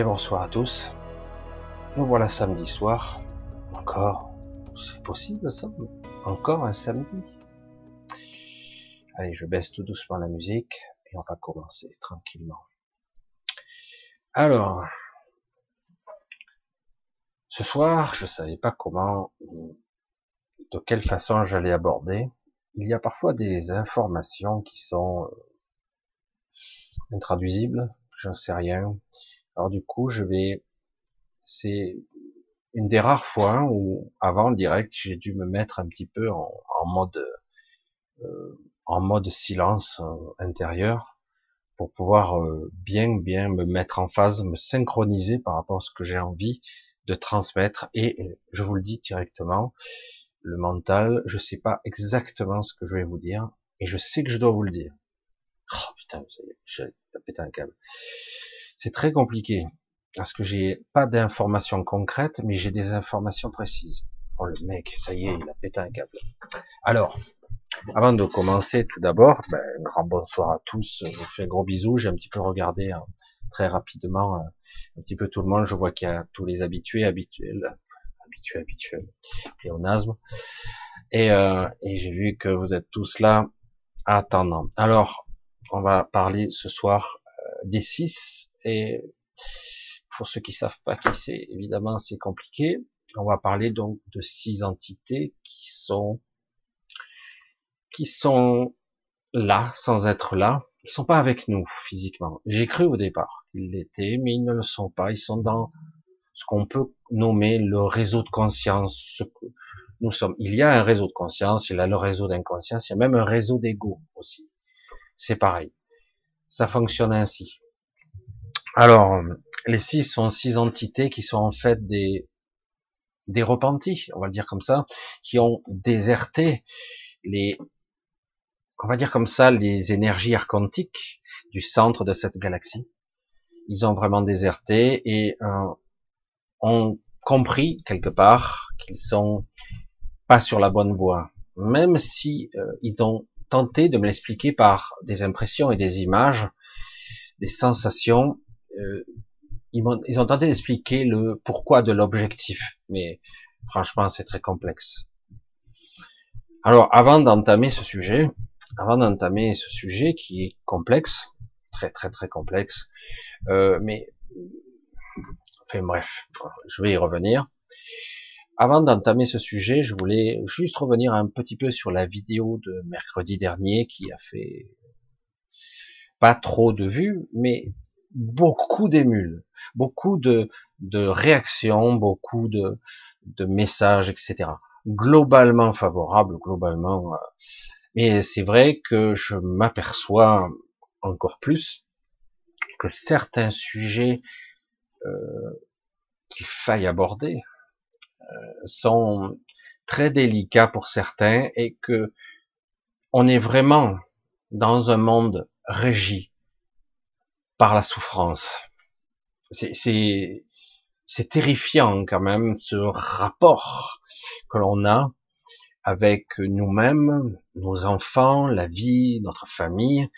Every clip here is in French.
Bonsoir à tous. Nous voilà samedi soir. Encore. C'est possible ça? Encore un samedi? Allez, je baisse tout doucement la musique et on va commencer tranquillement. Alors, ce soir, je savais pas comment, de quelle façon j'allais aborder. Il y a parfois des informations qui sont euh, intraduisibles, j'en sais rien. Alors du coup, je vais, c'est une des rares fois où, avant le direct, j'ai dû me mettre un petit peu en, mode, euh, en mode silence euh, intérieur pour pouvoir euh, bien, bien me mettre en phase, me synchroniser par rapport à ce que j'ai envie de transmettre. Et je vous le dis directement, le mental, je sais pas exactement ce que je vais vous dire, et je sais que je dois vous le dire. Oh putain, j'ai pété un câble. C'est très compliqué parce que j'ai pas d'informations concrètes, mais j'ai des informations précises. Oh le mec, ça y est, il a pété un câble. Alors, avant de commencer, tout d'abord, ben, un grand bonsoir à tous. Je vous fais un gros bisou. J'ai un petit peu regardé hein, très rapidement euh, un petit peu tout le monde. Je vois qu'il y a tous les habitués, habituels, habitués, habituels, pléonasme. Et, euh, et j'ai vu que vous êtes tous là attendant. Alors, on va parler ce soir euh, des six et pour ceux qui savent pas qui c'est, évidemment, c'est compliqué. On va parler donc de six entités qui sont qui sont là sans être là. Ils sont pas avec nous physiquement. J'ai cru au départ qu'ils l'étaient, mais ils ne le sont pas. Ils sont dans ce qu'on peut nommer le réseau de conscience. Ce que nous sommes. Il y a un réseau de conscience, il y a le réseau d'inconscience, il y a même un réseau d'ego aussi. C'est pareil. Ça fonctionne ainsi. Alors, les six sont six entités qui sont en fait des des repentis, on va le dire comme ça, qui ont déserté les, on va dire comme ça, les énergies archontiques du centre de cette galaxie. Ils ont vraiment déserté et euh, ont compris quelque part qu'ils sont pas sur la bonne voie, même si euh, ils ont tenté de me l'expliquer par des impressions et des images, des sensations euh, ils, ont, ils, ont, tenté d'expliquer le pourquoi de l'objectif, mais franchement, c'est très complexe. Alors, avant d'entamer ce sujet, avant d'entamer ce sujet qui est complexe, très très très complexe, euh, mais enfin bref, je vais y revenir. Avant d'entamer ce sujet, je voulais juste revenir un petit peu sur la vidéo de mercredi dernier qui a fait pas trop de vues, mais beaucoup d'émules, beaucoup de, de réactions, beaucoup de, de messages, etc. Globalement favorable, globalement. Euh, mais c'est vrai que je m'aperçois encore plus que certains sujets euh, qu'il faille aborder euh, sont très délicats pour certains et que on est vraiment dans un monde régi par la souffrance. C'est terrifiant quand même ce rapport que l'on a avec nous-mêmes, nos enfants, la vie, notre famille,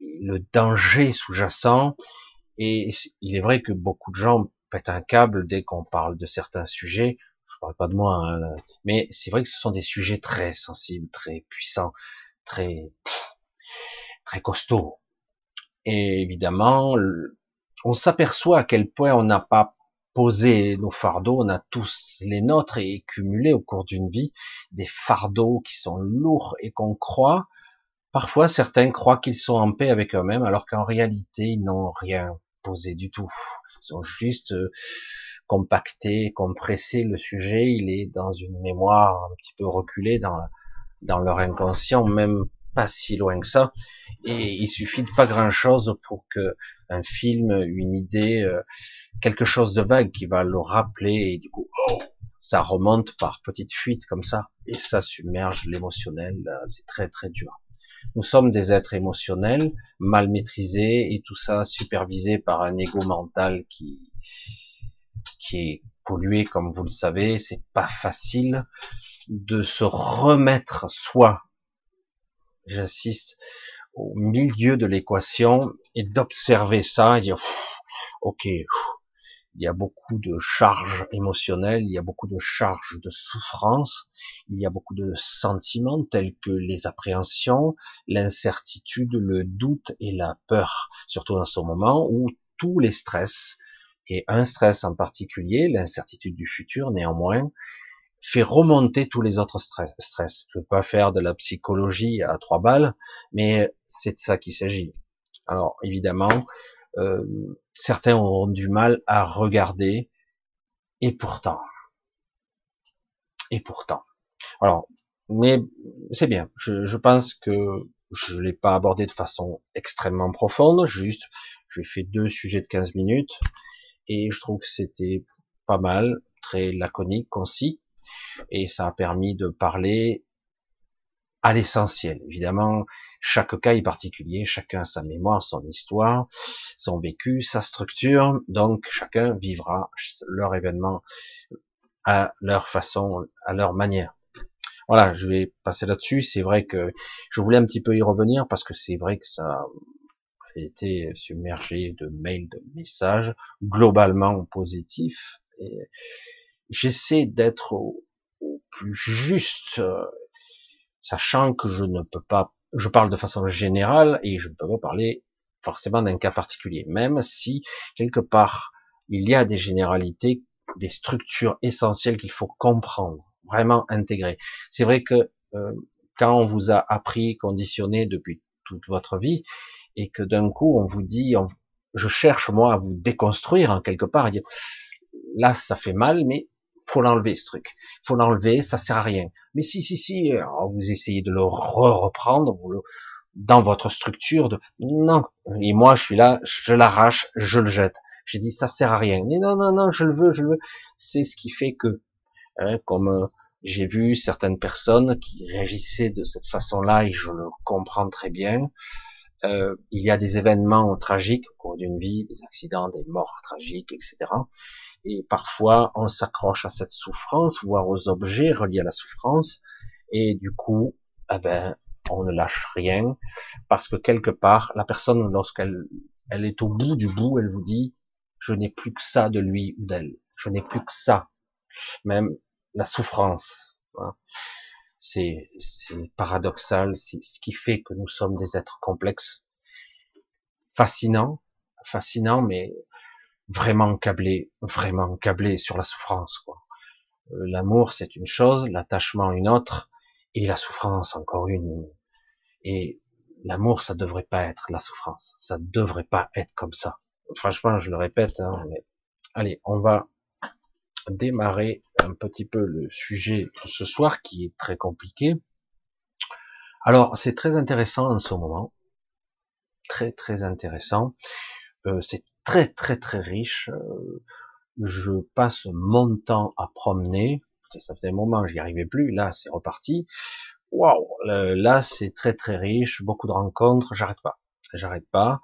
le danger sous-jacent. Et il est vrai que beaucoup de gens pètent un câble dès qu'on parle de certains sujets. Je parle pas de moi, hein, mais c'est vrai que ce sont des sujets très sensibles, très puissants, très très costauds. Et évidemment, on s'aperçoit à quel point on n'a pas posé nos fardeaux, on a tous les nôtres et cumulé au cours d'une vie des fardeaux qui sont lourds et qu'on croit, parfois certains croient qu'ils sont en paix avec eux-mêmes alors qu'en réalité ils n'ont rien posé du tout. Ils ont juste euh, compacté, compressé le sujet, il est dans une mémoire un petit peu reculée dans leur inconscient, même pas si loin que ça. Et il suffit de pas grand chose pour que un film, une idée, euh, quelque chose de vague qui va le rappeler et du coup, oh, ça remonte par petites fuites comme ça et ça submerge l'émotionnel. C'est très très dur. Nous sommes des êtres émotionnels, mal maîtrisés et tout ça supervisé par un ego mental qui qui est pollué comme vous le savez. C'est pas facile de se remettre soi j'insiste, au milieu de l'équation et d'observer ça et dire, ok, il y a beaucoup de charges émotionnelles, il y a beaucoup de charges de souffrance, il y a beaucoup de sentiments tels que les appréhensions, l'incertitude, le doute et la peur, surtout dans ce moment où tous les stress, et un stress en particulier, l'incertitude du futur néanmoins, fait remonter tous les autres stress. stress. Je ne veux pas faire de la psychologie à trois balles, mais c'est de ça qu'il s'agit. Alors évidemment, euh, certains auront du mal à regarder, et pourtant, et pourtant. Alors, mais c'est bien. Je, je, pense que je l'ai pas abordé de façon extrêmement profonde. Juste, j'ai fait deux sujets de 15 minutes et je trouve que c'était pas mal, très laconique, concis et ça a permis de parler à l'essentiel. Évidemment, chaque cas est particulier, chacun a sa mémoire, son histoire, son vécu, sa structure, donc chacun vivra leur événement à leur façon, à leur manière. Voilà, je vais passer là-dessus. C'est vrai que je voulais un petit peu y revenir parce que c'est vrai que ça a été submergé de mails, de messages globalement positifs. J'essaie d'être au, plus juste, euh, sachant que je ne peux pas, je parle de façon générale et je ne peux pas parler forcément d'un cas particulier, même si quelque part il y a des généralités, des structures essentielles qu'il faut comprendre, vraiment intégrer. C'est vrai que euh, quand on vous a appris, conditionné depuis toute votre vie, et que d'un coup on vous dit, je cherche moi à vous déconstruire en quelque part, et dire, là ça fait mal, mais faut l'enlever ce truc, faut l'enlever, ça sert à rien. Mais si, si, si, vous essayez de le re-reprendre vous dans votre structure. De... Non, et moi je suis là, je l'arrache, je le jette. J'ai dit ça sert à rien. Mais non, non, non, je le veux, je le veux. C'est ce qui fait que, hein, comme euh, j'ai vu certaines personnes qui réagissaient de cette façon-là, et je le comprends très bien. Euh, il y a des événements tragiques au cours d'une vie, des accidents, des morts tragiques, etc. Et parfois, on s'accroche à cette souffrance, voire aux objets reliés à la souffrance, et du coup, eh ben, on ne lâche rien, parce que quelque part, la personne, lorsqu'elle elle est au bout du bout, elle vous dit, je n'ai plus que ça de lui ou d'elle, je n'ai plus que ça, même la souffrance. C'est paradoxal, c'est ce qui fait que nous sommes des êtres complexes, fascinants, fascinants, mais vraiment câblé, vraiment câblé sur la souffrance. Quoi. Euh, l'amour, c'est une chose, l'attachement une autre, et la souffrance encore une. Et l'amour, ça devrait pas être la souffrance, ça devrait pas être comme ça. Franchement, je le répète. Hein. Allez, on va démarrer un petit peu le sujet de ce soir qui est très compliqué. Alors, c'est très intéressant en ce moment, très très intéressant. Euh, c'est très très très riche. Euh, je passe mon temps à promener. Ça faisait un moment j'y arrivais plus. Là, c'est reparti. Waouh, là c'est très très riche, beaucoup de rencontres. J'arrête pas, j'arrête pas.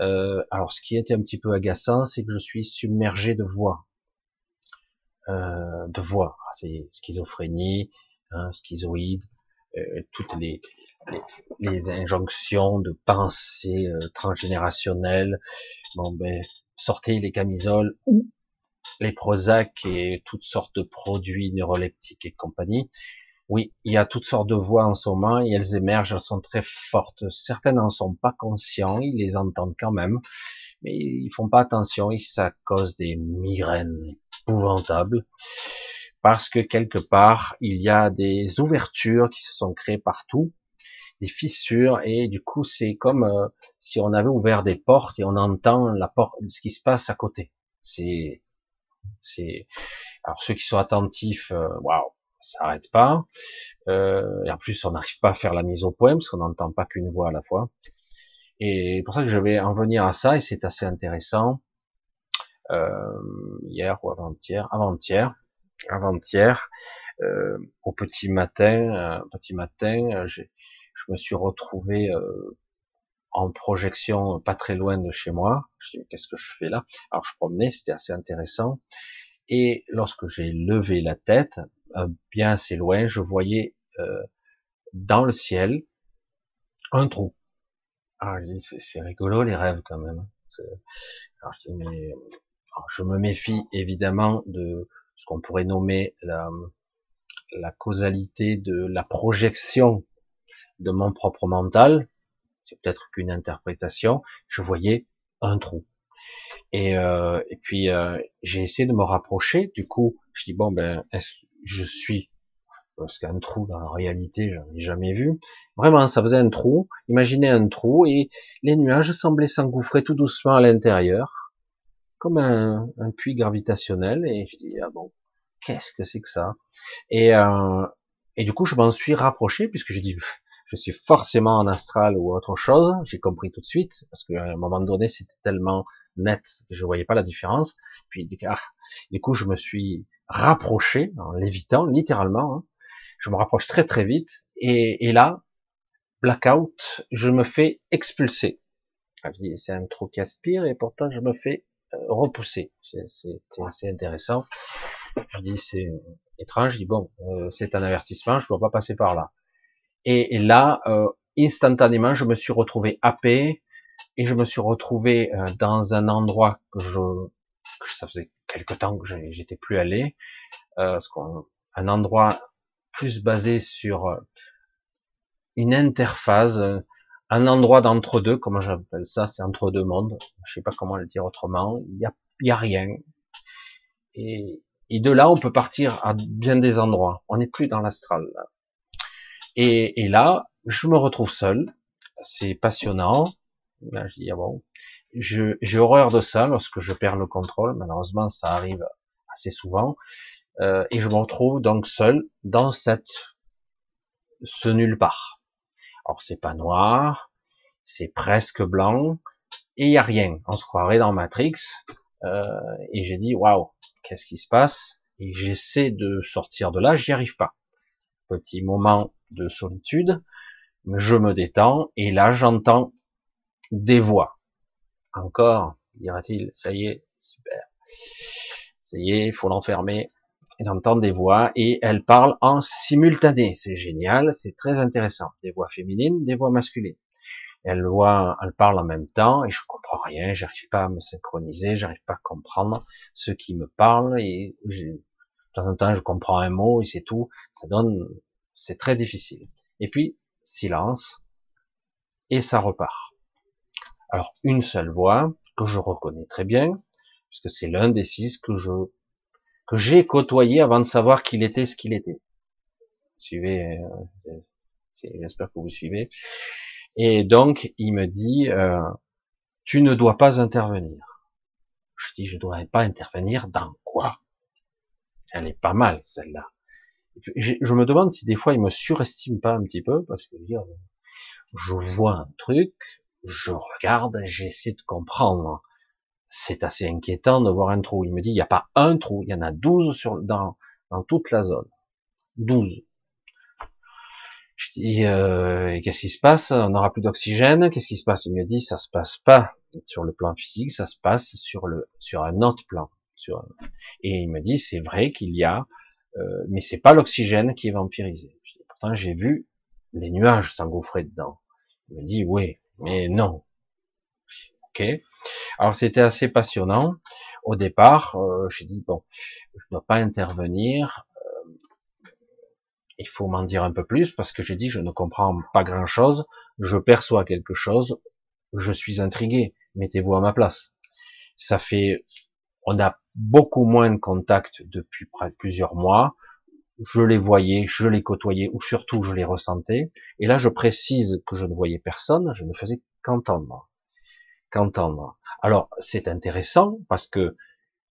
Euh, alors, ce qui était un petit peu agaçant, c'est que je suis submergé de voix, euh, de voix. C'est schizophrénie, hein, schizoïde, euh, toutes les, les, les, injonctions de pensée euh, transgénérationnelle. Bon, ben, sortez les camisoles ou les Prozac et toutes sortes de produits neuroleptiques et compagnie. Oui, il y a toutes sortes de voix en ce moment et elles émergent, elles sont très fortes. Certaines n'en sont pas conscients, ils les entendent quand même, mais ils font pas attention et ça cause des migraines épouvantables parce que quelque part, il y a des ouvertures qui se sont créées partout, des fissures, et du coup, c'est comme euh, si on avait ouvert des portes et on entend la porte, ce qui se passe à côté. C'est, c'est, alors ceux qui sont attentifs, euh, waouh, ça n'arrête pas. Euh, et en plus, on n'arrive pas à faire la mise au point parce qu'on n'entend pas qu'une voix à la fois. Et pour ça que je vais en venir à ça, et c'est assez intéressant. hier ou avant-hier, avant-hier, avant-hier, euh, au petit matin, euh, petit matin, euh, je me suis retrouvé en projection pas très loin de chez moi. Je dis qu'est-ce que je fais là? Alors je promenais, c'était assez intéressant. Et lorsque j'ai levé la tête, bien assez loin, je voyais dans le ciel un trou. Ah, c'est rigolo les rêves quand même. Alors, je, dis, mais, je me méfie évidemment de ce qu'on pourrait nommer la, la causalité de la projection de mon propre mental. C'est peut-être qu'une interprétation. Je voyais un trou. Et, euh, et puis euh, j'ai essayé de me rapprocher. Du coup, je dis bon ben, je suis parce qu'un trou dans la réalité, j'en ai jamais vu. Vraiment, ça faisait un trou. Imaginez un trou et les nuages semblaient s'engouffrer tout doucement à l'intérieur, comme un, puits gravitationnel. Et je dis ah bon, qu'est-ce que c'est que ça? Et euh, et du coup, je m'en suis rapproché puisque j'ai dit je suis forcément en astral ou autre chose. J'ai compris tout de suite parce qu'à un moment donné, c'était tellement net que je voyais pas la différence. Puis ah, du coup, je me suis rapproché en l'évitant littéralement. Hein. Je me rapproche très très vite et, et là, blackout, je me fais expulser. Ah, c'est un trou qui aspire et pourtant je me fais repousser. C'est intéressant. Je dis c'est étrange. Je dis bon, euh, c'est un avertissement, je dois pas passer par là. Et, là, euh, instantanément, je me suis retrouvé happé et je me suis retrouvé euh, dans un endroit que je, que ça faisait quelque temps que j'étais plus allé, euh, un endroit plus basé sur euh, une interface, un endroit d'entre-deux, comment j'appelle ça, c'est entre deux mondes, je sais pas comment le dire autrement, il y a, y a rien. Et, de là, on peut partir à bien des endroits. On n'est plus dans l'astral. Et, et, là, je me retrouve seul. C'est passionnant. Là, je dis, ah bon. J'ai horreur de ça lorsque je perds le contrôle. Malheureusement, ça arrive assez souvent. Euh, et je me retrouve donc seul dans cette ce nulle part. Alors c'est pas noir, c'est presque blanc, et il y a rien. On se croirait dans Matrix. Euh, et j'ai dit waouh, qu'est-ce qui se passe? Et j'essaie de sortir de là, j'y arrive pas. Petit moment de solitude, je me détends et là j'entends des voix. Encore, dira-t-il, ça y est, super. Ça y est, il faut l'enfermer. Et j'entends des voix et elles parlent en simultané. C'est génial, c'est très intéressant. Des voix féminines, des voix masculines. Elles voient, elles parlent en même temps et je comprends rien, j'arrive pas à me synchroniser, j'arrive pas à comprendre ce qui me parle et de temps en temps je comprends un mot et c'est tout. Ça donne c'est très difficile. Et puis, silence, et ça repart. Alors, une seule voix, que je reconnais très bien, puisque c'est l'un des six que je, que j'ai côtoyé avant de savoir qu'il était ce qu'il était. Suivez, euh, j'espère que vous suivez. Et donc, il me dit, euh, tu ne dois pas intervenir. Je dis, je ne dois pas intervenir dans quoi? Elle est pas mal, celle-là je me demande si des fois il me surestime pas un petit peu, parce que je vois un truc, je regarde, j'essaie de comprendre. C'est assez inquiétant de voir un trou. Il me dit, il n'y a pas un trou, il y en a 12 sur, dans, dans toute la zone. 12. Je dis, euh, qu'est-ce qui se passe? On n'aura plus d'oxygène. Qu'est-ce qui se passe? Il me dit, ça se passe pas sur le plan physique, ça se passe sur le sur un autre plan. Et il me dit, c'est vrai qu'il y a euh, mais c'est pas l'oxygène qui est vampirisé. Pourtant, j'ai vu les nuages s'engouffrer dedans. Il me dit oui, mais non. Alors c'était assez passionnant. Au départ, euh, j'ai dit bon, je ne dois pas intervenir. Euh, il faut m'en dire un peu plus parce que j'ai dit je ne comprends pas grand chose. Je perçois quelque chose. Je suis intrigué. Mettez-vous à ma place. Ça fait on a beaucoup moins de contact depuis plusieurs mois. Je les voyais, je les côtoyais, ou surtout je les ressentais. Et là, je précise que je ne voyais personne, je ne faisais qu'entendre. Alors, c'est intéressant parce que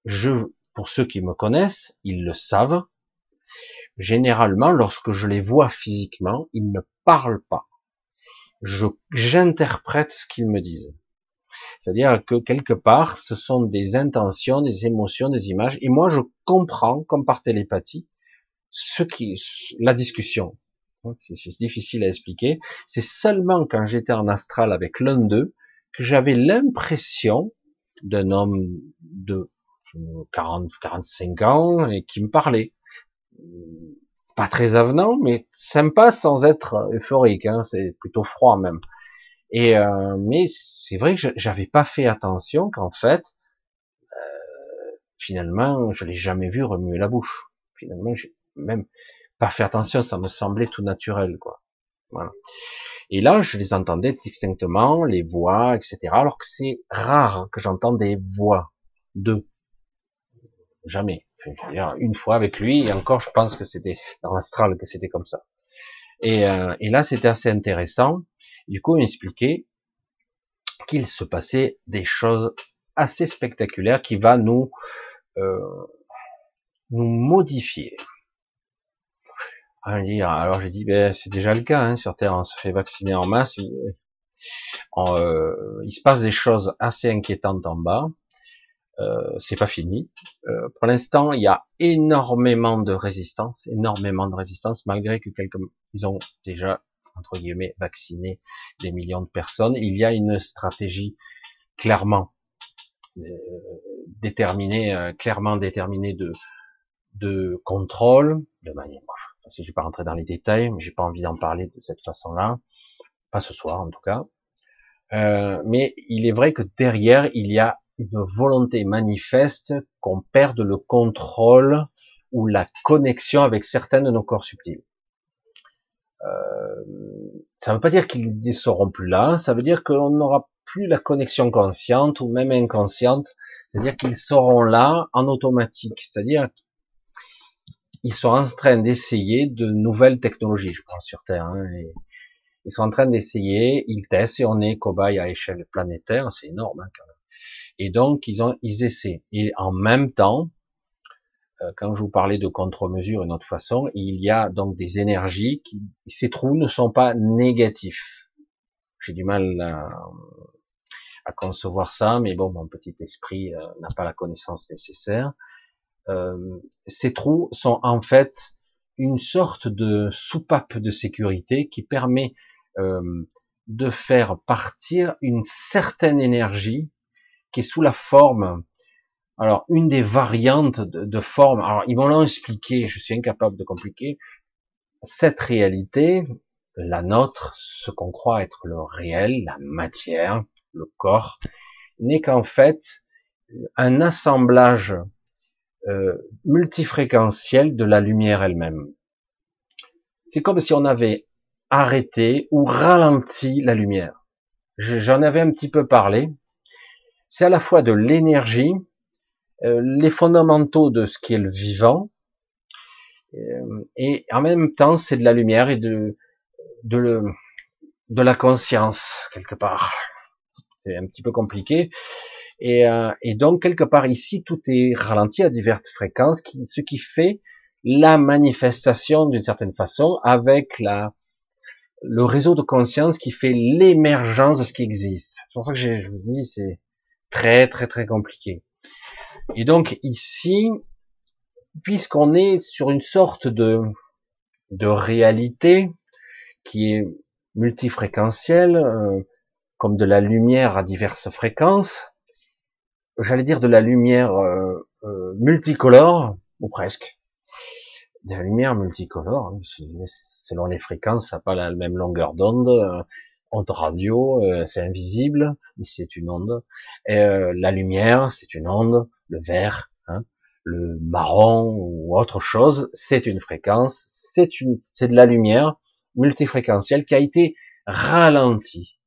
je, pour ceux qui me connaissent, ils le savent. Généralement, lorsque je les vois physiquement, ils ne parlent pas. Je, j'interprète ce qu'ils me disent. C'est-à-dire que quelque part, ce sont des intentions, des émotions, des images, et moi je comprends, comme par télépathie, ce qui, la discussion. C'est difficile à expliquer. C'est seulement quand j'étais en astral avec l'un d'eux que j'avais l'impression d'un homme de 40, 45 ans et qui me parlait. Pas très avenant, mais sympa sans être euphorique. Hein, c'est plutôt froid même. Et euh, mais c'est vrai que j'avais pas fait attention qu'en fait, euh, finalement, je l'ai jamais vu remuer la bouche. Finalement, j'ai même pas fait attention, ça me semblait tout naturel, quoi. Voilà. Et là, je les entendais distinctement, les voix, etc. Alors que c'est rare que j'entende des voix de jamais. une fois avec lui, et encore, je pense que c'était dans l'astral que c'était comme ça. Et, euh, et là, c'était assez intéressant. Du coup, il m'expliquait qu'il se passait des choses assez spectaculaires qui va nous euh, nous modifier. Alors j'ai dit, ben, c'est déjà le cas hein, sur Terre, on se fait vacciner en masse. Euh, il se passe des choses assez inquiétantes en bas. Euh, c'est pas fini. Euh, pour l'instant, il y a énormément de résistance, énormément de résistance, malgré que quelques, ils ont déjà entre guillemets vacciné des millions de personnes. Il y a une stratégie clairement euh, déterminée, clairement déterminée de de contrôle, de manière. Si je vais pas rentrer dans les détails, mais j'ai pas envie d'en parler de cette façon-là, pas ce soir en tout cas. Euh, mais il est vrai que derrière il y a une volonté manifeste qu'on perde le contrôle ou la connexion avec certains de nos corps subtils. Euh, ça ne veut pas dire qu'ils ne seront plus là, ça veut dire qu'on n'aura plus la connexion consciente ou même inconsciente, c'est-à-dire qu'ils seront là en automatique, c'est-à-dire ils sont en train d'essayer de nouvelles technologies, je pense, sur Terre. Hein, ils sont en train d'essayer, ils testent et on est cobaye à échelle planétaire, c'est énorme hein, quand même. Et donc, ils, ont, ils essaient. Et en même temps, euh, quand je vous parlais de contre-mesure, une autre façon, il y a donc des énergies qui, ces trous ne sont pas négatifs. J'ai du mal à, à, concevoir ça, mais bon, mon petit esprit euh, n'a pas la connaissance nécessaire. Euh, ces trous sont en fait une sorte de soupape de sécurité qui permet euh, de faire partir une certaine énergie qui est sous la forme, alors une des variantes de, forme, alors ils m'ont expliqué, je suis incapable de compliquer, cette réalité, la nôtre, ce qu'on croit être le réel, la matière, le corps, n'est qu'en fait un assemblage euh, multifréquentiel de la lumière elle-même. C'est comme si on avait arrêté ou ralenti la lumière. J'en avais un petit peu parlé c'est à la fois de l'énergie, euh, les fondamentaux de ce qui est le vivant, euh, et en même temps c'est de la lumière et de de, le, de la conscience quelque part. C'est un petit peu compliqué. Et, euh, et, donc quelque part ici tout est ralenti à diverses fréquences, qui, ce qui fait la manifestation d'une certaine façon avec la le réseau de conscience qui fait l'émergence de ce qui existe. C'est pour ça que je vous dis c'est très très très compliqué. Et donc ici, puisqu'on est sur une sorte de, de réalité qui est multifréquentielle, euh, comme de la lumière à diverses fréquences, j'allais dire de la lumière euh, euh, multicolore, ou presque, de la lumière multicolore, hein, selon les fréquences, ça n'a pas la même longueur d'onde, onde radio, euh, c'est invisible, mais c'est une onde. Euh, la lumière, c'est une onde. Le vert, hein, le marron ou autre chose, c'est une fréquence. C'est une, c'est de la lumière multifréquentielle qui a été ralentie.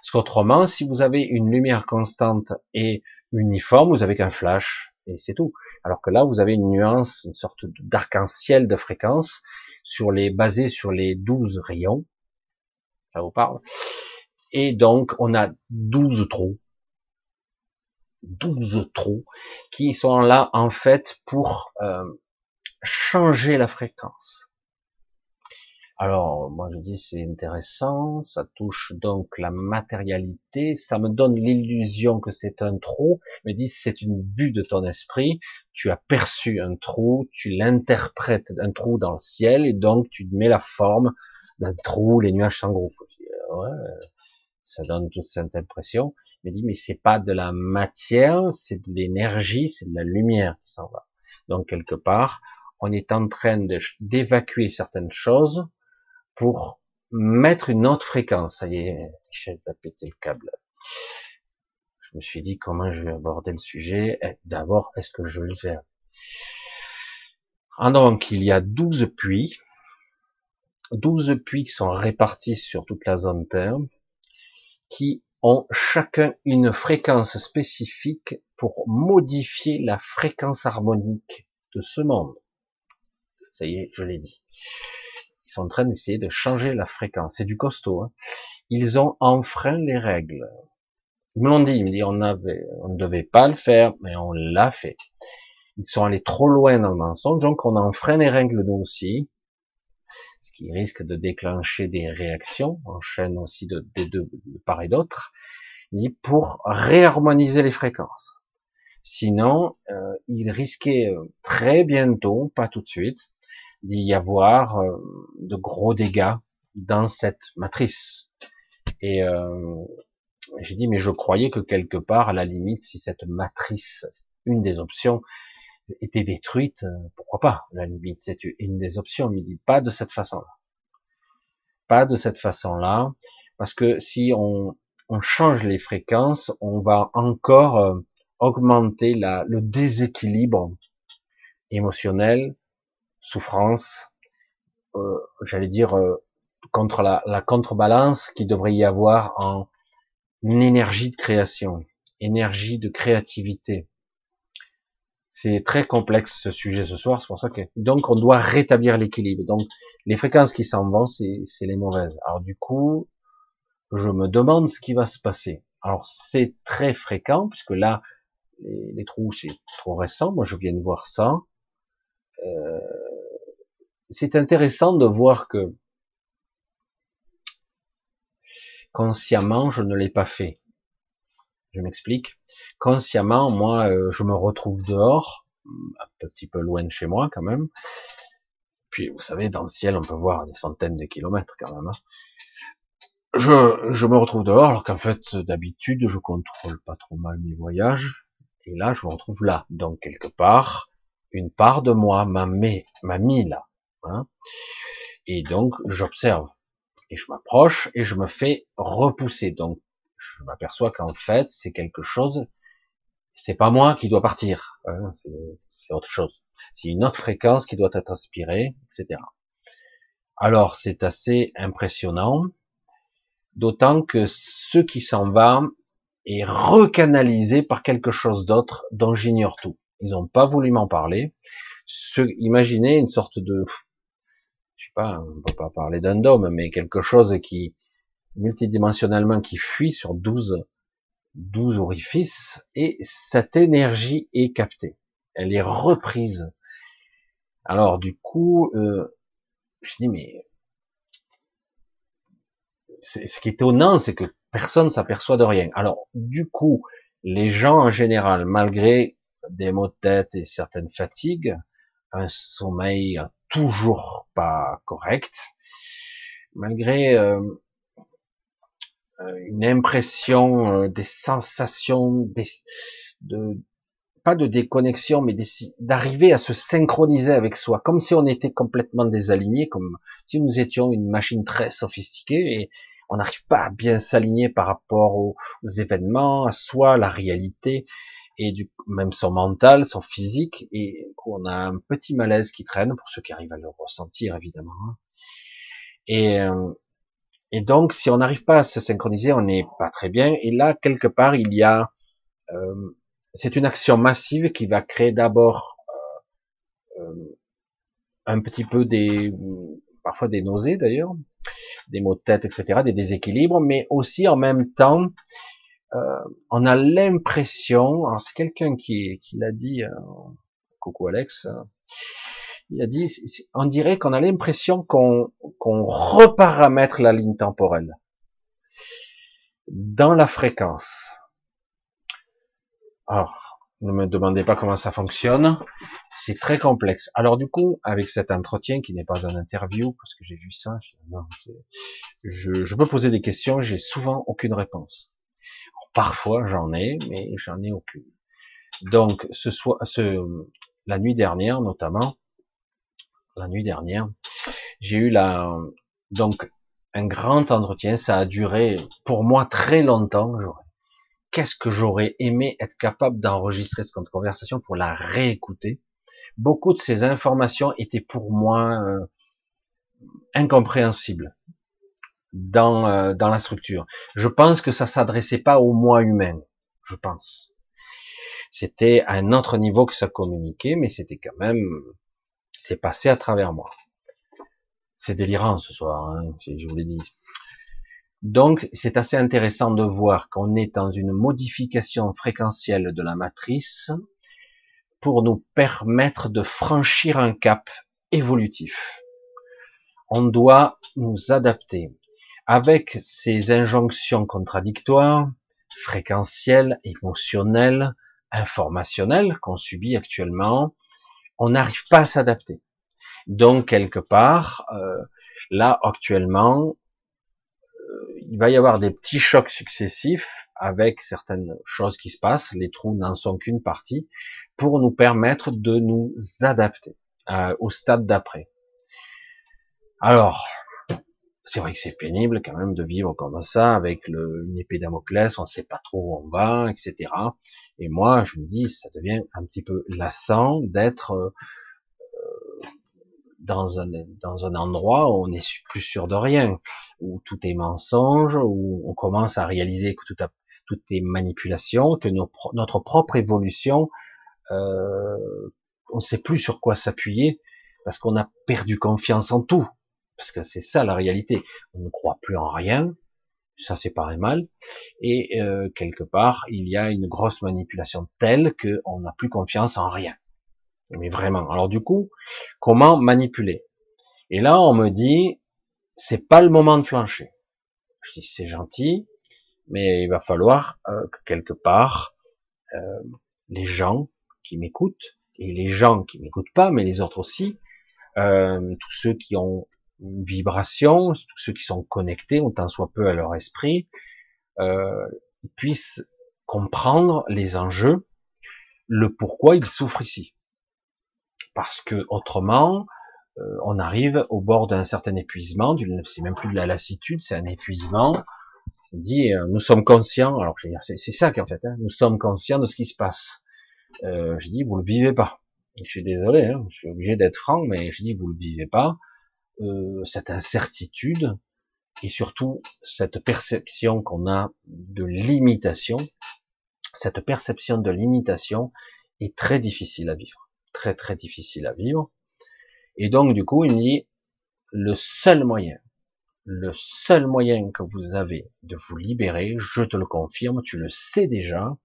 Parce qu'autrement, si vous avez une lumière constante et uniforme, vous avez qu'un flash et c'est tout. Alors que là, vous avez une nuance, une sorte d'arc-en-ciel de fréquence sur les basés sur les 12 rayons ça vous parle? Et donc, on a 12 trous. 12 trous qui sont là, en fait, pour euh, changer la fréquence. Alors, moi je dis c'est intéressant, ça touche donc la matérialité, ça me donne l'illusion que c'est un trou, me dit c'est une vue de ton esprit, tu as perçu un trou, tu l'interprètes un trou dans le ciel et donc tu mets la forme d'un trou, les nuages s'engouffrent. Ouais, ça donne toute cette impression. Il dit, mais c'est pas de la matière, c'est de l'énergie, c'est de la lumière qui s'en va. Donc, quelque part, on est en train d'évacuer certaines choses pour mettre une autre fréquence. Ça y est, Michel va péter le câble. Je me suis dit comment je vais aborder le sujet. Eh, d'abord, est-ce que je vais le faire? Ah, Donc, il y a 12 puits. 12 puits qui sont répartis sur toute la zone Terre, qui ont chacun une fréquence spécifique pour modifier la fréquence harmonique de ce monde. Ça y est, je l'ai dit. Ils sont en train d'essayer de changer la fréquence. C'est du costaud. Hein. Ils ont enfreint les règles. Ils me l'ont dit. Ils me disent on avait, on ne devait pas le faire, mais on l'a fait. Ils sont allés trop loin dans le mensonge, donc on enfreint les règles nous aussi, ce qui risque de déclencher des réactions en chaîne aussi de, de, de, part et d'autre, pour réharmoniser les fréquences. Sinon, euh, il risquait euh, très bientôt, pas tout de suite, d'y avoir euh, de gros dégâts dans cette matrice. Et euh, j'ai dit, mais je croyais que quelque part, à la limite, si cette matrice, une des options, était détruite, euh, pourquoi pas? La limite, c'est une des options. Mais dit pas de cette façon-là. Pas de cette façon-là, parce que si on, on change les fréquences, on va encore euh, augmenter la, le déséquilibre émotionnel, souffrance, euh, j'allais dire euh, contre la, la, contrebalance qui devrait y avoir en énergie de création, énergie de créativité. C'est très complexe ce sujet ce soir, c'est pour ça que donc on doit rétablir l'équilibre. Donc les fréquences qui s'en vont, c'est les mauvaises. Alors du coup, je me demande ce qui va se passer. Alors c'est très fréquent puisque là les, les trous c'est trop récent. Moi je viens de voir ça. Euh, c'est intéressant de voir que consciemment, je ne l'ai pas fait. Je m'explique. Consciemment, moi, euh, je me retrouve dehors, un petit peu loin de chez moi quand même. Puis, vous savez, dans le ciel, on peut voir des centaines de kilomètres quand même. Hein. Je, je me retrouve dehors, alors qu'en fait, d'habitude, je contrôle pas trop mal mes voyages. Et là, je me retrouve là. Donc, quelque part, une part de moi m'a mis, m'a mis là. Hein. Et donc, j'observe. Et je m'approche et je me fais repousser. Donc, je m'aperçois qu'en fait, c'est quelque chose, c'est pas moi qui dois partir. Hein, c'est autre chose. C'est une autre fréquence qui doit être aspirée, etc. Alors, c'est assez impressionnant. D'autant que ce qui s'en va est recanalisé par quelque chose d'autre dont j'ignore tout. Ils n'ont pas voulu m'en parler. Imaginez une sorte de, je sais pas, on peut pas parler d'un dôme, mais quelque chose qui, multidimensionnellement, qui fuit sur 12, 12 orifices, et cette énergie est captée. Elle est reprise. Alors, du coup, euh, je dis, mais, ce qui est étonnant, c'est que personne s'aperçoit de rien. Alors, du coup, les gens en général, malgré des maux de tête et certaines fatigues, un sommeil toujours pas correct, malgré euh, euh, une impression, euh, des sensations, pas de déconnexion, mais d'arriver à se synchroniser avec soi, comme si on était complètement désaligné, comme si nous étions une machine très sophistiquée et on n'arrive pas à bien s'aligner par rapport aux, aux, événements, à soi, la réalité et du, même son mental, son physique, et on a un petit malaise qui traîne pour ceux qui arrivent à le ressentir évidemment. Hein. Et, euh, et donc, si on n'arrive pas à se synchroniser, on n'est pas très bien. Et là, quelque part, il y a, euh, c'est une action massive qui va créer d'abord euh, euh un petit peu des, parfois des nausées d'ailleurs, des maux de tête, etc., des déséquilibres, mais aussi en même temps euh, on a l'impression, alors c'est quelqu'un qui, l'a dit, euh, coucou Alex, euh, il a dit, on dirait qu'on a l'impression qu'on reparamètre la ligne temporelle dans la fréquence. Alors, ne me demandez pas comment ça fonctionne, c'est très complexe. Alors du coup, avec cet entretien qui n'est pas un interview, parce que j'ai vu ça, je peux poser des questions, j'ai souvent aucune réponse. Parfois j'en ai, mais j'en ai aucune. Donc ce ce, la nuit dernière notamment, la nuit dernière, j'ai eu la donc un grand entretien. Ça a duré pour moi très longtemps. Qu'est-ce que j'aurais aimé être capable d'enregistrer cette conversation pour la réécouter? Beaucoup de ces informations étaient pour moi euh, incompréhensibles dans, euh, dans la structure. Je pense que ça s'adressait pas au moi humain. Je pense. C'était à un autre niveau que ça communiquait, mais c'était quand même, c'est passé à travers moi. C'est délirant ce soir, hein, je vous l'ai dit. Donc, c'est assez intéressant de voir qu'on est dans une modification fréquentielle de la matrice pour nous permettre de franchir un cap évolutif. On doit nous adapter avec ces injonctions contradictoires, fréquentielles, émotionnelles, informationnelles qu'on subit actuellement. On n'arrive pas à s'adapter. Donc quelque part, euh, là actuellement, euh, il va y avoir des petits chocs successifs avec certaines choses qui se passent. Les trous n'en sont qu'une partie pour nous permettre de nous adapter euh, au stade d'après. Alors, c'est vrai que c'est pénible quand même de vivre comme ça avec le, une épée Damoclès, on ne sait pas trop où on va, etc. Et moi, je me dis, ça devient un petit peu lassant d'être euh, dans un dans un endroit où on n'est plus sûr de rien, où tout est mensonge, où on commence à réaliser que tout est manipulation, que notre propre évolution, euh, on ne sait plus sur quoi s'appuyer parce qu'on a perdu confiance en tout parce que c'est ça la réalité. On ne croit plus en rien, ça c'est pas mal, et euh, quelque part il y a une grosse manipulation telle qu'on n'a plus confiance en rien. Mais vraiment. Alors du coup, comment manipuler? Et là on me dit, c'est pas le moment de flancher. Je dis c'est gentil, mais il va falloir euh, que quelque part euh, les gens qui m'écoutent et les gens qui m'écoutent pas, mais les autres aussi, tous ceux qui ont une vibration, tous ceux qui sont connectés, autant soit peu à leur esprit, euh, puissent comprendre les enjeux, le pourquoi ils souffrent ici. Parce que autrement, euh, on arrive au bord d'un certain épuisement, c'est même plus de la lassitude, c'est un épuisement. On dit, euh, nous sommes conscients, alors c'est ça qu'en fait, hein, nous sommes conscients de ce qui se passe. Euh, je dis, vous le vivez pas. Je suis désolé, hein, je suis obligé d'être franc, mais je dis, vous le vivez pas. Euh, cette incertitude et surtout cette perception qu'on a de limitation, cette perception de limitation est très difficile à vivre, très très difficile à vivre. Et donc du coup, il me dit le seul moyen, le seul moyen que vous avez de vous libérer, je te le confirme, tu le sais déjà,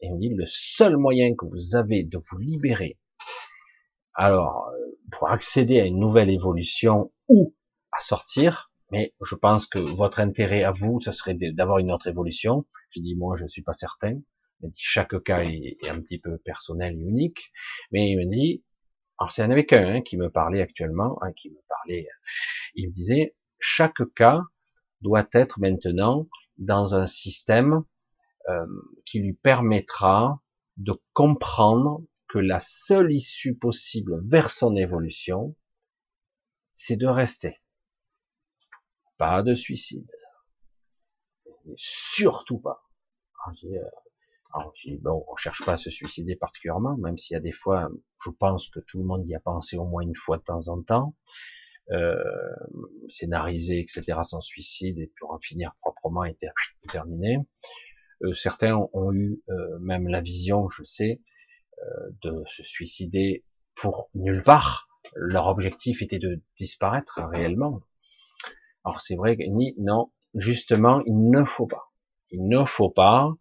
et il me dit le seul moyen que vous avez de vous libérer alors, pour accéder à une nouvelle évolution ou à sortir, mais je pense que votre intérêt à vous, ce serait d'avoir une autre évolution. Je dis, moi, je suis pas certain. Il dit, chaque cas est, un petit peu personnel et unique. Mais il me dit, alors c'est un un hein, qui me parlait actuellement, hein, qui me parlait, il me disait, chaque cas doit être maintenant dans un système euh, qui lui permettra de comprendre que la seule issue possible vers son évolution, c'est de rester. Pas de suicide. Surtout pas. Alors, euh, bon, on cherche pas à se suicider particulièrement, même s'il y a des fois, je pense que tout le monde y a pensé au moins une fois de temps en temps, euh, scénariser, etc., son suicide et pour en finir proprement et terminé. Euh, certains ont, eu euh, même la vision, je sais, de se suicider pour nulle part. Leur objectif était de disparaître réellement. Alors c'est vrai ni non, justement, il ne faut pas. Il ne faut pas.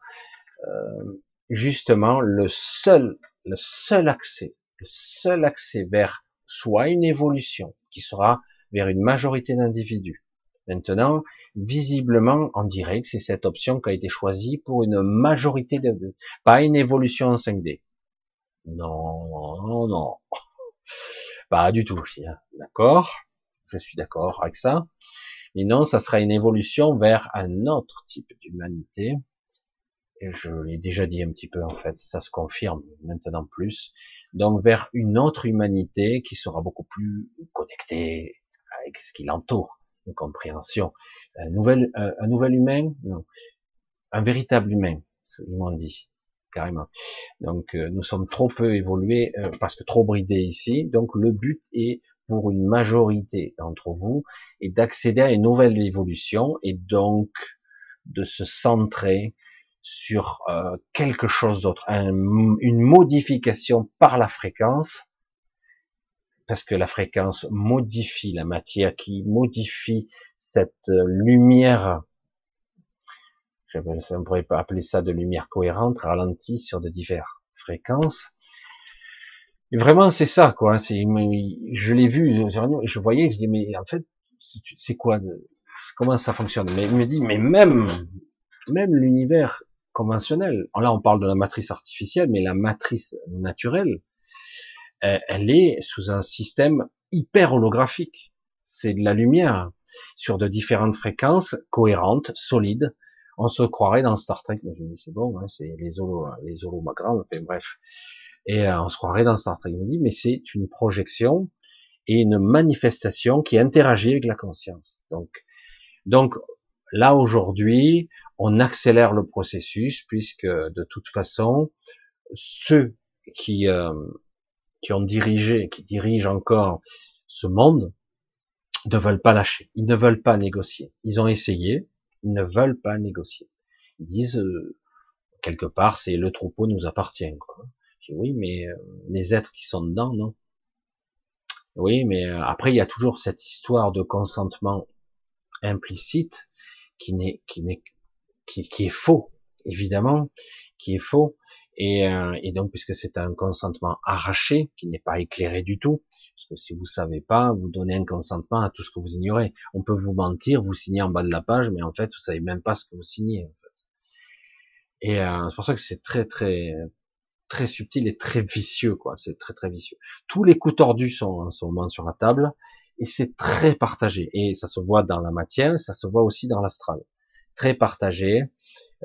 Euh, justement, le seul, le seul accès, le seul accès vers soit une évolution qui sera vers une majorité d'individus. Maintenant, visiblement, on dirait que c'est cette option qui a été choisie pour une majorité de, pas une évolution en 5D. Non, non, pas du tout. D'accord, je suis d'accord avec ça. Mais non, ça sera une évolution vers un autre type d'humanité. Et je l'ai déjà dit un petit peu en fait, ça se confirme maintenant plus. Donc vers une autre humanité qui sera beaucoup plus connectée avec ce qui l'entoure, une compréhension, un nouvel, un, nouvel humain, non, un véritable humain, ils m'ont dit carrément. Donc euh, nous sommes trop peu évolués euh, parce que trop bridés ici. Donc le but est pour une majorité d'entre vous est d'accéder à une nouvelle évolution et donc de se centrer sur euh, quelque chose d'autre, une modification par la fréquence, parce que la fréquence modifie la matière, qui modifie cette lumière on pourrait pas appeler ça de lumière cohérente, ralentie sur de diverses fréquences. Et vraiment, c'est ça, quoi. C'est, je l'ai vu, je voyais, je dis, mais en fait, c'est quoi, comment ça fonctionne? Mais il me dit, mais même, même l'univers conventionnel. Là, on parle de la matrice artificielle, mais la matrice naturelle, elle est sous un système hyper holographique. C'est de la lumière sur de différentes fréquences cohérentes, solides, on se croirait dans Star Trek. Mais je dis, c'est bon, hein, c'est les, holo, les hologrammes, enfin, bref. Et euh, on se croirait dans Star Trek. Il me dit, mais c'est une projection et une manifestation qui interagit avec la conscience. Donc, donc là aujourd'hui, on accélère le processus puisque de toute façon, ceux qui euh, qui ont dirigé, qui dirigent encore ce monde, ne veulent pas lâcher. Ils ne veulent pas négocier. Ils ont essayé, ils ne veulent pas négocier. Ils disent euh, quelque part, c'est le troupeau nous appartient. Quoi. Je dis, oui, mais euh, les êtres qui sont dedans, non. Oui, mais euh, après il y a toujours cette histoire de consentement implicite qui n'est qui n'est qui, qui, est faux, évidemment, qui est faux. Et, et donc, puisque c'est un consentement arraché, qui n'est pas éclairé du tout, parce que si vous savez pas, vous donnez un consentement à tout ce que vous ignorez. On peut vous mentir, vous signez en bas de la page, mais en fait, vous savez même pas ce que vous signez. Et euh, c'est pour ça que c'est très très très subtil et très vicieux, quoi. C'est très très vicieux. Tous les coups tordus sont en ce moment sur la table et c'est très partagé. Et ça se voit dans la matière, ça se voit aussi dans l'astral. Très partagé.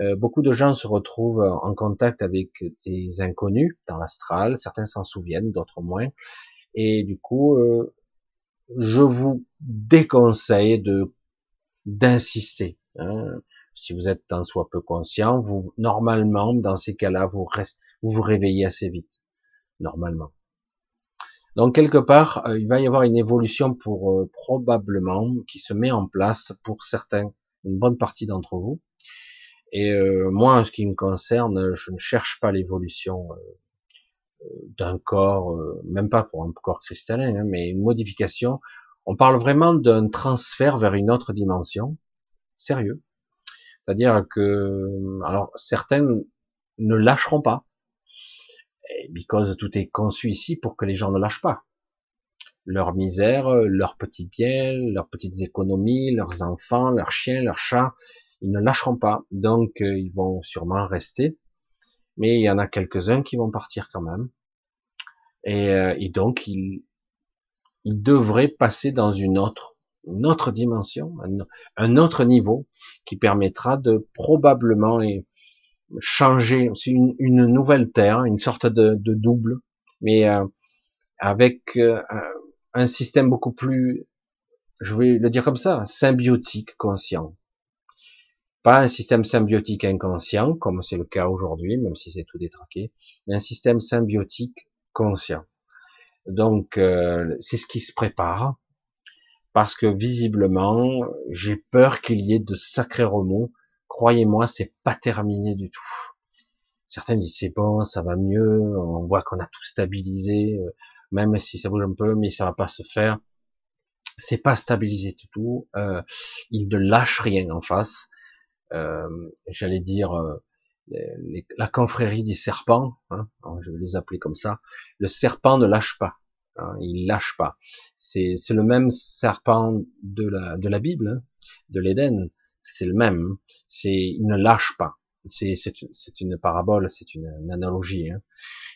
Euh, beaucoup de gens se retrouvent en contact avec des inconnus dans l'astral. Certains s'en souviennent, d'autres moins. Et du coup, euh, je vous déconseille de d'insister. Hein. Si vous êtes tant soit peu conscient, vous normalement dans ces cas-là, vous restez, vous vous réveillez assez vite, normalement. Donc quelque part, euh, il va y avoir une évolution pour probablement qui se met en place pour certains, une bonne partie d'entre vous. Et moi, en ce qui me concerne, je ne cherche pas l'évolution d'un corps, euh, même pas pour un corps cristallin, hein, mais une modification. On parle vraiment d'un transfert vers une autre dimension, sérieux. C'est-à-dire que, alors certains ne lâcheront pas, because tout est conçu ici pour que les gens ne lâchent pas. Leur misère, leurs petits biens, leurs petites économies, leurs enfants, leurs chiens, leurs chats, ils ne lâcheront pas. Donc euh, ils vont sûrement rester mais il y en a quelques-uns qui vont partir quand même. Et, euh, et donc, ils, ils devraient passer dans une autre, une autre dimension, un, autre niveau qui permettra de probablement changer, une, nouvelle terre, une sorte de, de double, mais euh, avec euh, un système beaucoup plus, je vais le dire comme ça, symbiotique, conscient. Pas un système symbiotique inconscient, comme c'est le cas aujourd'hui, même si c'est tout détraqué, mais un système symbiotique conscient. Donc, euh, c'est ce qui se prépare, parce que visiblement, j'ai peur qu'il y ait de sacrés remous. Croyez-moi, c'est pas terminé du tout. Certains disent c'est bon, ça va mieux, on voit qu'on a tout stabilisé, euh, même si ça bouge un peu, mais ça va pas se faire. C'est pas stabilisé du tout. Euh, il ne lâche rien en face euh, j'allais dire euh, la confrérie des serpents, hein, je vais les appeler comme ça, le serpent ne lâche pas, hein, il lâche pas. C'est le même serpent de la, de la Bible, hein, de l'Éden, c'est le même, c'est il ne lâche pas. C'est une parabole, c'est une, analogie. Hein.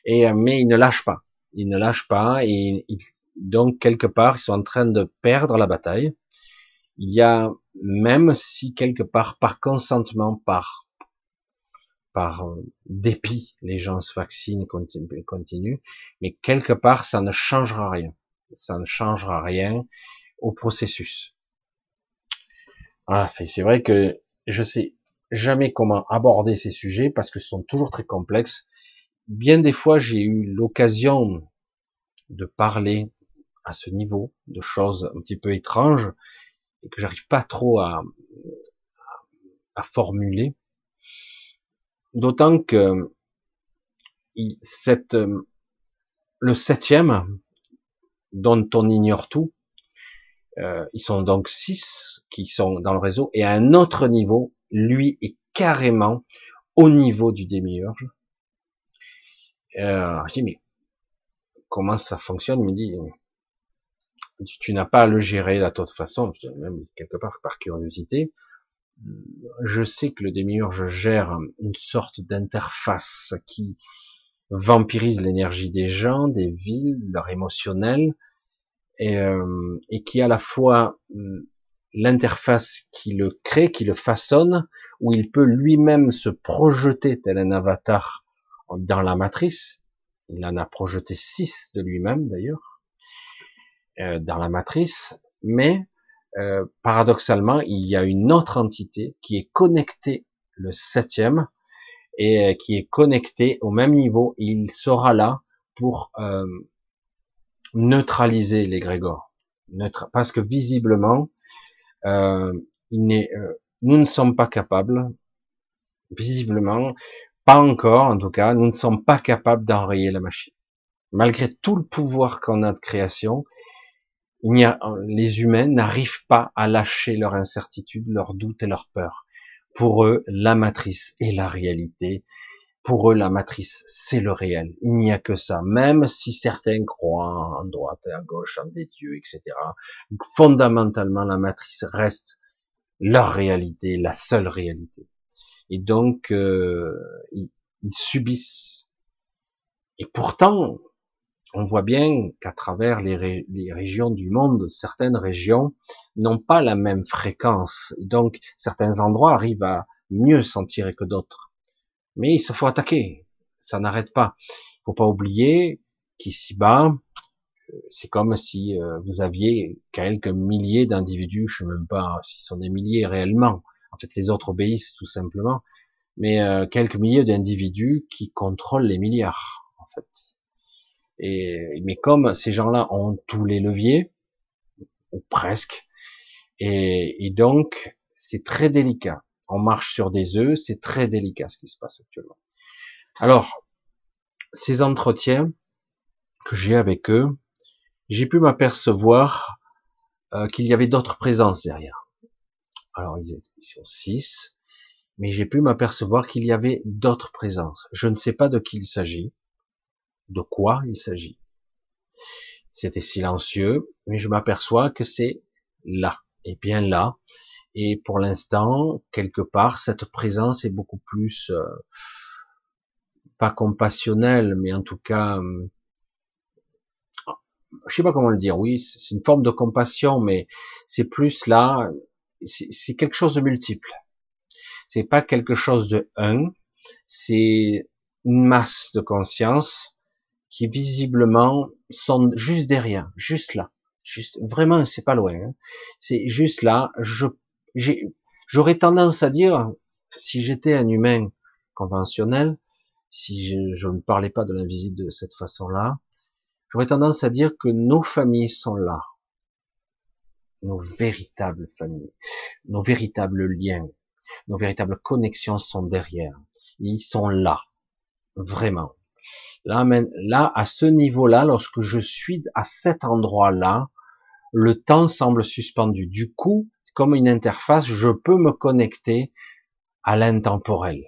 Et euh, mais il ne lâche pas, il ne lâche pas et donc quelque part ils sont en train de perdre la bataille. Il y a même si quelque part par consentement, par par euh, dépit, les gens se vaccinent et continuent, mais quelque part ça ne changera rien. Ça ne changera rien au processus. Ah, c'est vrai que je sais jamais comment aborder ces sujets parce que ce sont toujours très complexes. Bien des fois, j'ai eu l'occasion de parler à ce niveau de choses un petit peu étranges et que j'arrive pas trop à, formuler. D'autant que cette, le septième, dont on ignore tout, euh, ils sont donc six qui sont dans le réseau, et à un autre niveau, lui est carrément au niveau du démiurge. Euh, je dis, mais comment ça fonctionne? Il me dit, tu, n'as pas à le gérer de toute façon, même quelque part par curiosité. Je sais que le démiurge gère une sorte d'interface qui vampirise l'énergie des gens, des villes, leur émotionnel, et, euh, et qui à la fois hum, l'interface qui le crée, qui le façonne, où il peut lui-même se projeter tel un avatar dans la matrice. Il en a projeté six de lui-même d'ailleurs dans la matrice, mais euh, paradoxalement, il y a une autre entité qui est connectée, le septième, et euh, qui est connectée au même niveau. il sera là pour neutraliser les Grégor. Neutre, parce que visiblement, euh, il euh, nous ne sommes pas capables, visiblement, pas encore en tout cas, nous ne sommes pas capables d'enrayer la machine. Malgré tout le pouvoir qu'on a de création, les humains n'arrivent pas à lâcher leur incertitude, leur doute et leur peur. Pour eux, la matrice est la réalité, pour eux, la matrice, c'est le réel. Il n'y a que ça. Même si certains croient en droite et à gauche, en des dieux, etc. Fondamentalement, la matrice reste leur réalité, la seule réalité. Et donc, euh, ils, subissent. Et pourtant, on voit bien qu'à travers les, régions du monde, certaines régions n'ont pas la même fréquence. Donc, certains endroits arrivent à mieux s'en tirer que d'autres mais il se faut attaquer. Ça n'arrête pas. Il faut pas oublier qu'ici-bas, c'est comme si euh, vous aviez quelques milliers d'individus, je ne sais même pas s'ils sont des milliers réellement. En fait, les autres obéissent tout simplement, mais euh, quelques milliers d'individus qui contrôlent les milliards, en fait. Et mais comme ces gens-là ont tous les leviers, ou presque, et, et donc c'est très délicat on marche sur des œufs, c'est très délicat ce qui se passe actuellement. Alors, ces entretiens que j'ai avec eux, j'ai pu m'apercevoir euh, qu'il y avait d'autres présences derrière. Alors, ils, sont six, mais j'ai pu m'apercevoir qu'il y avait d'autres présences. Je ne sais pas de qui il s'agit, de quoi il s'agit. C'était silencieux, mais je m'aperçois que c'est là, et bien là, et pour l'instant, quelque part, cette présence est beaucoup plus, euh, pas compassionnelle, mais en tout cas, euh, je sais pas comment le dire. Oui, c'est une forme de compassion, mais c'est plus là, c'est quelque chose de multiple. C'est pas quelque chose de un, c'est une masse de conscience qui visiblement sont juste derrière, juste là, juste vraiment, c'est pas loin. Hein. C'est juste là. Je j'aurais tendance à dire, si j'étais un humain conventionnel, si je, ne parlais pas de l'invisible de cette façon-là, j'aurais tendance à dire que nos familles sont là, nos véritables familles, nos véritables liens, nos véritables connexions sont derrière. Ils sont là, vraiment. Là, à ce niveau-là, lorsque je suis à cet endroit-là, le temps semble suspendu. Du coup, comme une interface, je peux me connecter à l'intemporel.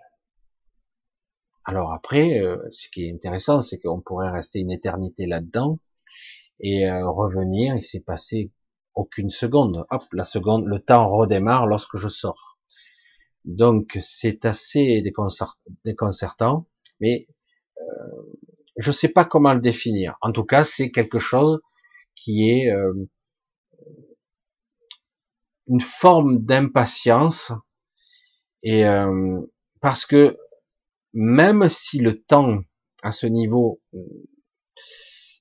Alors après, euh, ce qui est intéressant, c'est qu'on pourrait rester une éternité là-dedans et euh, revenir. Il s'est passé aucune seconde. Hop, la seconde, le temps redémarre lorsque je sors. Donc c'est assez déconcertant, mais je ne sais pas comment le définir. En tout cas, c'est quelque chose qui est une forme d'impatience et euh, parce que même si le temps à ce niveau euh,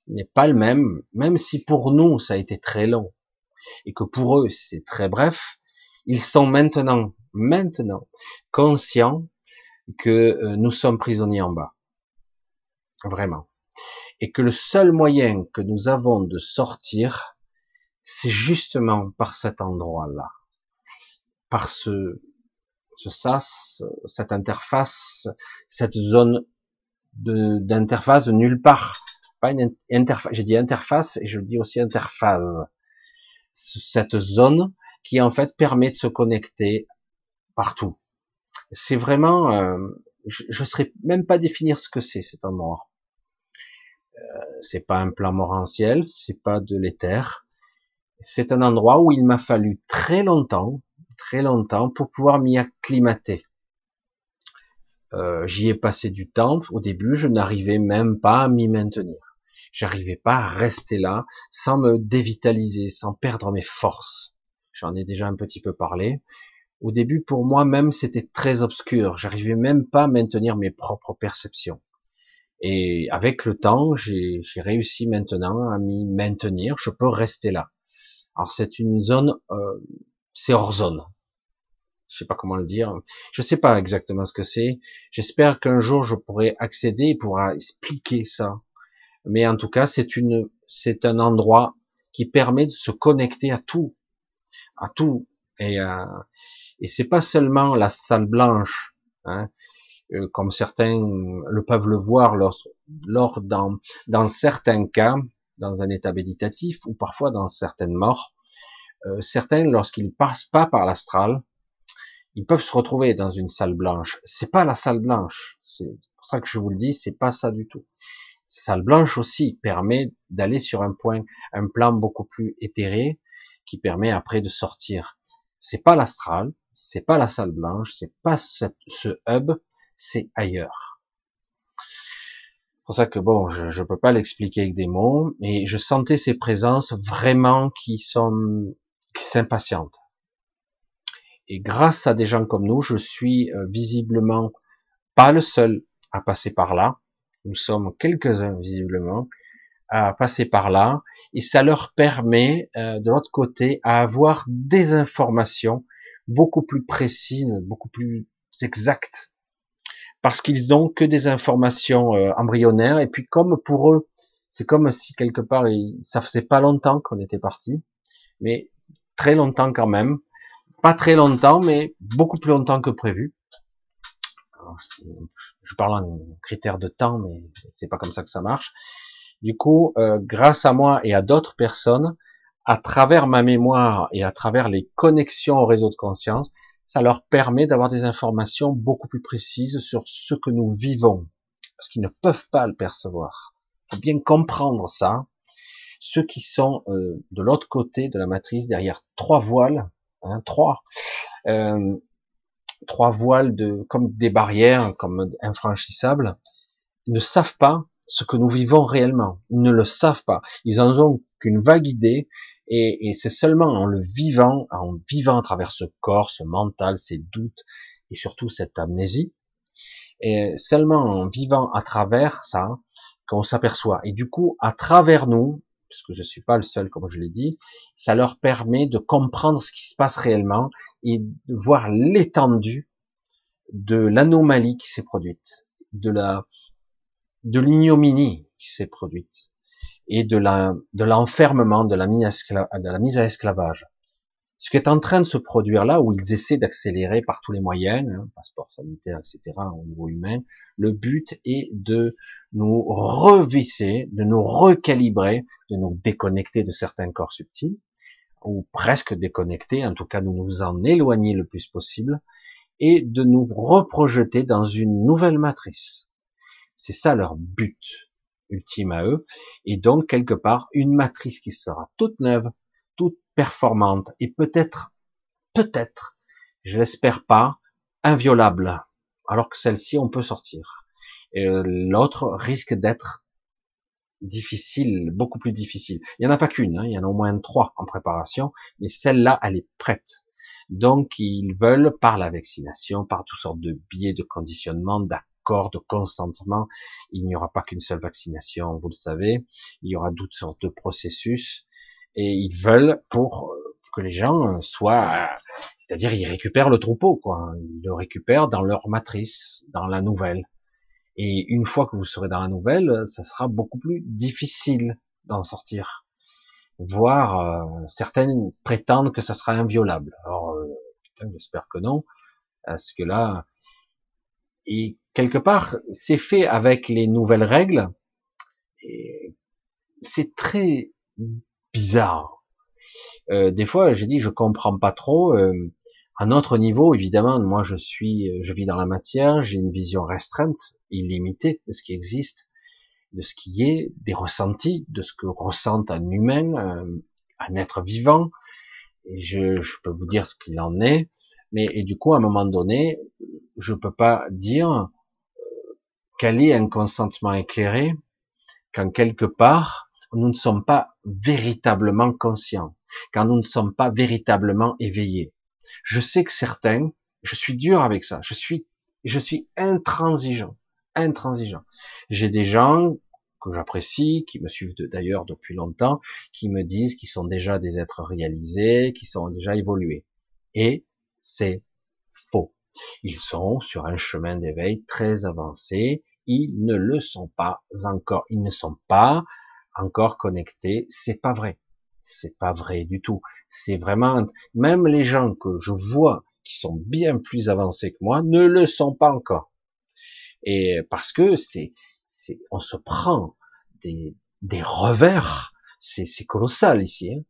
n'est pas le même, même si pour nous ça a été très long et que pour eux c'est très bref, Ils sont maintenant, maintenant, conscients que euh, nous sommes prisonniers en bas. Vraiment. Et que le seul moyen que nous avons de sortir, c'est justement par cet endroit-là. Par ce, ce sas, cette interface, cette zone d'interface de, nulle part. Pas une interface, j'ai dit interface et je dis aussi interface. Cette zone qui en fait permet de se connecter partout. C'est vraiment, euh, je ne saurais même pas définir ce que c'est cet endroit. C'est pas un plan morantiel, c'est pas de l'éther. C'est un endroit où il m'a fallu très longtemps, très longtemps pour pouvoir m'y acclimater. Euh, j'y ai passé du temps. Au début, je n'arrivais même pas à m'y maintenir. J'arrivais pas à rester là sans me dévitaliser, sans perdre mes forces. J'en ai déjà un petit peu parlé. Au début, pour moi-même, c'était très obscur. J'arrivais même pas à maintenir mes propres perceptions. Et avec le temps, j'ai réussi maintenant à m'y maintenir. Je peux rester là. Alors c'est une zone, euh, c'est hors zone. Je sais pas comment le dire. Je sais pas exactement ce que c'est. J'espère qu'un jour je pourrai accéder et pourra expliquer ça. Mais en tout cas, c'est une, c'est un endroit qui permet de se connecter à tout, à tout. Et, euh, et c'est pas seulement la salle blanche. Hein. Euh, comme certains le peuvent le voir lors, lors dans, dans certains cas, dans un état méditatif ou parfois dans certaines morts, euh, certains, lorsqu'ils passent pas par l'astral, ils peuvent se retrouver dans une salle blanche. C'est pas la salle blanche. C'est pour ça que je vous le dis, c'est pas ça du tout. Cette salle blanche aussi permet d'aller sur un point, un plan beaucoup plus éthéré, qui permet après de sortir. C'est pas l'astral, c'est pas la salle blanche, c'est pas ce hub, c'est ailleurs. C'est pour ça que bon, je, je peux pas l'expliquer avec des mots, mais je sentais ces présences vraiment qui sont, qui s'impatientent. Et grâce à des gens comme nous, je suis euh, visiblement pas le seul à passer par là. Nous sommes quelques-uns visiblement à passer par là, et ça leur permet euh, de l'autre côté à avoir des informations beaucoup plus précises, beaucoup plus exactes parce qu'ils n'ont que des informations euh, embryonnaires, et puis comme pour eux, c'est comme si quelque part, ça faisait pas longtemps qu'on était parti, mais très longtemps quand même, pas très longtemps, mais beaucoup plus longtemps que prévu. je parle en critère de temps, mais c'est pas comme ça que ça marche. Du coup, euh, grâce à moi et à d'autres personnes, à travers ma mémoire et à travers les connexions au réseau de conscience, ça leur permet d'avoir des informations beaucoup plus précises sur ce que nous vivons, parce qu'ils ne peuvent pas le percevoir. Il faut bien comprendre ça. Ceux qui sont euh, de l'autre côté de la matrice, derrière trois voiles, hein, trois, euh, trois voiles de comme des barrières, comme infranchissables, ne savent pas ce que nous vivons réellement. Ils ne le savent pas. Ils en ont qu'une vague idée et, c'est seulement en le vivant, en vivant à travers ce corps, ce mental, ces doutes et surtout cette amnésie, et seulement en vivant à travers ça qu'on s'aperçoit. Et du coup, à travers nous, puisque je suis pas le seul, comme je l'ai dit, ça leur permet de comprendre ce qui se passe réellement et de voir l'étendue de l'anomalie qui s'est produite, de la, de l'ignominie qui s'est produite et de la de l'enfermement, de la mise à esclavage. Ce qui est en train de se produire là, où ils essaient d'accélérer par tous les moyens, hein, passeport sanitaire, etc., au niveau humain, le but est de nous revisser, de nous recalibrer, de nous déconnecter de certains corps subtils, ou presque déconnecter, en tout cas de nous en éloigner le plus possible, et de nous reprojeter dans une nouvelle matrice. C'est ça leur but ultime à eux, et donc quelque part une matrice qui sera toute neuve, toute performante, et peut-être, peut-être, je l'espère pas, inviolable, alors que celle-ci on peut sortir. Et euh, l'autre risque d'être difficile, beaucoup plus difficile. Il y en a pas qu'une, hein, il y en a au moins trois en préparation, mais celle-là, elle est prête. Donc, ils veulent, par la vaccination, par toutes sortes de biais de conditionnement, de consentement. Il n'y aura pas qu'une seule vaccination, vous le savez. Il y aura d'autres sortes de processus. Et ils veulent pour que les gens soient C'est-à-dire, ils récupèrent le troupeau, quoi. Ils le récupèrent dans leur matrice, dans la nouvelle. Et une fois que vous serez dans la nouvelle, ça sera beaucoup plus difficile d'en sortir. Voire, euh, certaines prétendent que ça sera inviolable. Alors, euh, j'espère que non. Parce que là, et quelque part, c'est fait avec les nouvelles règles. C'est très bizarre. Euh, des fois, j'ai dit, je comprends pas trop. Euh, à notre niveau, évidemment, moi, je suis, je vis dans la matière, j'ai une vision restreinte, illimitée de ce qui existe, de ce qui est, des ressentis, de ce que ressent un humain, euh, un être vivant. Et je, je peux vous dire ce qu'il en est. Mais et du coup, à un moment donné, je peux pas dire euh, quel est un consentement éclairé quand quelque part nous ne sommes pas véritablement conscients, quand nous ne sommes pas véritablement éveillés. Je sais que certains, je suis dur avec ça, je suis, je suis intransigeant, intransigeant. J'ai des gens que j'apprécie, qui me suivent d'ailleurs depuis longtemps, qui me disent qu'ils sont déjà des êtres réalisés, qui sont déjà évolués. Et c'est faux. Ils sont sur un chemin d'éveil très avancé. Ils ne le sont pas encore. Ils ne sont pas encore connectés. C'est pas vrai. C'est pas vrai du tout. C'est vraiment, même les gens que je vois qui sont bien plus avancés que moi ne le sont pas encore. Et parce que c'est, c'est, on se prend des, des revers. C'est, c'est colossal ici. Hein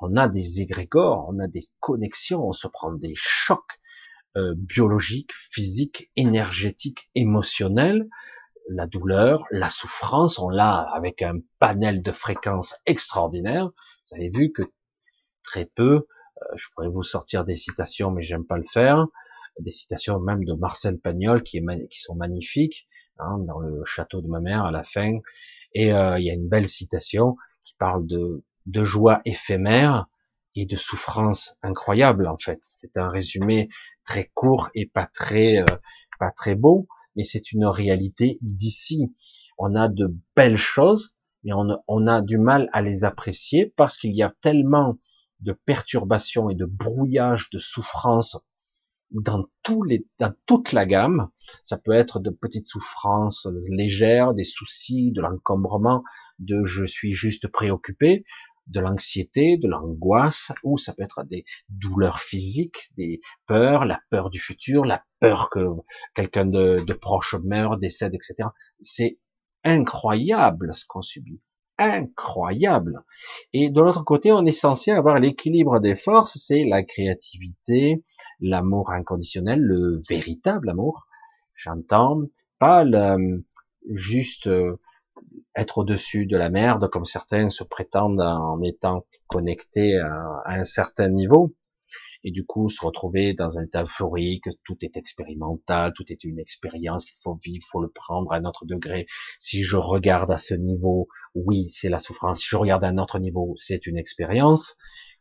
on a des égrégores, on a des connexions, on se prend des chocs euh, biologiques, physiques, énergétiques, émotionnels, la douleur, la souffrance, on l'a avec un panel de fréquences extraordinaire. Vous avez vu que très peu, euh, je pourrais vous sortir des citations, mais j'aime pas le faire, des citations même de Marcel Pagnol qui, sont magnifiques, hein, dans le château de ma mère à la fin. Et euh, il y a une belle citation qui parle de de joie éphémère et de souffrance incroyable en fait. C'est un résumé très court et pas très euh, pas très beau, mais c'est une réalité d'ici. On a de belles choses, mais on, on a du mal à les apprécier parce qu'il y a tellement de perturbations et de brouillage, de souffrance dans tous les, dans toute la gamme. Ça peut être de petites souffrances légères, des soucis, de l'encombrement, de je suis juste préoccupé, de l'anxiété, de l'angoisse, ou ça peut être des douleurs physiques, des peurs, la peur du futur, la peur que quelqu'un de, proche meure, décède, etc. C'est incroyable ce qu'on subit. Incroyable. Et de l'autre côté, on est censé avoir l'équilibre des forces, c'est la créativité, l'amour inconditionnel, le véritable amour. J'entends pas le, juste euh, être au-dessus de la merde, comme certains se prétendent en étant connectés à, un certain niveau, et du coup se retrouver dans un état euphorique, tout est expérimental, tout est une expérience qu'il faut vivre, faut le prendre à un autre degré. Si je regarde à ce niveau, oui, c'est la souffrance. Si je regarde à un autre niveau, c'est une expérience.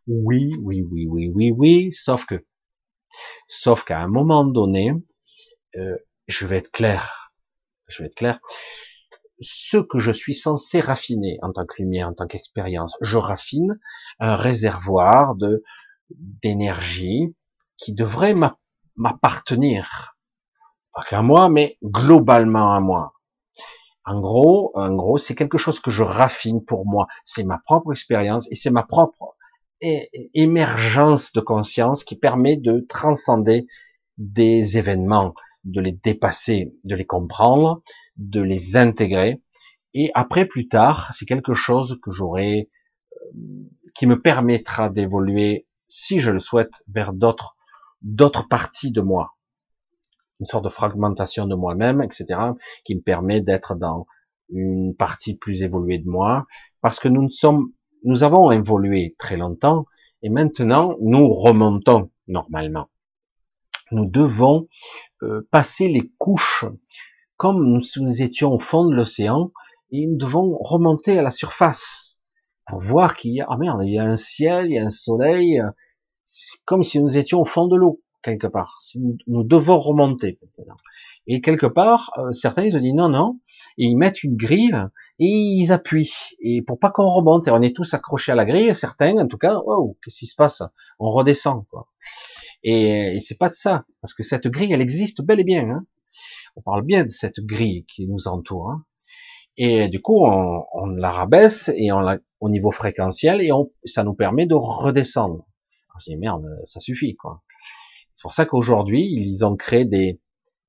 Oui, oui, oui, oui, oui, oui, sauf que, sauf qu'à un moment donné, euh, je vais être clair, je vais être clair, ce que je suis censé raffiner en tant que lumière, en tant qu'expérience. Je raffine un réservoir de d'énergie qui devrait m'appartenir, pas qu'à moi, mais globalement à moi. En gros, en gros, c'est quelque chose que je raffine pour moi. C'est ma propre expérience et c'est ma propre émergence de conscience qui permet de transcender des événements, de les dépasser, de les comprendre, de les intégrer. Et après, plus tard, c'est quelque chose que j'aurai, euh, qui me permettra d'évoluer, si je le souhaite, vers d'autres, d'autres parties de moi. Une sorte de fragmentation de moi-même, etc., qui me permet d'être dans une partie plus évoluée de moi, parce que nous sommes, nous avons évolué très longtemps, et maintenant, nous remontons normalement. Nous devons euh, passer les couches comme nous, nous étions au fond de l'océan, et nous devons remonter à la surface pour voir qu'il y a, ah merde, il y a un ciel, il y a un soleil, c'est comme si nous étions au fond de l'eau, quelque part. Nous, devons remonter. Et quelque part, euh, certains ils se disent non, non, et ils mettent une grille et ils appuient. Et pour pas qu'on remonte, et on est tous accrochés à la grille, certains en tout cas, wow, qu'est-ce qui se passe? On redescend. Quoi. Et, et c'est pas de ça, parce que cette grille, elle existe bel et bien. Hein. On parle bien de cette grille qui nous entoure. Hein. Et du coup, on, on, la rabaisse et on la, au niveau fréquentiel et on, ça nous permet de redescendre. Alors, je dis merde, ça suffit quoi. C'est pour ça qu'aujourd'hui, ils ont créé des,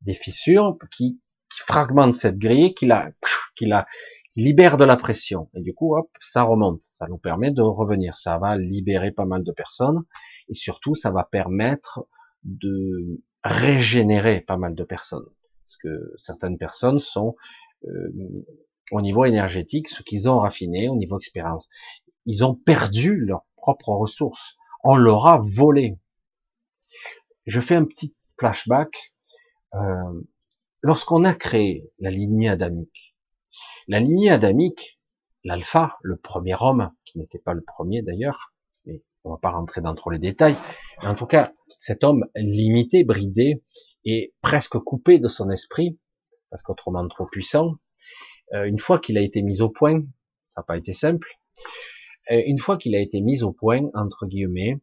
des fissures qui, qui fragmentent cette grille, qui la, qui la, qui libère de la pression. Et du coup, hop, ça remonte. Ça nous permet de revenir. Ça va libérer pas mal de personnes. Et surtout, ça va permettre de régénérer pas mal de personnes. Parce que certaines personnes sont euh, au niveau énergétique, ce qu'ils ont raffiné, au niveau expérience. Ils ont perdu leurs propres ressources. On leur a volé. Je fais un petit flashback. Euh, lorsqu'on a créé la lignée adamique, la lignée adamique, l'alpha, le premier homme, qui n'était pas le premier d'ailleurs, mais on va pas rentrer dans trop les détails, en tout cas, cet homme limité, bridé, et presque coupé de son esprit, parce qu'autrement trop puissant, euh, une fois qu'il a été mis au point, ça n'a pas été simple, euh, une fois qu'il a été mis au point, entre guillemets,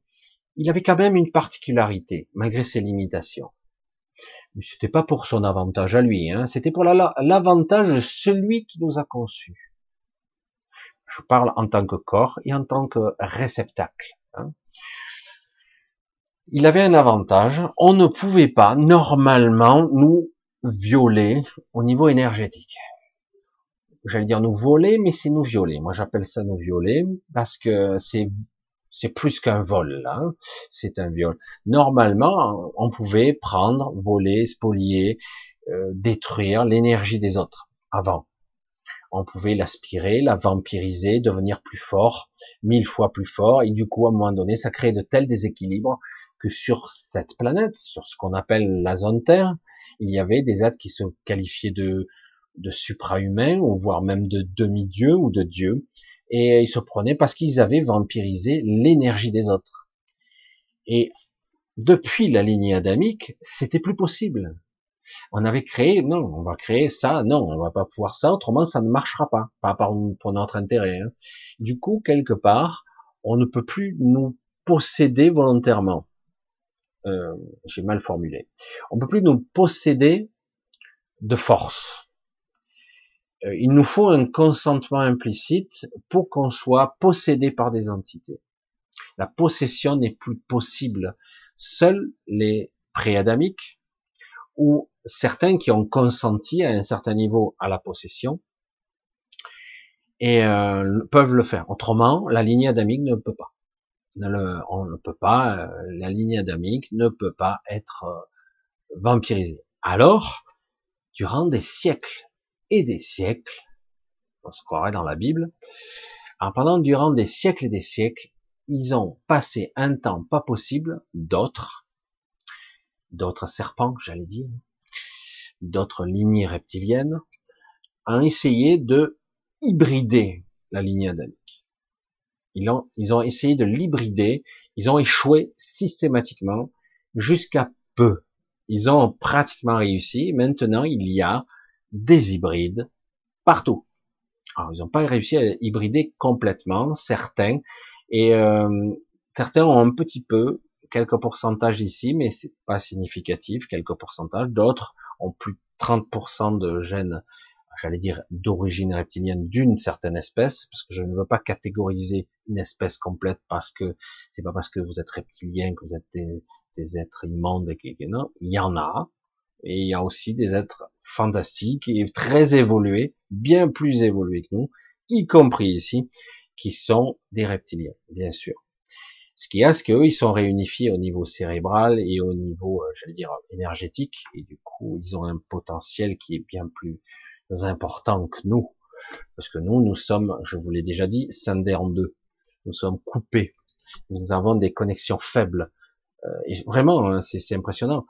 il avait quand même une particularité, malgré ses limitations. Mais c'était pas pour son avantage à lui, hein, c'était pour l'avantage de celui qui nous a conçus. Je parle en tant que corps et en tant que réceptacle. Hein. Il avait un avantage, on ne pouvait pas normalement nous violer au niveau énergétique j'allais dire nous voler, mais c'est nous violer. Moi, j'appelle ça nous violer parce que c'est c'est plus qu'un vol. Hein. C'est un viol. Normalement, on pouvait prendre, voler, spolier, euh, détruire l'énergie des autres avant. On pouvait l'aspirer, la vampiriser, devenir plus fort, mille fois plus fort, et du coup, à un moment donné, ça crée de tels déséquilibres que sur cette planète, sur ce qu'on appelle la zone Terre, il y avait des êtres qui se qualifiaient de, de supra-humains, ou voire même de demi-dieux ou de dieux, et ils se prenaient parce qu'ils avaient vampirisé l'énergie des autres. Et depuis la lignée adamique, c'était plus possible. On avait créé, non, on va créer ça, non, on va pas pouvoir ça, autrement ça ne marchera pas, pas pour notre intérêt. Hein. Du coup, quelque part, on ne peut plus nous posséder volontairement. Euh, J'ai mal formulé. On peut plus nous posséder de force. Euh, il nous faut un consentement implicite pour qu'on soit possédé par des entités. La possession n'est plus possible. Seuls les préadamiques ou certains qui ont consenti à un certain niveau à la possession et euh, peuvent le faire. Autrement, la lignée adamique ne peut pas. On ne peut pas. Euh, la lignée adamique ne peut pas être vampirisée. Alors, durant des siècles, et des siècles, on se croirait dans la Bible, en pendant durant des siècles et des siècles, ils ont passé un temps pas possible, d'autres, d'autres serpents, j'allais dire, d'autres lignées reptiliennes, ont essayé de hybrider la lignée adamique. Ils ont, ils ont essayé de l'hybrider, ils ont échoué systématiquement jusqu'à peu. Ils ont pratiquement réussi. Maintenant, il y a des hybrides partout. Alors, ils n'ont pas réussi à hybrider complètement, certains, et euh, certains ont un petit peu, quelques pourcentages ici, mais c'est pas significatif, quelques pourcentages. D'autres ont plus de 30% de gènes, j'allais dire, d'origine reptilienne d'une certaine espèce, parce que je ne veux pas catégoriser une espèce complète parce que c'est pas parce que vous êtes reptilien que vous êtes des, des êtres immondes et que, non, il y en a, et il y a aussi des êtres fantastiques et très évolués, bien plus évolués que nous, y compris ici, qui sont des reptiliens, bien sûr. Ce qu'il y a, c'est qu'eux, ils sont réunifiés au niveau cérébral et au niveau, euh, j'allais dire, énergétique, et du coup, ils ont un potentiel qui est bien plus important que nous. Parce que nous, nous sommes, je vous l'ai déjà dit, scindés en deux. Nous sommes coupés. Nous avons des connexions faibles. Euh, et vraiment, hein, c'est impressionnant.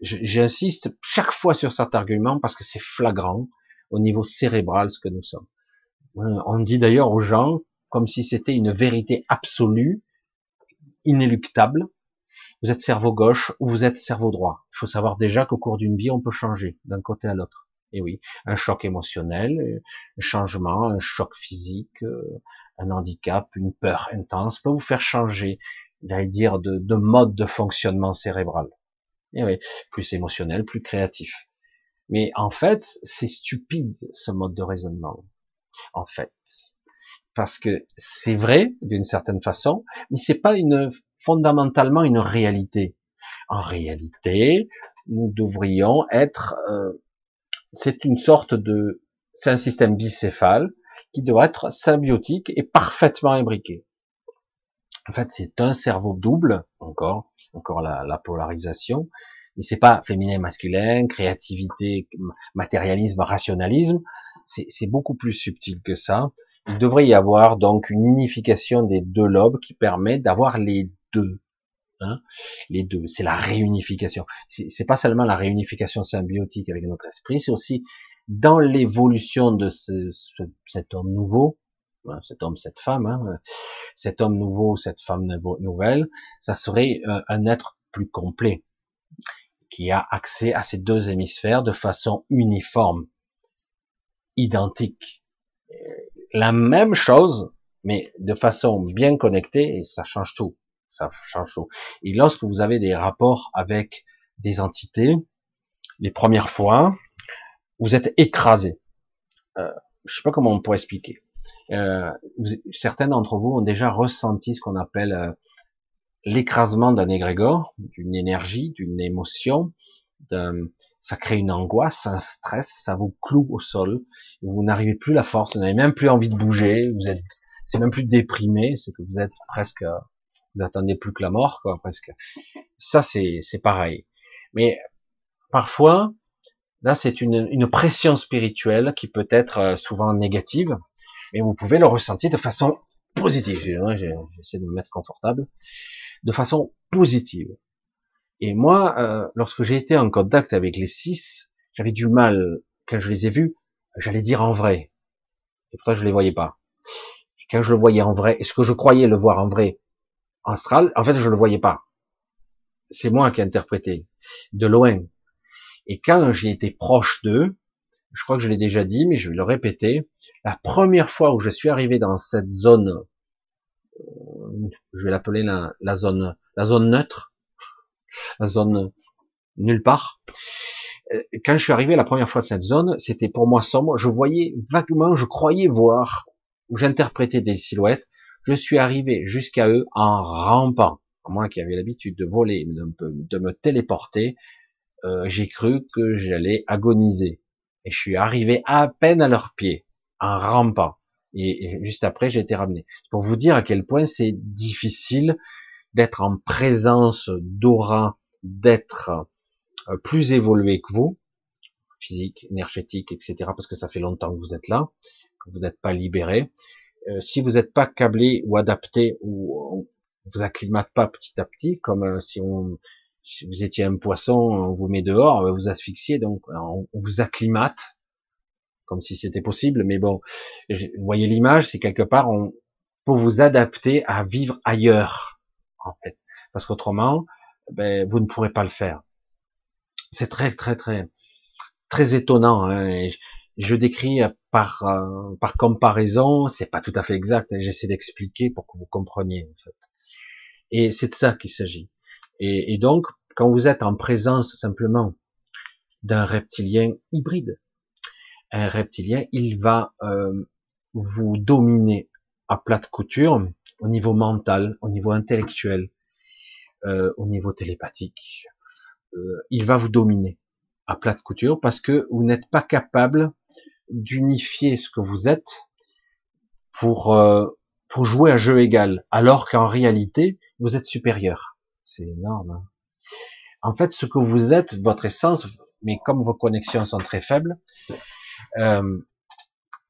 J'insiste chaque fois sur cet argument parce que c'est flagrant au niveau cérébral ce que nous sommes. On dit d'ailleurs aux gens comme si c'était une vérité absolue, inéluctable. Vous êtes cerveau gauche ou vous êtes cerveau droit. Il faut savoir déjà qu'au cours d'une vie, on peut changer d'un côté à l'autre. Et oui, un choc émotionnel, un changement, un choc physique, euh, un handicap, une peur intense peut vous faire changer j'allais dire, de, de mode de fonctionnement cérébral. Et oui, plus émotionnel, plus créatif. Mais en fait, c'est stupide ce mode de raisonnement. En fait, parce que c'est vrai d'une certaine façon, mais c'est pas une fondamentalement une réalité. En réalité, nous devrions être, euh, c'est une sorte de, c'est un système bicéphale qui doit être symbiotique et parfaitement imbriqué. En fait, c'est un cerveau double, encore, encore la, la polarisation. Et c'est pas féminin, masculin, créativité, matérialisme, rationalisme. C'est beaucoup plus subtil que ça. Il devrait y avoir donc une unification des deux lobes qui permet d'avoir les deux. Hein les deux, c'est la réunification. C'est pas seulement la réunification symbiotique avec notre esprit, c'est aussi dans l'évolution de ce, cet homme nouveau, hein, cet homme, cette femme, hein, cet homme nouveau, cette femme nouvelle, ça serait euh, un être plus complet, qui a accès à ces deux hémisphères de façon uniforme, identique. La même chose, mais de façon bien connectée, et ça change tout. Ça change tout. Et lorsque vous avez des rapports avec des entités, les premières fois, vous êtes écrasé. Euh, je sais pas comment on pourrait expliquer. Euh, certains d'entre vous ont déjà ressenti ce qu'on appelle euh, l'écrasement d'un égrégore, d'une énergie, d'une émotion. Ça crée une angoisse, un stress, ça vous cloue au sol. Vous n'arrivez plus la force, vous n'avez même plus envie de bouger. Vous êtes, c'est même plus déprimé, c'est que vous êtes presque, vous plus que la mort, quoi, presque. Ça, c'est, c'est pareil. Mais parfois, Là, c'est une, une, pression spirituelle qui peut être euh, souvent négative, mais vous pouvez le ressentir de façon positive. J'essaie de me mettre confortable. De façon positive. Et moi, euh, lorsque j'ai été en contact avec les six, j'avais du mal, quand je les ai vus, j'allais dire en vrai. Et pourtant, je les voyais pas. Et quand je le voyais en vrai, est-ce que je croyais le voir en vrai, en fait, je le voyais pas. C'est moi qui ai interprété. De loin. Et quand j'ai été proche d'eux, je crois que je l'ai déjà dit, mais je vais le répéter, la première fois où je suis arrivé dans cette zone, euh, je vais l'appeler la, zone, la zone neutre, la zone nulle part. Euh, quand je suis arrivé la première fois dans cette zone, c'était pour moi sombre. Je voyais vaguement, je croyais voir, j'interprétais des silhouettes. Je suis arrivé jusqu'à eux en rampant. Moi qui avais l'habitude de voler, de me téléporter, euh, j'ai cru que j'allais agoniser. Et je suis arrivé à peine à leurs pieds, en rampant. Et, juste après, j'ai été ramené. Pour vous dire à quel point c'est difficile d'être en présence d'aura, d'être euh, plus évolué que vous, physique, énergétique, etc., parce que ça fait longtemps que vous êtes là, que vous n'êtes pas libéré. Euh, si vous n'êtes pas câblé ou adapté, ou on vous acclimate pas petit à petit, comme si on si vous étiez un poisson, on vous met dehors, vous asphyxiez, donc on vous acclimate, comme si c'était possible, mais bon, vous voyez l'image, c'est quelque part on, pour vous adapter à vivre ailleurs, en fait, parce qu'autrement, ben, vous ne pourrez pas le faire. C'est très très très très étonnant. Hein, je décris par euh, par comparaison, c'est pas tout à fait exact. Hein, j'essaie d'expliquer pour que vous compreniez en fait. Et c'est de ça qu'il s'agit. Et, donc, quand vous êtes en présence simplement d'un reptilien hybride, un reptilien, il va euh, vous dominer à plate couture au niveau mental, au niveau intellectuel, euh, au niveau télépathique. Euh, il va vous dominer à plate couture parce que vous n'êtes pas capable d'unifier ce que vous êtes pour pour jouer à jeu égal, alors qu'en réalité vous êtes supérieur. C'est énorme. Hein. En fait, ce que vous êtes, votre essence, mais comme vos connexions sont très faibles, euh,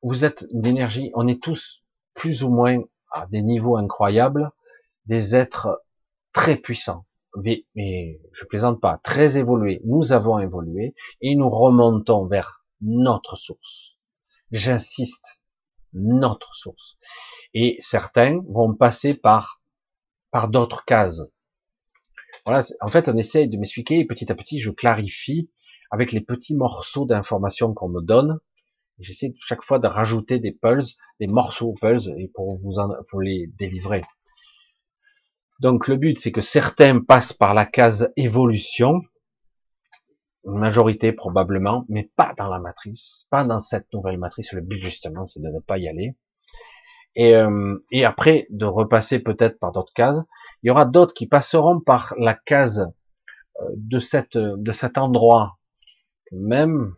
vous êtes d'énergie. On est tous plus ou moins à des niveaux incroyables, des êtres très puissants. Mais, mais je plaisante pas, très évolués. Nous avons évolué et nous remontons vers notre source. J'insiste, notre source. Et certains vont passer par par d'autres cases. Voilà, en fait, on essaye de m'expliquer et petit à petit, je clarifie avec les petits morceaux d'informations qu'on me donne. J'essaie chaque fois de rajouter des pulses, des morceaux pulses, et pour vous, en, vous les délivrer. Donc le but, c'est que certains passent par la case évolution, une majorité probablement, mais pas dans la matrice, pas dans cette nouvelle matrice. Le but justement, c'est de ne pas y aller. Et, euh, et après, de repasser peut-être par d'autres cases. Il y aura d'autres qui passeront par la case euh, de, cette, de cet endroit. Même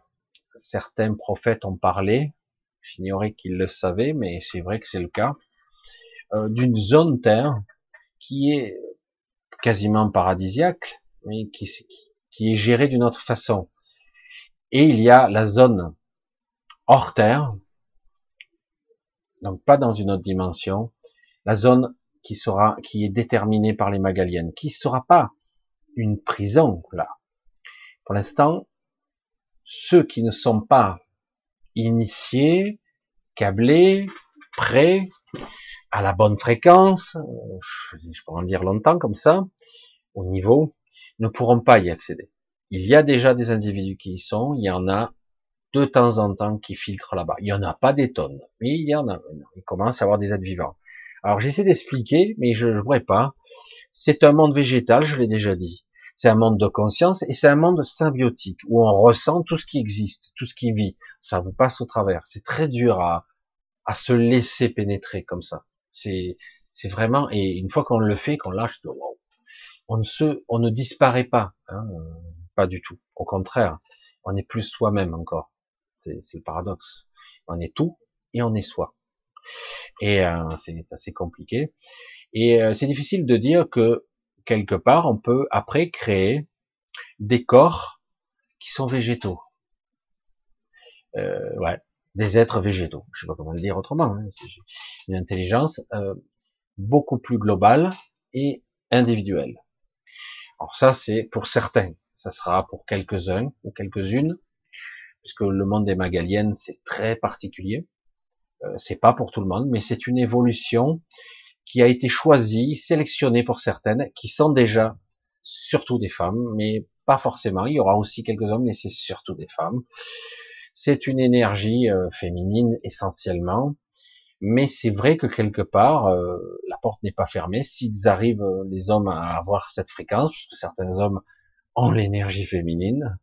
certains prophètes ont parlé, j'ignorais qu'ils le savaient, mais c'est vrai que c'est le cas, euh, d'une zone terre qui est quasiment paradisiaque, mais qui, qui est gérée d'une autre façon. Et il y a la zone hors terre, donc pas dans une autre dimension, la zone qui sera, qui est déterminée par les Magaliennes, qui sera pas une prison là. Pour l'instant, ceux qui ne sont pas initiés, câblés, prêts, à la bonne fréquence, je pourrais en dire longtemps comme ça, au niveau, ne pourront pas y accéder. Il y a déjà des individus qui y sont, il y en a de temps en temps qui filtrent là-bas. Il n'y en a pas des tonnes, mais il y en a. Il commence à avoir des êtres vivants. Alors j'essaie d'expliquer, mais je ne pourrais pas. C'est un monde végétal, je l'ai déjà dit. C'est un monde de conscience et c'est un monde symbiotique où on ressent tout ce qui existe, tout ce qui vit. Ça vous passe au travers. C'est très dur à, se laisser pénétrer comme ça. C'est, vraiment, et une fois qu'on le fait, qu'on lâche, on ne se, on ne disparaît pas, hein, pas du tout. Au contraire, on est plus soi-même encore. C'est, le paradoxe. On est tout et on est soi. Et euh, c'est assez compliqué. Et euh, c'est difficile de dire que quelque part on peut après créer des corps qui sont végétaux. Euh, ouais, des êtres végétaux. Je sais pas comment le dire autrement. Hein. Une intelligence beaucoup plus globale et individuelle. Alors ça, c'est pour certains. Ça sera pour quelques-uns ou quelques-unes, puisque le monde des Magaliennes, c'est très particulier. Euh, c'est pas pour tout le monde, mais c'est une évolution qui a été choisie, sélectionnée pour certaines, qui sont déjà surtout des femmes, mais pas forcément. Il y aura aussi quelques hommes, mais c'est surtout des femmes. C'est une énergie euh, féminine essentiellement, mais c'est vrai que quelque part, euh, la porte n'est pas fermée. S'ils arrivent, euh, les hommes, à avoir cette fréquence, puisque certains hommes ont l'énergie féminine,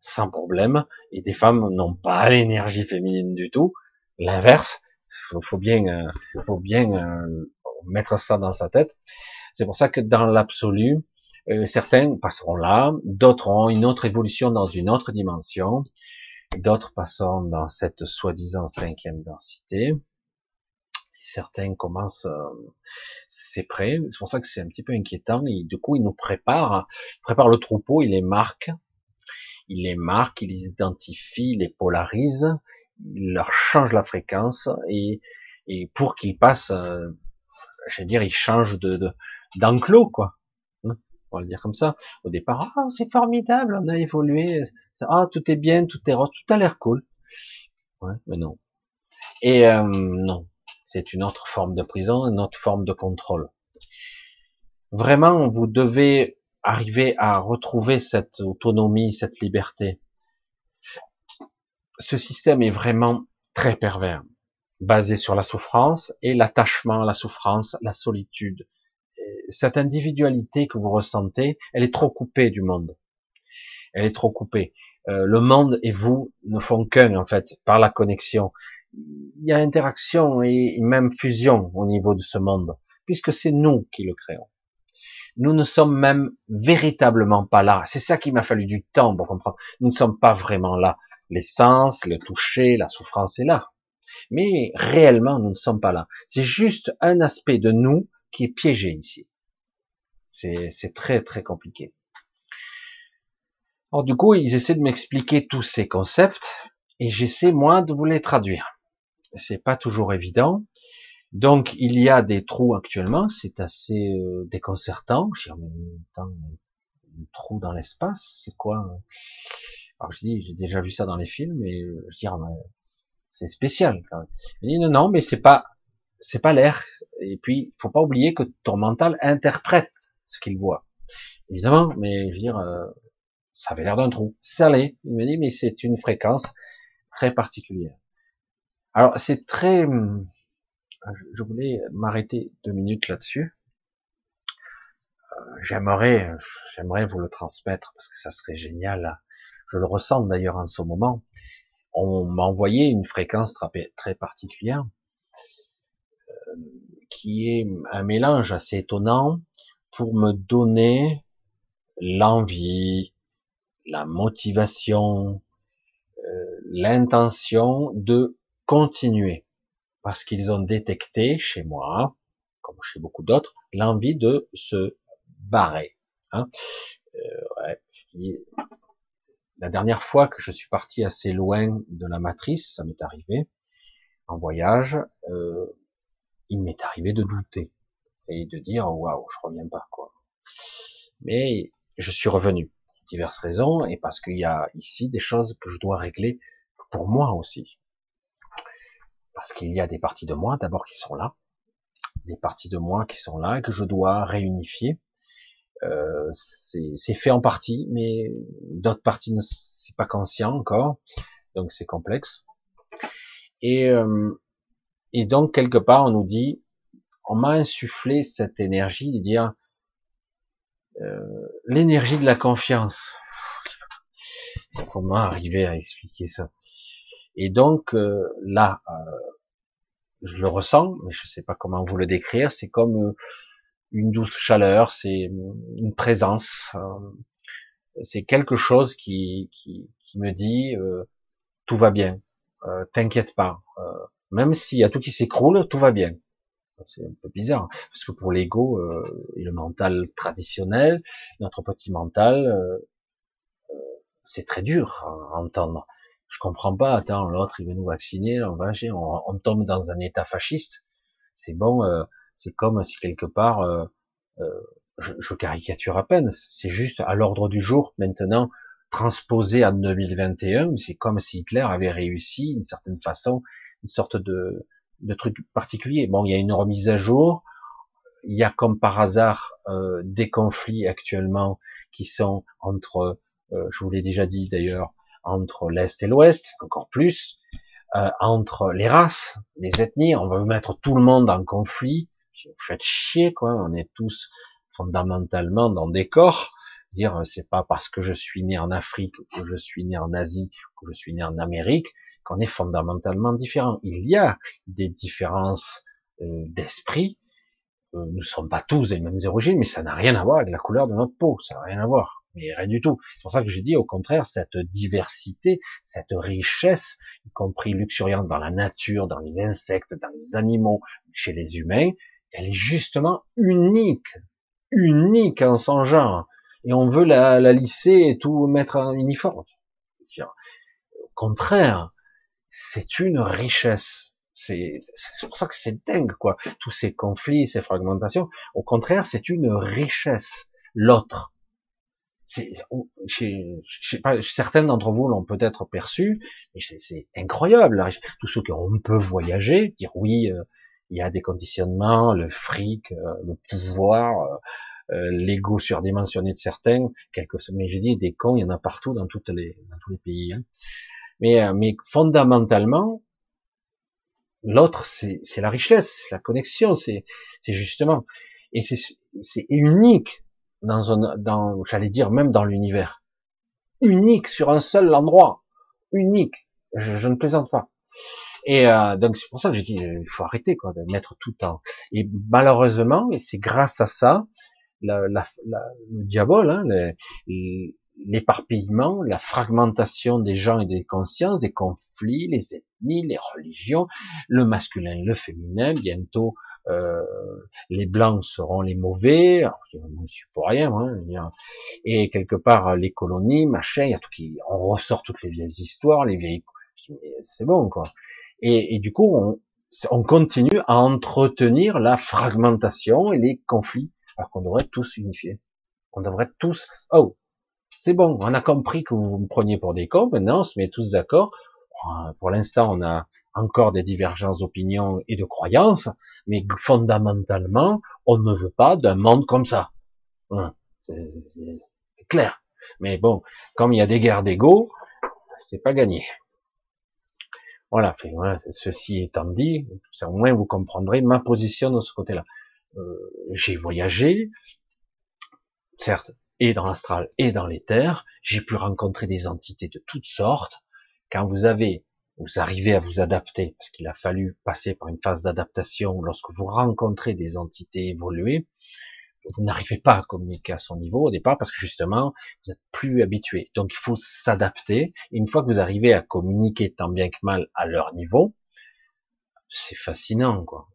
sans problème, et des femmes n'ont pas l'énergie féminine du tout. L'inverse, faut, faut bien, faut bien mettre ça dans sa tête. C'est pour ça que dans l'absolu, certains passeront là, d'autres auront une autre évolution dans une autre dimension, D'autres passent dans cette soi-disant cinquième densité. Certains commencent, euh, c'est prêt. C'est pour ça que c'est un petit peu inquiétant. Et du coup, ils nous préparent, ils préparent le troupeau, ils les marquent, ils les marquent, ils les identifient, ils les polarisent, ils leur changent la fréquence et, et pour qu'ils passent, euh, je veux dire, ils changent de d'enclos quoi on va le dire comme ça. Au départ, ah, c'est formidable, on a évolué, ah, tout est bien, tout est rose, tout a l'air cool. Ouais, mais non. Et euh, non, c'est une autre forme de prison, une autre forme de contrôle. Vraiment, vous devez arriver à retrouver cette autonomie, cette liberté. Ce système est vraiment très pervers, basé sur la souffrance et l'attachement à la souffrance, la solitude, cette individualité que vous ressentez, elle est trop coupée du monde. Elle est trop coupée. Euh, le monde et vous ne font qu'un en fait par la connexion. Il y a interaction et même fusion au niveau de ce monde, puisque c'est nous qui le créons. Nous ne sommes même véritablement pas là. C'est ça qui m'a fallu du temps pour comprendre. Nous ne sommes pas vraiment là. L'essence, le toucher, la souffrance est là. Mais réellement, nous ne sommes pas là. C'est juste un aspect de nous qui est piégé ici. C'est très très compliqué. Alors du coup, ils essaient de m'expliquer tous ces concepts et j'essaie moi de vous les traduire. C'est pas toujours évident. Donc il y a des trous actuellement, c'est assez euh, déconcertant. Je dis, mais un trou dans l'espace, c'est quoi Alors je dis, j'ai déjà vu ça dans les films, mais euh, je dis, c'est spécial. Quand même. Il dit non, non, mais c'est pas, c'est pas l'air. Et puis, faut pas oublier que ton mental interprète ce qu'il voit. Évidemment, mais je veux dire, euh, ça avait l'air d'un trou. Salé. Il me dit, mais c'est une fréquence très particulière. Alors, c'est très, je voulais m'arrêter deux minutes là-dessus. j'aimerais, j'aimerais vous le transmettre parce que ça serait génial. Je le ressens d'ailleurs en ce moment. On m'a envoyé une fréquence très particulière euh, qui est un mélange assez étonnant pour me donner l'envie, la motivation, euh, l'intention de continuer parce qu'ils ont détecté chez moi, comme chez beaucoup d'autres, l'envie de se barrer. Hein. Euh, la dernière fois que je suis parti assez loin de la matrice, ça m'est arrivé en voyage, euh, il m'est arrivé de douter et de dire waouh, je reviens pas quoi. Mais je suis revenu pour diverses raisons et parce qu'il y a ici des choses que je dois régler pour moi aussi. Parce qu'il y a des parties de moi d'abord qui sont là, des parties de moi qui sont là que je dois réunifier. Euh, c'est fait en partie, mais d'autres parties ne c'est pas conscient encore, donc c'est complexe. Et euh, et donc quelque part on nous dit, on m'a insufflé cette énergie de dire euh, l'énergie de la confiance. Comment arriver à expliquer ça Et donc euh, là, euh, je le ressens, mais je ne sais pas comment vous le décrire. C'est comme une douce chaleur, c'est une présence, c'est quelque chose qui, qui, qui me dit tout va bien, t'inquiète pas, même s'il y a tout qui s'écroule, tout va bien. C'est un peu bizarre, hein, parce que pour l'ego euh, et le mental traditionnel, notre petit mental, euh, euh, c'est très dur à entendre. Je comprends pas. Attends, l'autre il veut nous vacciner, on va on, tombe dans un état fasciste. C'est bon, c'est comme si quelque part, je, je, caricature à peine. C'est juste à l'ordre du jour maintenant transposé en 2021. C'est comme si Hitler avait réussi, d'une certaine façon, une sorte de de trucs particuliers. Bon, il y a une remise à jour. Il y a comme par hasard euh, des conflits actuellement qui sont entre, euh, je vous l'ai déjà dit d'ailleurs, entre l'Est et l'Ouest, encore plus, euh, entre les races, les ethnies. On va mettre tout le monde en conflit. Vous faites chier, quoi. On est tous fondamentalement dans des corps. Dire, c'est pas parce que je suis né en Afrique, que je suis né en Asie, que je suis né en Amérique, qu'on est fondamentalement différents. Il y a des différences euh, d'esprit. Euh, nous ne sommes pas tous des mêmes origines, mais ça n'a rien à voir avec la couleur de notre peau. Ça n'a rien à voir, mais rien du tout. C'est pour ça que j'ai dit, au contraire, cette diversité, cette richesse, y compris luxuriante dans la nature, dans les insectes, dans les animaux, chez les humains, elle est justement unique, unique en son genre. Et on veut la, la lisser et tout mettre en uniforme. Au contraire, c'est une richesse. C'est pour ça que c'est dingue, quoi. Tous ces conflits, ces fragmentations. Au contraire, c'est une richesse. L'autre. C'est, certains d'entre vous l'ont peut-être perçu, c'est incroyable. Tous ceux qui ont peu voyagé, dire oui, euh, il y a des conditionnements, le fric, euh, le pouvoir, euh, l'ego surdimensionné de certains, quelques, mais j'ai dit des cons, il y en a partout dans toutes les, dans tous les pays. Hein. Mais, euh, mais fondamentalement, l'autre, c'est la richesse, la connexion, c'est justement, et c'est unique dans un, dans, j'allais dire même dans l'univers, unique sur un seul endroit, unique. Je, ne plaisante pas. Et euh, donc c'est pour ça que je dis, il faut arrêter quoi, de mettre tout en. Et malheureusement, et c'est grâce à ça, le diable, hein, l'éparpillement, la fragmentation des gens et des consciences, des conflits, les ethnies, les religions, le masculin, le féminin, bientôt euh, les blancs seront les mauvais, je suis pour rien, hein, et quelque part les colonies, machin, il y a tout qui, on ressort toutes les vieilles histoires, les vieilles, c'est bon quoi. Et, et, du coup, on, on continue à entretenir la fragmentation et les conflits, alors qu'on devrait tous unifier. On devrait tous, oh, c'est bon, on a compris que vous me preniez pour des cons, maintenant on se met tous d'accord. Pour l'instant, on a encore des divergences d'opinion et de croyances, mais fondamentalement, on ne veut pas d'un monde comme ça. Hein, c'est clair. Mais bon, comme il y a des guerres d'ego, c'est pas gagné. Voilà, ceci étant dit, au moins vous comprendrez ma position de ce côté-là. Euh, j'ai voyagé, certes, et dans l'astral et dans l'éther. J'ai pu rencontrer des entités de toutes sortes. Quand vous avez, vous arrivez à vous adapter, parce qu'il a fallu passer par une phase d'adaptation lorsque vous rencontrez des entités évoluées, vous n'arrivez pas à communiquer à son niveau au départ parce que justement, vous êtes plus habitué. Donc il faut s'adapter. Une fois que vous arrivez à communiquer tant bien que mal à leur niveau, c'est fascinant, quoi.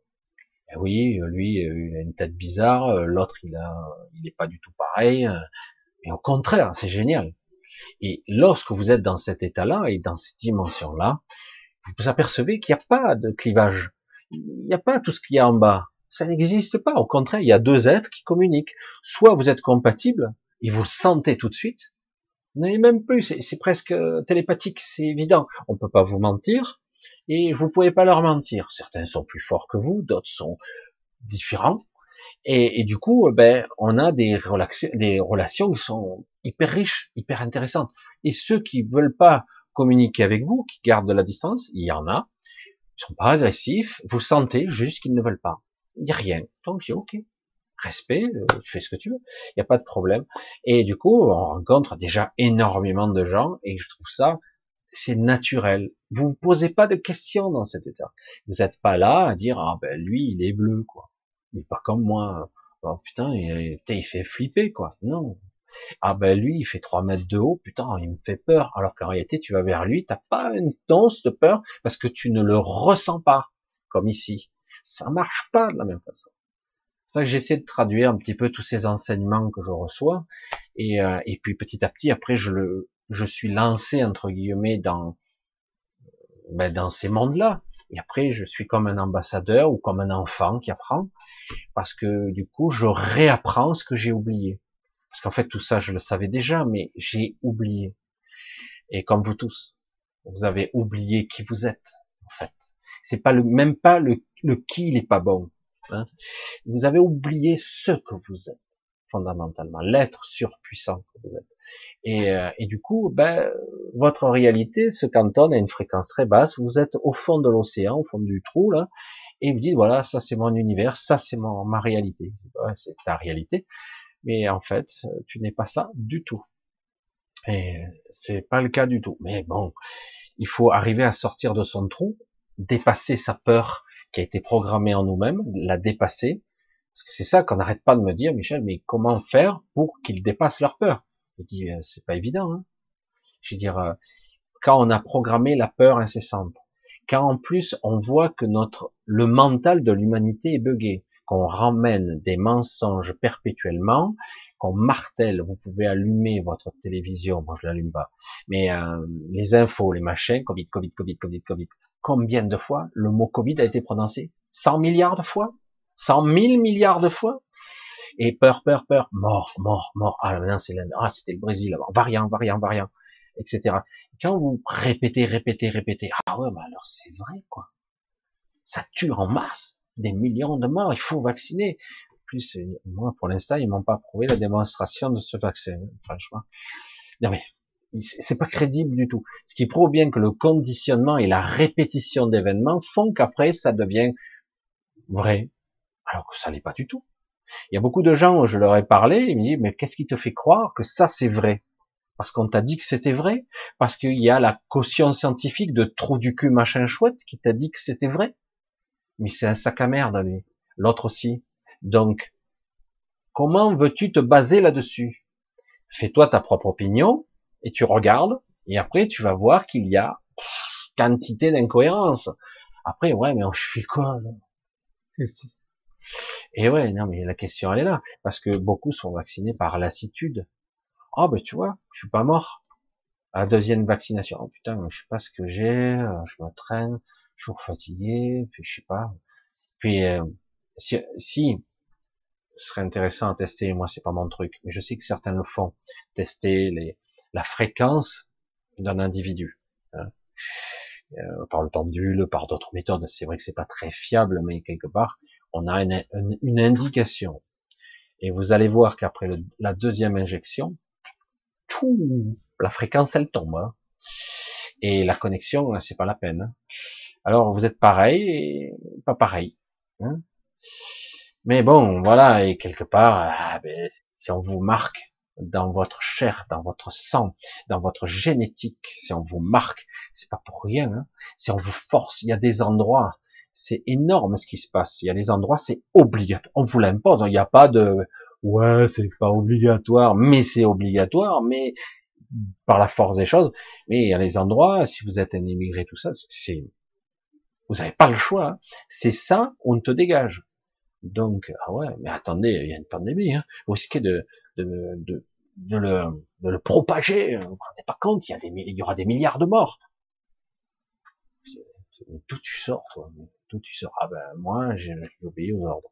Et oui, lui, il a une tête bizarre, l'autre, il a, il est pas du tout pareil. Mais au contraire, c'est génial. Et lorsque vous êtes dans cet état-là et dans cette dimension-là, vous apercevez qu'il n'y a pas de clivage. Il n'y a pas tout ce qu'il y a en bas. Ça n'existe pas. Au contraire, il y a deux êtres qui communiquent. Soit vous êtes compatibles et vous le sentez tout de suite. Vous n'avez même plus. C'est presque télépathique. C'est évident. On peut pas vous mentir et vous pouvez pas leur mentir. Certains sont plus forts que vous, d'autres sont différents. Et, du coup, ben, on a des relations, des relations qui sont hyper riches, hyper intéressantes. Et ceux qui veulent pas communiquer avec vous, qui gardent la distance, il y en a. Ils sont pas agressifs. Vous sentez juste qu'ils ne veulent pas. Il n'y a rien. Donc j'ai ok. Respect, euh, tu fais ce que tu veux. Il n'y a pas de problème. Et du coup, on rencontre déjà énormément de gens et je trouve ça, c'est naturel. Vous ne posez pas de questions dans cet état. Vous n'êtes pas là à dire, ah ben lui, il est bleu, quoi. Il n'est pas comme moi. Oh, putain, il, fait flipper, quoi. Non. Ah ben lui, il fait 3 mètres de haut, putain, il me fait peur. Alors qu'en réalité, tu vas vers lui, t'as pas une danse de peur parce que tu ne le ressens pas, comme ici ça marche pas de la même façon. C'est ça que j'essaie de traduire un petit peu tous ces enseignements que je reçois, et, euh, et puis petit à petit, après, je le, je suis lancé entre guillemets dans, ben, dans ces mondes-là. Et après, je suis comme un ambassadeur ou comme un enfant qui apprend, parce que du coup, je réapprends ce que j'ai oublié. Parce qu'en fait, tout ça, je le savais déjà, mais j'ai oublié. Et comme vous tous, vous avez oublié qui vous êtes, en fait. C'est pas le, même pas le, le qui, il est pas bon. Hein. Vous avez oublié ce que vous êtes, fondamentalement, l'être surpuissant que vous êtes. Et, euh, et, du coup, ben, votre réalité se cantonne à une fréquence très basse. Vous êtes au fond de l'océan, au fond du trou là, et vous dites voilà, ça c'est mon univers, ça c'est mon ma réalité. c'est ta réalité, mais en fait, tu n'es pas ça du tout. Et c'est pas le cas du tout. Mais bon, il faut arriver à sortir de son trou dépasser sa peur qui a été programmée en nous-mêmes, la dépasser. Parce que c'est ça qu'on n'arrête pas de me dire, Michel, mais comment faire pour qu'ils dépassent leur peur? Je dis, euh, c'est pas évident. Hein Je veux dire, euh, quand on a programmé la peur incessante, quand en plus on voit que notre le mental de l'humanité est buggé, qu'on ramène des mensonges perpétuellement, qu'on martèle, vous pouvez allumer votre télévision, moi je l'allume pas, mais euh, les infos, les machins, Covid, Covid, Covid, Covid, Covid, Combien de fois le mot Covid a été prononcé? 100 milliards de fois? 100 000 milliards de fois Et peur, peur, peur, mort, mort, mort. Ah, là, c'est ah, c'était le Brésil, alors, variant, variant, variant, etc. Quand vous répétez, répétez, répétez, ah ouais, bah alors c'est vrai, quoi. Ça tue en masse, des millions de morts, il faut vacciner. En plus, moi, pour l'instant, ils m'ont pas prouvé la démonstration de ce vaccin, franchement. Non mais, c'est pas crédible du tout. Ce qui prouve bien que le conditionnement et la répétition d'événements font qu'après ça devient vrai, alors que ça n'est pas du tout. Il y a beaucoup de gens, je leur ai parlé, ils me disent mais qu'est-ce qui te fait croire que ça c'est vrai? Parce qu'on t'a dit que c'était vrai? Parce qu'il y a la caution scientifique de trou du cul machin chouette qui t'a dit que c'était vrai? Mais c'est un sac à merde, lui. L'autre aussi. Donc, comment veux-tu te baser là-dessus? Fais-toi ta propre opinion, et tu regardes, et après tu vas voir qu'il y a quantité d'incohérences. Après, ouais, mais je fais quoi là? Et ouais, non, mais la question elle est là, parce que beaucoup sont vaccinés par lassitude. Oh ben tu vois, je suis pas mort. À la deuxième vaccination, oh putain, je sais pas ce que j'ai, euh, je me traîne, toujours fatigué, puis je sais pas. Puis euh, si, si ce serait intéressant à tester, moi c'est pas mon truc, mais je sais que certains le font, tester les la fréquence d'un individu. Hein. Euh, par le pendule, par d'autres méthodes. C'est vrai que c'est pas très fiable, mais quelque part, on a une, indication. Et vous allez voir qu'après la deuxième injection, tout, la fréquence elle tombe. Hein. Et la connexion, c'est pas la peine. Hein. Alors vous êtes pareil et pas pareil. Hein. Mais bon, voilà, et quelque part, ah, ben, si on vous marque dans votre chair, dans votre sang, dans votre génétique, si on vous marque, c'est pas pour rien. Hein. Si on vous force, il y a des endroits, c'est énorme ce qui se passe. Il y a des endroits, c'est obligatoire. On vous l'impose. Il n'y a pas de ouais, c'est pas obligatoire, mais c'est obligatoire, mais par la force des choses. Mais il y a des endroits, si vous êtes un immigré, tout ça, c'est vous n'avez pas le choix. Hein. C'est ça, on te dégage. Donc, ah ouais, mais attendez, il y a une pandémie. Hein. Vous risquez de, de, de, de, le, de le propager. Vous ne vous rendez pas compte, il y, a des, il y aura des milliards de morts. D'où tu sors, toi? Tu sors Ah ben, moi, j'ai obéi aux ordres.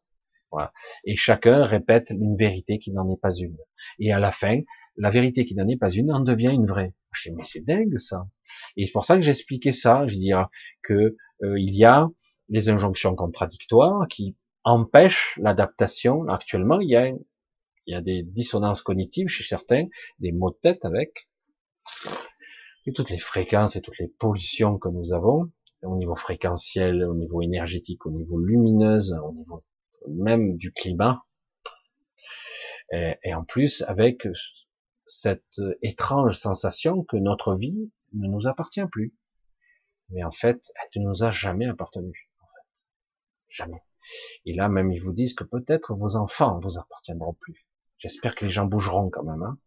Voilà. Et chacun répète une vérité qui n'en est pas une. Et à la fin, la vérité qui n'en est pas une en devient une vraie. Je dis, mais c'est dingue ça. Et c'est pour ça que j'expliquais ça. Je dis que euh, il y a les injonctions contradictoires qui empêchent l'adaptation. Actuellement, il y a, il y a des dissonances cognitives chez certains, des maux de tête avec, toutes les fréquences et toutes les pollutions que nous avons au niveau fréquentiel, au niveau énergétique, au niveau lumineuse, au niveau même du climat. Et, en plus, avec cette étrange sensation que notre vie ne nous appartient plus. Mais en fait, elle ne nous a jamais appartenu. En fait. Jamais. Et là, même, ils vous disent que peut-être vos enfants vous appartiendront plus. J'espère que les gens bougeront quand même. Hein.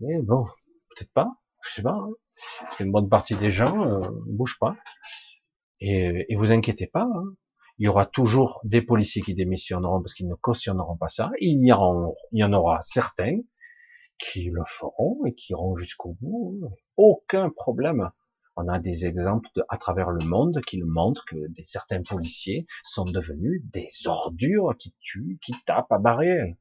Mais bon, peut-être pas. Je sais pas. Hein. Qu'une bonne partie des gens euh, bougent pas. Et, et vous inquiétez pas. Hein. Il y aura toujours des policiers qui démissionneront parce qu'ils ne cautionneront pas ça. Il y, en, aura certains qui le feront et qui iront jusqu'au bout. Aucun problème. On a des exemples à travers le monde qui le montrent que certains policiers sont devenus des ordures qui tuent, qui tapent à barrière.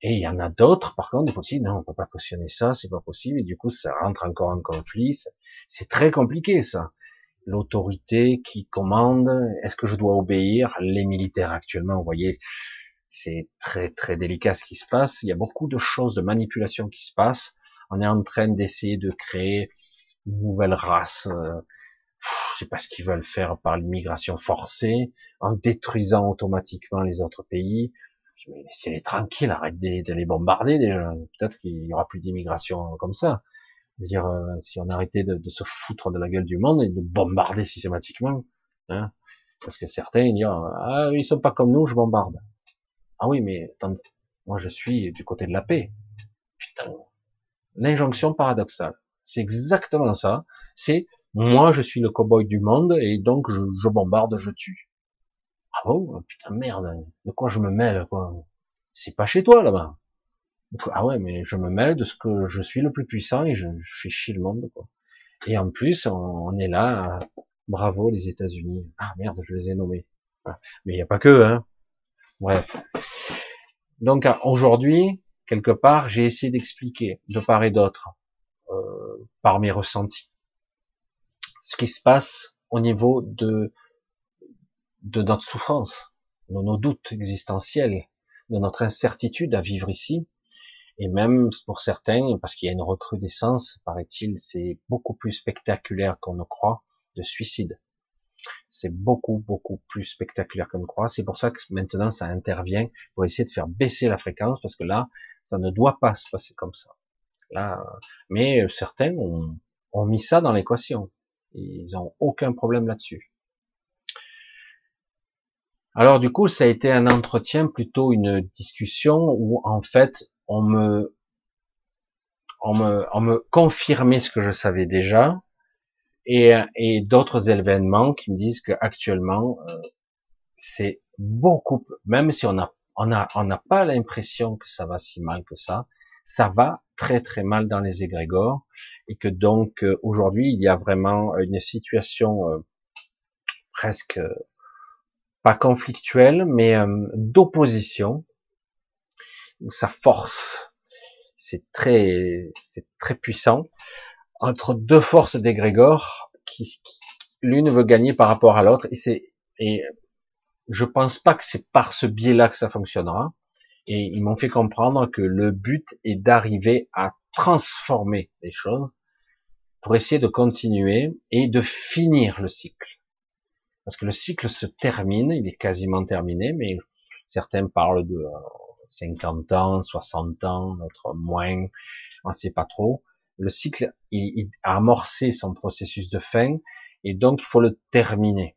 Et il y en a d'autres, par contre, des policiers, non, on peut pas cautionner ça, c'est pas possible, et du coup, ça rentre encore en conflit. C'est très compliqué, ça. L'autorité qui commande, est-ce que je dois obéir? Les militaires actuellement, vous voyez, c'est très très délicat ce qui se passe. Il y a beaucoup de choses de manipulation qui se passent. On est en train d'essayer de créer une nouvelle race. Euh, je sais pas ce qu'ils veulent faire par l'immigration forcée, en détruisant automatiquement les autres pays. Mais laissez-les tranquilles, arrêtez de les bombarder déjà. Peut-être qu'il y aura plus d'immigration comme ça. Je veux dire, euh, si on arrêtait de, se foutre de la gueule du monde et de bombarder systématiquement, hein, parce que certains ils disent ah ils sont pas comme nous, je bombarde. Ah oui, mais moi je suis du côté de la paix. Putain, l'injonction paradoxale. C'est exactement ça. C'est moi je suis le cowboy du monde et donc je, bombarde, je tue. Ah bon? Putain merde, de quoi je me mêle quoi? C'est pas chez toi là-bas. Ah ouais, mais je me mêle de ce que je suis le plus puissant et je, fais chier le monde quoi. Et en plus, on, est là, bravo les États-Unis. Ah merde, je les ai nommés. Mais il n'y a pas que, hein. Bref. Donc aujourd'hui, quelque part, j'ai essayé d'expliquer de part et d'autre, euh, par mes ressentis, ce qui se passe au niveau de de notre souffrance, de nos doutes existentiels, de notre incertitude à vivre ici, et même pour certains, parce qu'il y a une recrudescence, paraît-il, c'est beaucoup plus spectaculaire qu'on ne croit, de suicide. C'est beaucoup, beaucoup plus spectaculaire qu'on ne croit. C'est pour ça que maintenant ça intervient pour essayer de faire baisser la fréquence, parce que là, ça ne doit pas se passer comme ça. Là, mais certains ont, mis ça dans l'équation. Ils ont aucun problème là-dessus. Alors du coup, ça a été un entretien, plutôt une discussion où en fait on me on me, on me confirmait ce que je savais déjà, et, et d'autres événements qui me disent que actuellement euh, c'est beaucoup, même si on a on a on n'a pas l'impression que ça va si mal que ça, ça va très très mal dans les égrégores. Et que donc euh, aujourd'hui il y a vraiment une situation euh, presque pas conflictuelle mais d'opposition. Où ça force c'est très c'est très puissant. Entre deux forces d'égrégore qui, qui l'une veut gagner par rapport à l'autre et c'est et je pense pas que c'est par ce biais-là que ça fonctionnera. Et ils m'ont fait comprendre que le but est d'arriver à transformer les choses pour essayer de continuer et de finir le cycle parce que le cycle se termine il est quasiment terminé mais Certains parlent de 50 ans, 60 ans, d'autres moins, on sait pas trop. Le cycle il, a amorcé son processus de fin et donc il faut le terminer.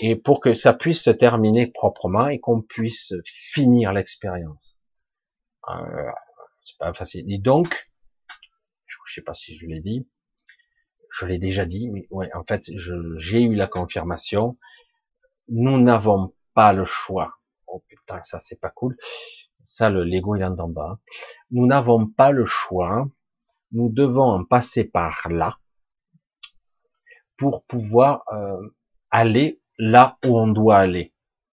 Et pour que ça puisse se terminer proprement et qu'on puisse finir l'expérience. Euh, c'est pas facile. Et donc, je sais pas si je l'ai dit, je l'ai déjà dit, mais ouais, en fait, j'ai eu la confirmation. Nous n'avons pas le choix. Oh putain, ça c'est pas cool. Ça, le Lego il est en bas. Nous n'avons pas le choix. Nous devons en passer par là pour pouvoir euh, aller là où on doit aller.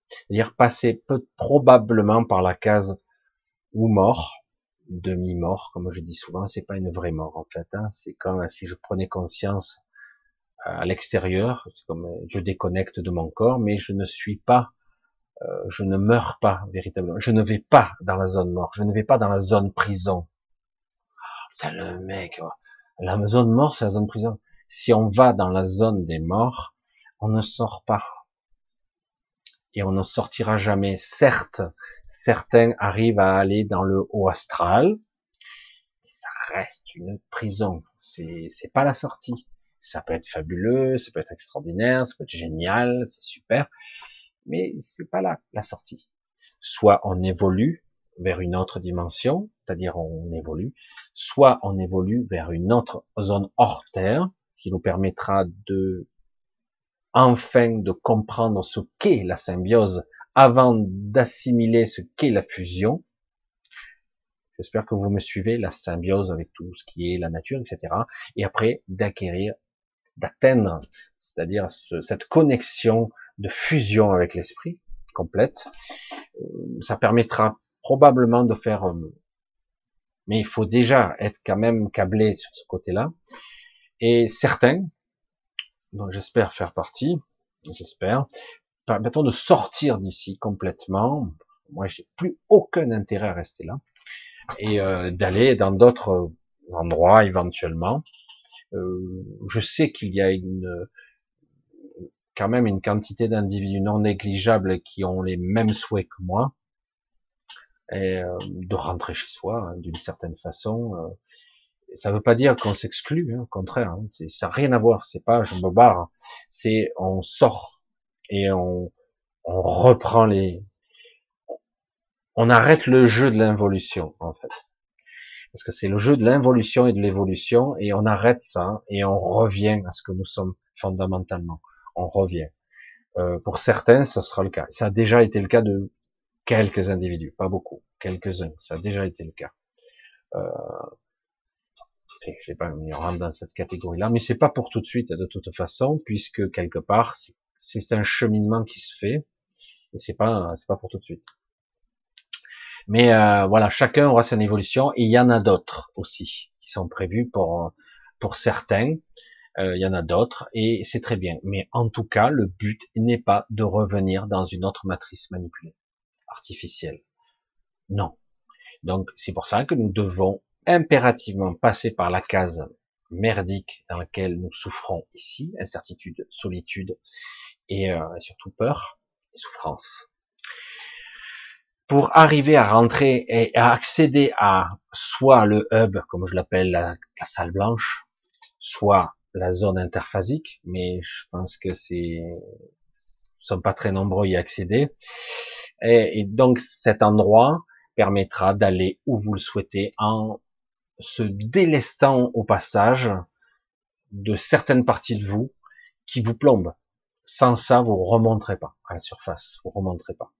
C'est-à-dire passer probablement par la case ou mort, demi-mort, comme je dis souvent, c'est pas une vraie mort en fait. Hein. C'est comme si je prenais conscience euh, à l'extérieur, comme euh, je déconnecte de mon corps, mais je ne suis pas, euh, je ne meurs pas véritablement. Je ne vais pas dans la zone mort, je ne vais pas dans la zone prison. Oh, putain le mec, oh. la zone mort c'est la zone prison. Si on va dans la zone des morts, on ne sort pas et on ne sortira jamais. Certes, certains arrivent à aller dans le haut astral, mais ça reste une prison. C'est, c'est pas la sortie. Ça peut être fabuleux, ça peut être extraordinaire, ça peut être génial, c'est super, mais c'est pas là la sortie. Soit on évolue vers une autre dimension, c'est-à-dire on évolue, soit on évolue vers une autre zone hors terre qui nous permettra de enfin de comprendre ce qu'est la symbiose avant d'assimiler ce qu'est la fusion. J'espère que vous me suivez, la symbiose avec tout ce qui est la nature, etc. Et après, d'acquérir, d'atteindre, c'est-à-dire cette connexion de fusion avec l'esprit complète. Euh, ça permettra probablement de faire, euh, mais il faut déjà être quand même câblé sur ce côté-là. Et certains, donc j'espère faire partie, j'espère, permettant de sortir d'ici complètement. Moi, j'ai plus aucun intérêt à rester là et euh, d'aller dans d'autres endroits éventuellement. Euh, je sais qu'il y a une quand même une quantité d'individus non négligeables qui ont les mêmes souhaits que moi et euh, de rentrer chez soi hein, d'une certaine façon ça veut pas dire qu'on s'exclut, hein, au contraire, hein, ça n'a rien à voir, c'est pas je me barre, c'est on sort et on, on reprend les, on arrête le jeu de l'involution en fait, parce que c'est le jeu de l'involution et de l'évolution et on arrête ça et on revient à ce que nous sommes fondamentalement, on revient. Euh, pour certains, ce sera le cas. Ça a déjà été le cas de quelques individus, pas beaucoup, quelques-uns. Ça a déjà été le cas. Euh, je sais pas on dans cette catégorie-là, mais c'est pas pour tout de suite de toute façon, puisque quelque part c'est un cheminement qui se fait et c'est pas c'est pas pour tout de suite. Mais euh, voilà, chacun aura son évolution et il y en a d'autres aussi qui sont prévus pour pour certains. Euh, il y en a d'autres et c'est très bien. Mais en tout cas, le but n'est pas de revenir dans une autre matrice manipulée, artificielle. Non. Donc c'est pour ça que nous devons impérativement passer par la case merdique dans laquelle nous souffrons ici, incertitude, solitude et euh, surtout peur et souffrance. Pour arriver à rentrer et à accéder à soit le hub, comme je l'appelle la, salle blanche, soit la zone interphasique, mais je pense que c'est sont pas très nombreux y accéder. et donc cet endroit permettra d'aller où vous le souhaitez en se délestant au passage de certaines parties de vous qui vous plombent. Sans ça, vous remonterez pas à la surface, vous remonterez pas.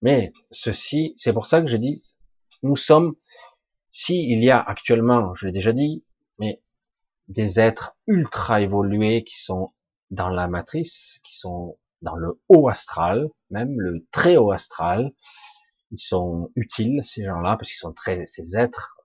Mais ceci, c'est pour ça que je dis, nous sommes, si il y a actuellement, je l'ai déjà dit, mais des êtres ultra évolués qui sont dans la matrice, qui sont dans le haut astral, même le très haut astral, ils sont utiles ces gens-là parce qu'ils sont très, ces êtres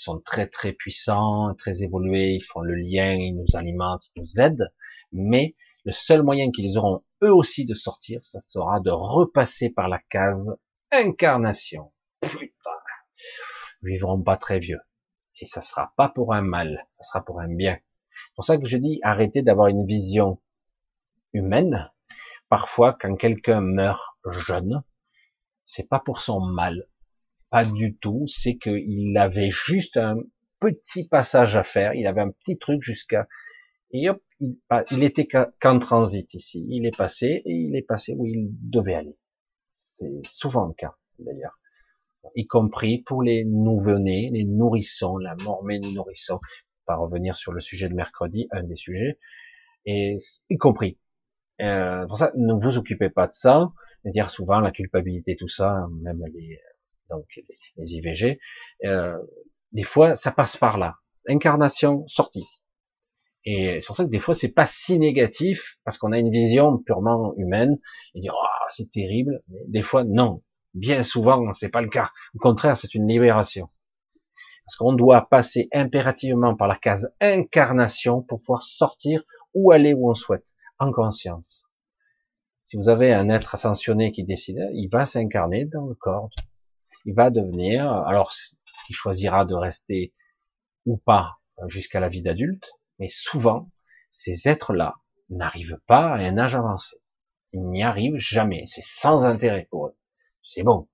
ils sont très très puissants, très évolués, ils font le lien, ils nous alimentent, ils nous aident, mais le seul moyen qu'ils auront eux aussi de sortir, ça sera de repasser par la case incarnation. Putain, ils vivront pas très vieux. Et ça sera pas pour un mal, ça sera pour un bien. C'est pour ça que je dis arrêtez d'avoir une vision humaine. Parfois, quand quelqu'un meurt jeune, c'est pas pour son mal, pas du tout. C'est qu'il avait juste un petit passage à faire. Il avait un petit truc jusqu'à et hop, il, était qu'en transit ici. Il est passé et il est passé où il devait aller. C'est souvent le cas d'ailleurs, y compris pour les nouveau-nés, les nourrissons, la mormée des nourrissons. Pas revenir sur le sujet de mercredi, un des sujets, et y compris. Euh, pour ça, ne vous occupez pas de ça. dire souvent la culpabilité, tout ça, même les donc les, IVG, euh, des fois ça passe par là. Incarnation, sortie. Et c'est pour ça que des fois c'est pas si négatif parce qu'on a une vision purement humaine et dire oh, c'est terrible. Des fois non, bien souvent c'est pas le cas. Au contraire, c'est une libération. Parce qu'on doit passer impérativement par la case incarnation pour pouvoir sortir ou aller où on souhaite en conscience. Si vous avez un être ascensionné qui décide, il va s'incarner dans le corps. Il va devenir, alors il choisira de rester ou pas jusqu'à la vie d'adulte, mais souvent, ces êtres-là n'arrivent pas à un âge avancé. Ils n'y arrivent jamais. C'est sans intérêt pour eux. C'est bon.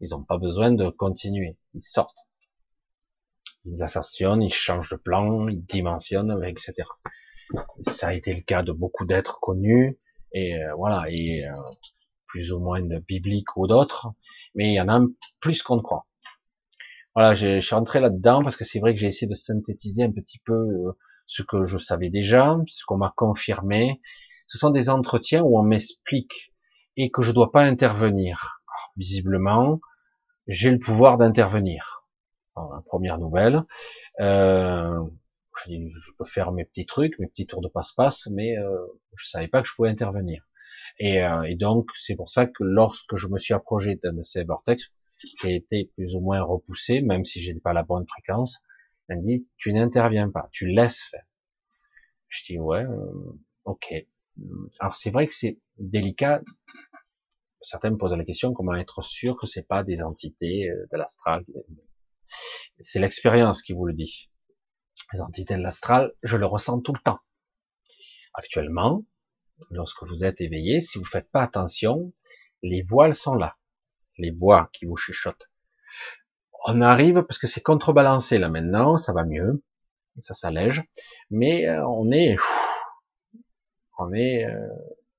Ils n'ont pas besoin de continuer. Ils sortent. Ils ascensionnent, ils changent de plan, ils dimensionnent, etc. Ça a été le cas de beaucoup d'êtres connus, et euh, voilà, et euh, plus ou moins bibliques ou d'autres, mais il y en a plus qu'on ne croit. Voilà, je, suis rentré là-dedans parce que c'est vrai que j'ai essayé de synthétiser un petit peu euh, ce que je savais déjà, ce qu'on m'a confirmé. Ce sont des entretiens où on m'explique et que je dois pas intervenir. visiblement, j'ai le pouvoir d'intervenir. Première nouvelle. Euh, je, peux faire mes petits trucs, mes petits tours de passe-passe, mais euh, je savais pas que je pouvais intervenir. Et, euh, et donc c'est pour ça que lorsque je me suis approché de ces vortex, j'ai été plus ou moins repoussé, même si j'ai pas la bonne fréquence. Elle me dit, tu n'interviens pas, tu laisses faire. Je dis, ouais, euh, ok. Alors c'est vrai que c'est délicat. Certains me posent la question, comment être sûr que c'est pas des entités euh, de l'astral? C'est l'expérience qui vous le dit. Les entités de l'astral, je le ressens tout le temps. Actuellement, lorsque vous êtes éveillé, si vous faites pas attention, les voiles sont là. Les voix qui vous chuchotent on arrive parce que c'est contrebalancé là maintenant, ça va mieux, ça s'allège, mais euh, on est, on est euh,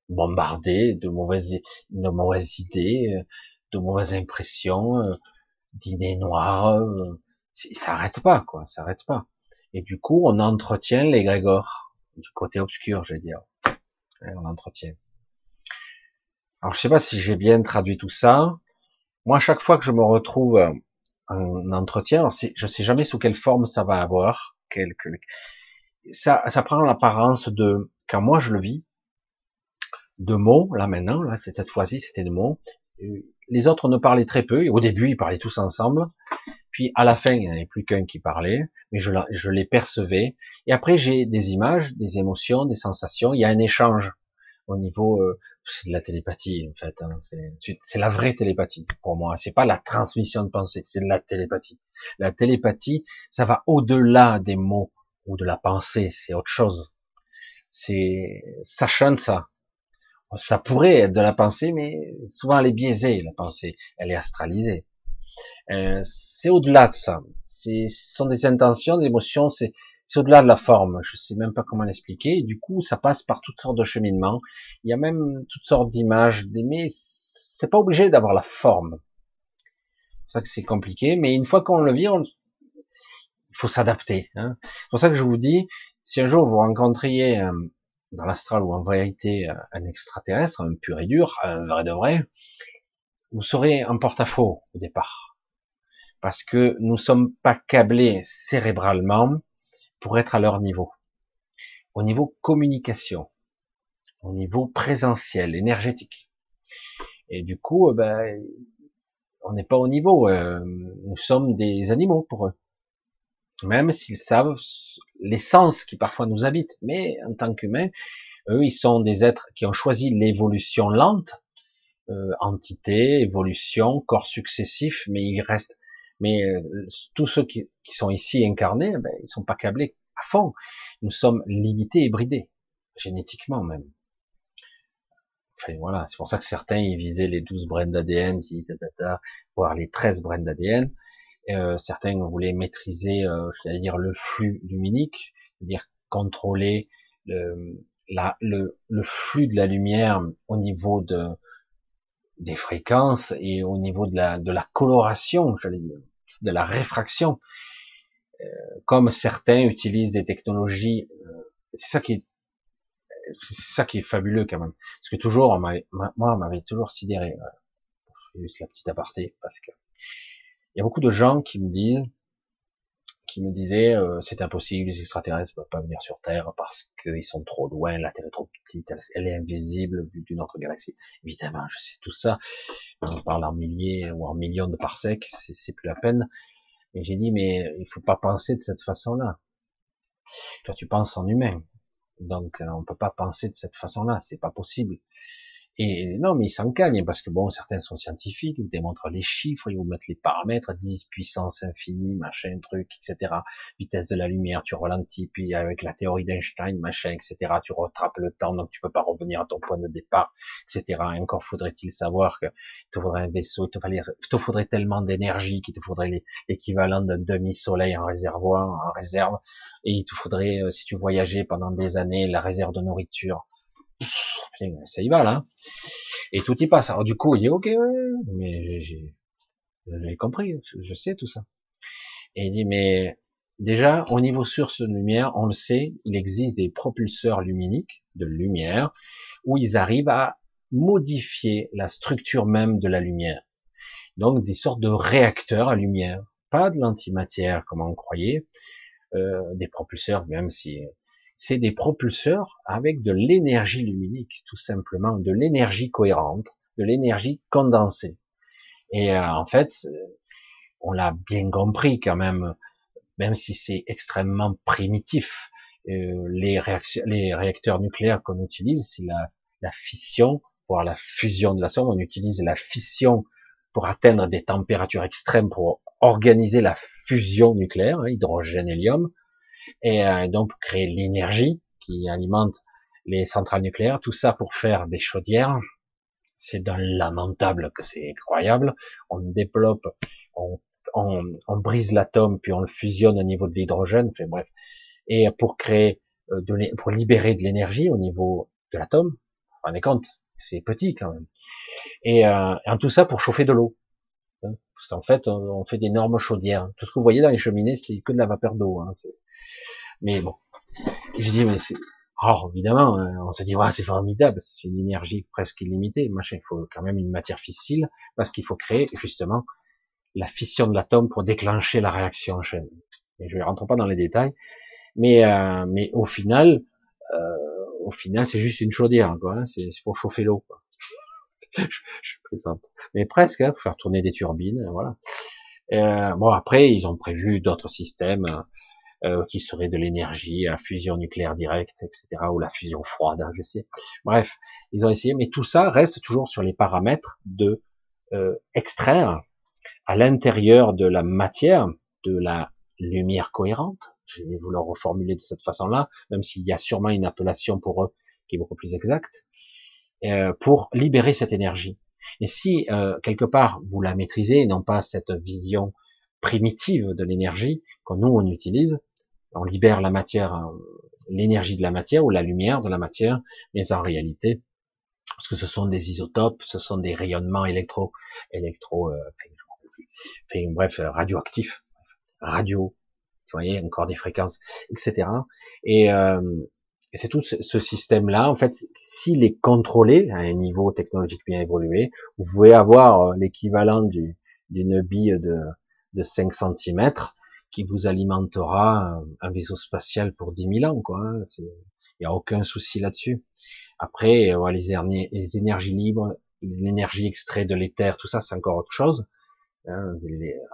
bombardé de mauvaises, idées, euh, de mauvaises impressions, d'idées noires, ça arrête pas quoi, ça pas. Et du coup, on entretient l'égrégore du côté obscur, je veux dire, on entretient. Alors je sais pas si j'ai bien traduit tout ça. Moi, à chaque fois que je me retrouve un entretien. Alors je sais jamais sous quelle forme ça va avoir. Ça, prend l'apparence de, quand moi je le vis, de mots, là maintenant, là, cette fois-ci, c'était de mots. Les autres ne parlaient très peu. Au début, ils parlaient tous ensemble. Puis à la fin, il n'y en avait plus qu'un qui parlait, mais je, je les percevais. Et après, j'ai des images, des émotions, des sensations. Il y a un échange au niveau euh, c'est de la télépathie en fait. Hein. C'est la vraie télépathie pour moi. C'est pas la transmission de pensée, c'est de la télépathie. La télépathie, ça va au-delà des mots ou de la pensée. C'est autre chose. C'est sachant ça. Ça pourrait être de la pensée, mais souvent elle est biaisée la pensée. Elle est astralisée. Euh, c'est au-delà de ça. Ce sont des intentions, des émotions. C'est au-delà de la forme. Je sais même pas comment l'expliquer. Du coup, ça passe par toutes sortes de cheminements. Il y a même toutes sortes d'images, mais c'est pas obligé d'avoir la forme. C'est ça que c'est compliqué. Mais une fois qu'on le vit, il faut s'adapter. Hein. C'est pour ça que je vous dis, si un jour vous rencontriez euh, dans l'astral ou en vérité euh, un extraterrestre, un pur et dur, un vrai de vrai, vous serez en porte-à-faux au départ. Parce que nous sommes pas câblés cérébralement pour être à leur niveau. Au niveau communication, au niveau présentiel, énergétique. Et du coup, euh, ben, on n'est pas au niveau. Euh, nous sommes des animaux pour eux. Même s'ils savent l'essence qui parfois nous habite. Mais en tant qu'humains, eux, ils sont des êtres qui ont choisi l'évolution lente, euh, entité, évolution, corps successif, mais ils restent mais euh, tous ceux qui, sont ici incarnés, ben, ils sont pas câblés à fond. Nous sommes limités et bridés, génétiquement même. Enfin, voilà, c'est pour ça que certains ils visaient les 12 brins d'ADN, voire les 13 brins d'ADN. Euh, certains voulaient maîtriser, euh, je dire, le flux luminique, c'est-à-dire contrôler le, la, le, le, flux de la lumière au niveau de, des fréquences et au niveau de la, de la coloration, j'allais dire, de la réfraction. Euh, comme certains utilisent des technologies, euh, c'est ça qui est c'est ça qui est fabuleux quand même. Parce que toujours, on moi, on m'avait toujours sidéré. Juste la petite aparté, parce que il y a beaucoup de gens qui me disent, qui me disaient, euh, c'est impossible, les extraterrestres ne peuvent pas venir sur Terre parce qu'ils sont trop loin, la Terre est trop petite, elle, est invisible d'une autre galaxie. Évidemment, je sais tout ça. On parle en milliers ou en millions de parsecs, c'est plus la peine. Et j'ai dit, mais il faut pas penser de cette façon-là. Toi, tu penses en humain. Donc, euh, on peut pas penser de cette façon-là. C'est pas possible. Et non, mais ils s'en cagnent, parce que bon, certains sont scientifiques, ils vous démontrent les chiffres, ils vous mettent les paramètres, 10 puissance infinie, machin, truc, etc. Vitesse de la lumière, tu ralentis, puis avec la théorie d'Einstein, machin, etc., tu rattrapes le temps, donc tu peux pas revenir à ton point de départ, etc. Et encore faudrait-il savoir que te faudrait un vaisseau, il te, fallait, faudrait tellement d'énergie qu'il te faudrait l'équivalent d'un demi-soleil en réservoir, en réserve, et il te faudrait, euh, si tu voyageais pendant des années, la réserve de nourriture, ça y va là. Et tout y passe. Alors du coup, il dit ok, mais j'ai compris, je sais tout ça. Et il dit mais déjà au niveau source de lumière, on le sait, il existe des propulseurs luminiques de lumière où ils arrivent à modifier la structure même de la lumière. Donc des sortes de réacteurs à lumière, pas de l'antimatière comme on croyait, euh, des propulseurs, même si c'est des propulseurs avec de l'énergie luminique, tout simplement, de l'énergie cohérente, de l'énergie condensée. Et euh, en fait, on l'a bien compris quand même, même si c'est extrêmement primitif. Euh, les, les réacteurs nucléaires qu'on utilise, c'est la, la, fission, voire la fusion de la somme. On utilise la fission pour atteindre des températures extrêmes, pour organiser la fusion nucléaire, hein, hydrogène, hélium et euh, donc pour créer l'énergie qui alimente les centrales nucléaires, tout ça pour faire des chaudières. C'est d'un lamentable que c'est incroyable. On développe, on, on, on brise l'atome puis on le fusionne au niveau de l'hydrogène. Enfin bref, et pour créer, euh, de, pour libérer de l'énergie au niveau de l'atome. Vous vous rendez compte, c'est petit quand même. Et, euh, et tout ça pour chauffer de l'eau. Hein, parce qu'en fait, on fait d'énormes chaudières. Tout ce que vous voyez dans les cheminées, c'est que de la vapeur d'eau. Hein. Mais bon, je dis, mais c'est, alors évidemment, hein, on se dit, ouais, c'est formidable, c'est une énergie presque illimitée, machin, il faut quand même une matière fissile, parce qu'il faut créer justement la fission de l'atome pour déclencher la réaction en chaîne. Et je ne rentre pas dans les détails, mais euh, mais au final, euh, au final, c'est juste une chaudière, quoi. Hein, c'est pour chauffer l'eau. je, je présente, mais presque, hein, pour faire tourner des turbines, voilà. Euh, bon, après, ils ont prévu d'autres systèmes euh, qui serait de l'énergie, la fusion nucléaire directe, etc., ou la fusion froide, hein, je sais. Bref, ils ont essayé, mais tout ça reste toujours sur les paramètres de euh, extraire à l'intérieur de la matière de la lumière cohérente. Je vais vous le reformuler de cette façon-là, même s'il y a sûrement une appellation pour eux qui est beaucoup plus exacte, euh, pour libérer cette énergie. Et si euh, quelque part vous la maîtrisez, non pas cette vision primitive de l'énergie que nous on utilise, on libère la matière, euh, l'énergie de la matière ou la lumière de la matière, mais en réalité, parce que ce sont des isotopes, ce sont des rayonnements électro, électro, euh, enfin, bref, euh, radioactifs, radio, vous voyez, encore des fréquences, etc. Et, euh, et c'est tout ce, système-là, en fait, s'il est contrôlé à un niveau technologique bien évolué, vous pouvez avoir l'équivalent d'une bille de, de 5 cm qui vous alimentera un vaisseau spatial pour 10 000 ans, quoi. Il hein. n'y a aucun souci là-dessus. Après, euh, les, les, énergies libres, l'énergie extraite de l'éther, tout ça, c'est encore autre chose. Hein,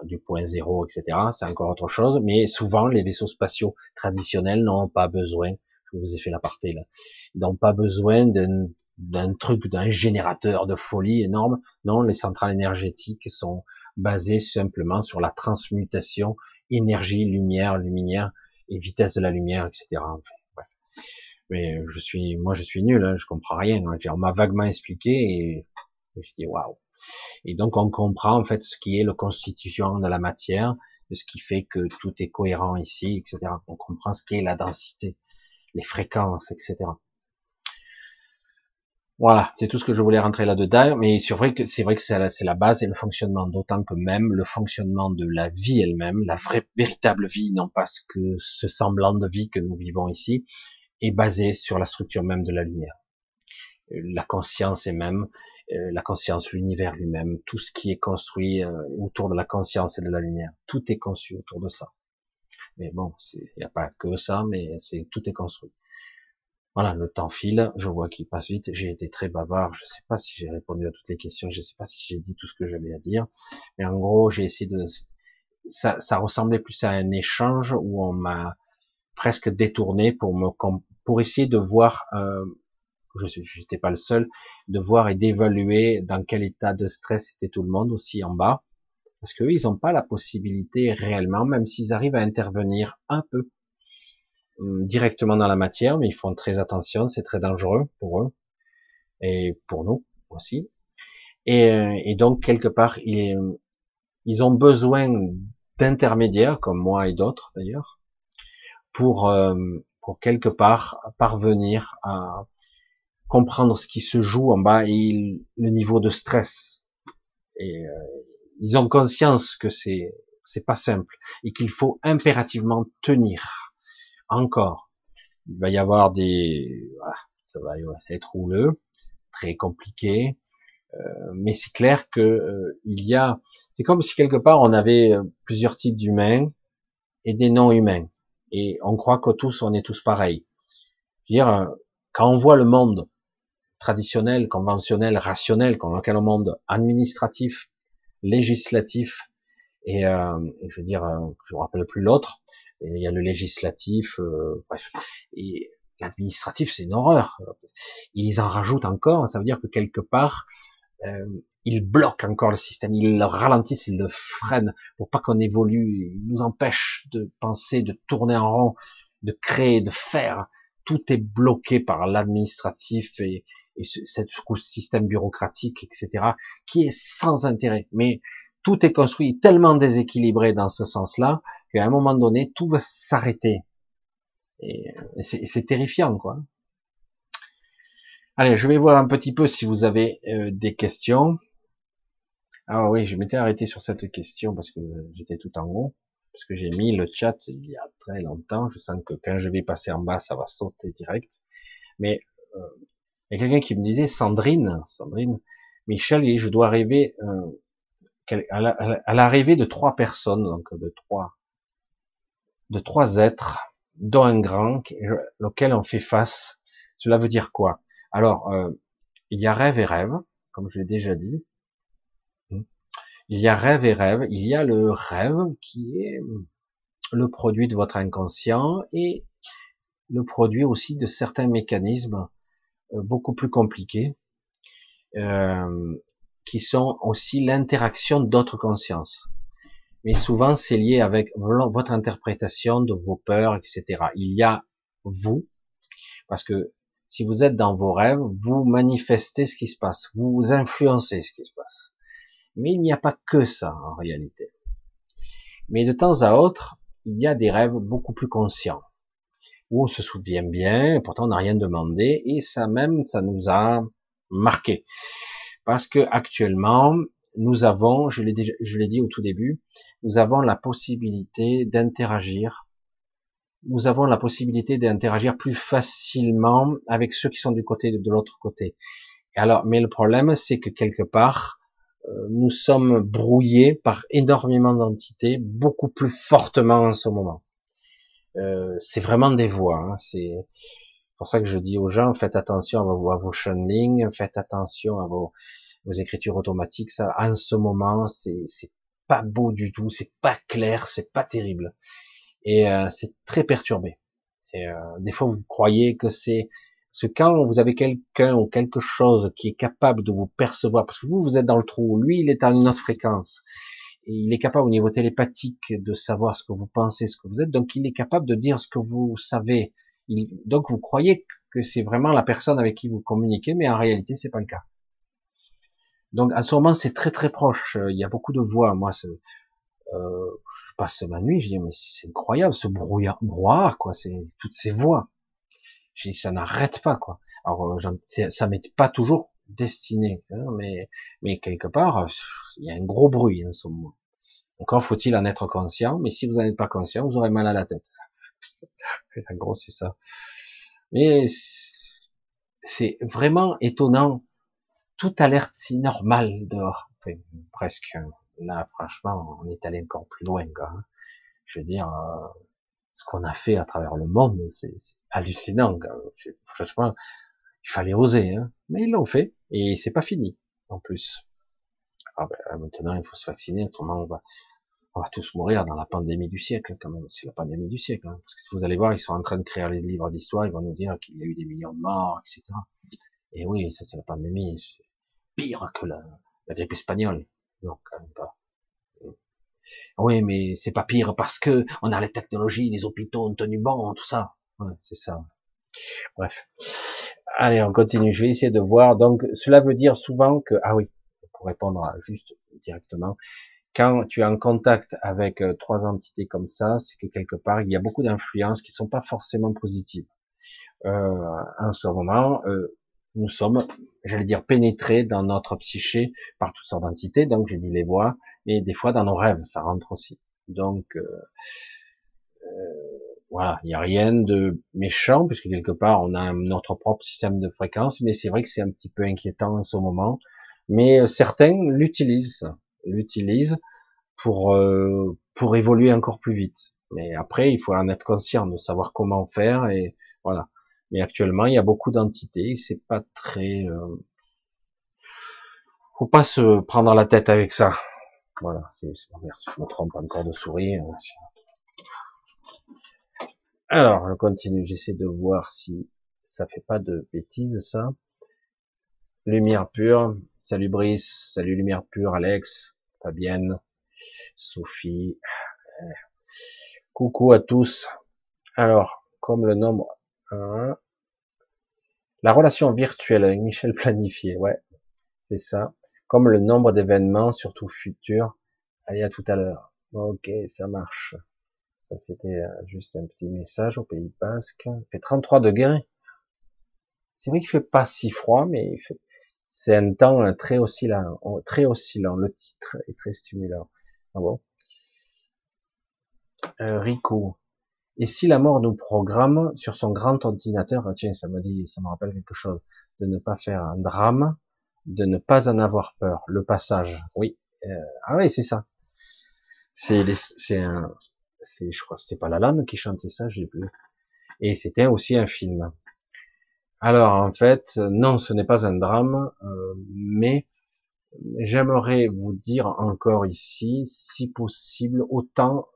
du point zéro, etc. C'est encore autre chose. Mais souvent, les vaisseaux spatiaux traditionnels n'ont pas besoin. Je vous ai fait l'aparté là. Ils n'ont pas besoin d'un truc, d'un générateur de folie énorme. Non, les centrales énergétiques sont basées simplement sur la transmutation énergie, lumière, lumière et vitesse de la lumière, etc. Mais je suis, moi, je suis nul, hein, je comprends rien. Hein. On m'a vaguement expliqué et je dis waouh. Et donc on comprend en fait ce qui est le constitution de la matière, ce qui fait que tout est cohérent ici, etc. On comprend ce qu'est la densité, les fréquences, etc. Voilà, c'est tout ce que je voulais rentrer là-dedans, mais c'est vrai que c'est vrai que c'est la, base et le fonctionnement, d'autant que même le fonctionnement de la vie elle-même, la vraie véritable vie, non pas ce que ce semblant de vie que nous vivons ici, est basé sur la structure même de la lumière. La conscience est même, euh, la conscience, l'univers lui-même, tout ce qui est construit euh, autour de la conscience et de la lumière, tout est conçu autour de ça. Mais bon, il n'y a pas que ça, mais c'est tout est construit. Voilà, le temps file, je vois qu'il passe vite. J'ai été très bavard, je ne sais pas si j'ai répondu à toutes les questions, je ne sais pas si j'ai dit tout ce que j'avais à dire, mais en gros, j'ai essayé de. Ça, ça ressemblait plus à un échange où on m'a presque détourné pour me pour essayer de voir. Euh, je n'étais pas le seul, de voir et d'évaluer dans quel état de stress était tout le monde aussi en bas, parce qu'eux, ils n'ont pas la possibilité réellement, même s'ils arrivent à intervenir un peu hum, directement dans la matière, mais ils font très attention, c'est très dangereux pour eux et pour nous aussi. Et, et donc quelque part, ils, ont besoin d'intermédiaires comme moi et d'autres d'ailleurs pour euh, pour quelque part parvenir à comprendre ce qui se joue en bas et le niveau de stress. Euh, ils ont conscience que c'est c'est pas simple et qu'il faut impérativement tenir. Encore, il va y avoir des, ça va, ça va être rouleux, très compliqué, euh, mais c'est clair que euh, il y a, c'est comme si quelque part on avait plusieurs types d'humains et des non-humains, et on croit que tous on est tous pareils. dire, quand on voit le monde traditionnel, conventionnel, rationnel, dans lequel le monde administratif, législatif, et, euh, je veux dire, euh, je me rappelle plus l'autre, il y a le législatif, euh, bref, et l'administratif, c'est une horreur. Ils en rajoutent encore, ça veut dire que quelque part, euh, ils bloquent encore le système, ils le ralentissent, ils le freinent pour pas qu'on évolue, ils nous empêchent de penser, de tourner en rond, de créer, de faire. Tout est bloqué par l'administratif et, et cette système bureaucratique, etc., qui est sans intérêt. Mais tout est construit tellement déséquilibré dans ce sens-là qu'à un moment donné, tout va s'arrêter. Et, c'est terrifiant, quoi. Allez, je vais voir un petit peu si vous avez euh, des questions. Ah oui, je m'étais arrêté sur cette question parce que j'étais tout en haut, parce que j'ai mis le chat il y a très longtemps. Je sens que quand je vais passer en bas, ça va sauter direct. Mais euh, il y a quelqu'un qui me disait, Sandrine, Sandrine, Michel, je dois arriver euh, à l'arrivée de trois personnes, donc de trois, de trois êtres, dont un grand, lequel on fait face. Cela veut dire quoi? Alors, euh, il y a rêve et rêve, comme je l'ai déjà dit. Il y a rêve et rêve. Il y a le rêve qui est le produit de votre inconscient et le produit aussi de certains mécanismes beaucoup plus compliqués, euh, qui sont aussi l'interaction d'autres consciences. Mais souvent, c'est lié avec votre interprétation de vos peurs, etc. Il y a vous, parce que si vous êtes dans vos rêves, vous manifestez ce qui se passe, vous influencez ce qui se passe. Mais il n'y a pas que ça en réalité. Mais de temps à autre, il y a des rêves beaucoup plus conscients on se souvient bien, pourtant on n'a rien demandé, et ça même, ça nous a marqué. Parce que actuellement, nous avons, je l'ai dit au tout début, nous avons la possibilité d'interagir. Nous avons la possibilité d'interagir plus facilement avec ceux qui sont du côté de, l'autre côté. alors, mais le problème, c'est que quelque part, euh, nous sommes brouillés par énormément d'entités, beaucoup plus fortement en ce moment. Euh, c'est vraiment des voix. Hein, c'est pour ça que je dis aux gens faites attention à vos, à vos faites attention à vos, vos écritures automatiques. Ça, en ce moment, c'est pas beau du tout, c'est pas clair, c'est pas terrible, et euh, c'est très perturbé. Et, euh, des fois, vous croyez que c'est ce quand vous avez quelqu'un ou quelque chose qui est capable de vous percevoir, parce que vous, vous êtes dans le trou, lui, il est à une autre fréquence il est capable au niveau télépathique de savoir ce que vous pensez, ce que vous êtes, donc il est capable de dire ce que vous savez. donc vous croyez que c'est vraiment la personne avec qui vous communiquez, mais en réalité, c'est pas le cas. Donc, à ce moment, c'est très très proche. Il y a beaucoup de voix. Moi, euh, je passe ma nuit, je dis mais c'est incroyable ce brouillard, brouillard quoi. C'est toutes ces voix. Je dis ça n'arrête pas quoi. Alors, euh, ça m'est pas toujours destiné, hein, mais mais quelque part, il y a un gros bruit en ce moment. Encore faut-il en être conscient, mais si vous n'en êtes pas conscient, vous aurez mal à la tête. en gros, c'est ça. Mais c'est vraiment étonnant. Tout a l'air si normal dehors. Enfin, presque. Là, franchement, on est allé encore plus loin. Quoi. Hein. Je veux dire, euh, ce qu'on a fait à travers le monde, c'est hallucinant. Franchement, il fallait oser. Hein. Mais ils l'ont fait. Et c'est pas fini, en plus. Ah ben, maintenant, il faut se vacciner, autrement on va, on va tous mourir dans la pandémie du siècle, quand même. C'est la pandémie du siècle. Hein. Parce que vous allez voir, ils sont en train de créer les livres d'histoire, ils vont nous dire qu'il y a eu des millions de morts, etc. Et oui, ça c'est la pandémie, c'est pire que la, la grippe espagnole. Non, quand même pas. Oui, mais c'est pas pire parce que on a les technologies, les hôpitaux ont tenu bon, tout ça. Ouais, c'est ça. Bref. Allez, on continue. Je vais essayer de voir. Donc, cela veut dire souvent que, ah oui, pour répondre juste directement, quand tu es en contact avec euh, trois entités comme ça, c'est que quelque part, il y a beaucoup d'influences qui sont pas forcément positives. Euh, en ce moment, euh, nous sommes, j'allais dire, pénétrés dans notre psyché par toutes sortes d'entités, donc je dis les voix, et des fois dans nos rêves, ça rentre aussi. Donc, voilà, il n'y a rien de méchant, puisque quelque part, on a notre propre système de fréquence, mais c'est vrai que c'est un petit peu inquiétant en ce moment. Mais euh, certains l'utilisent, l'utilisent pour euh, pour évoluer encore plus vite. Mais après, il faut en être conscient, de savoir comment faire et voilà. Mais actuellement, il y a beaucoup d'entités, c'est pas très, euh... faut pas se prendre la tête avec ça. Voilà, c'est, je me trompe encore de souris. Alors, je continue, j'essaie de voir si ça fait pas de bêtises, ça. Lumière pure, salut Brice, salut Lumière pure, Alex, Fabienne, Sophie. Coucou à tous. Alors, comme le nombre 1, la relation virtuelle avec Michel planifié, ouais, c'est ça. Comme le nombre d'événements, surtout futurs. Allez, à tout à l'heure. Ok, ça marche. Ça, c'était euh, juste un petit message au Pays Basque. Il fait 33 degrés. C'est vrai qu'il fait pas si froid, mais c'est un temps euh, très oscillant, très oscillant. Le titre est très stimulant. Ah bon? Euh, Rico. Et si la mort nous programme sur son grand ordinateur, ah, tiens, ça me dit, ça me rappelle quelque chose, de ne pas faire un drame, de ne pas en avoir peur, le passage. Oui. ah oui, c'est ça. C'est, c'est un, c'est, je crois, c'est pas la lame qui chantait ça, j'ai plus. Et c'était aussi un film. Alors en fait, non, ce n'est pas un drame, euh, mais j'aimerais vous dire encore ici, si possible, autant,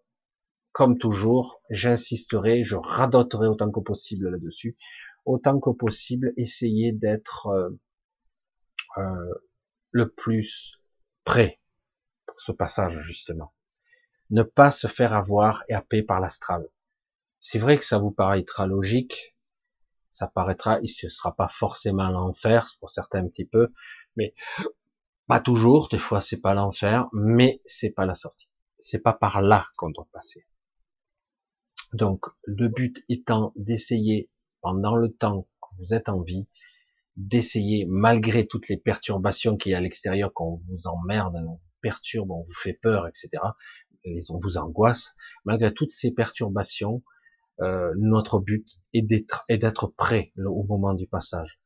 comme toujours, j'insisterai, je radoterai autant que possible là-dessus, autant que possible, essayez d'être euh, euh, le plus prêt pour ce passage justement ne pas se faire avoir et happer par l'astral. C'est vrai que ça vous paraîtra logique, ça paraîtra, il ne sera pas forcément l'enfer, pour certains un petit peu, mais pas toujours, des fois c'est pas l'enfer, mais c'est pas la sortie. C'est pas par là qu'on doit passer. Donc, le but étant d'essayer, pendant le temps que vous êtes en vie, d'essayer, malgré toutes les perturbations qu'il y a à l'extérieur, qu'on vous emmerde, on vous perturbe, on vous fait peur, etc., les, on vous angoisse, malgré toutes ces perturbations, euh, notre but est d'être, prêt au moment du passage.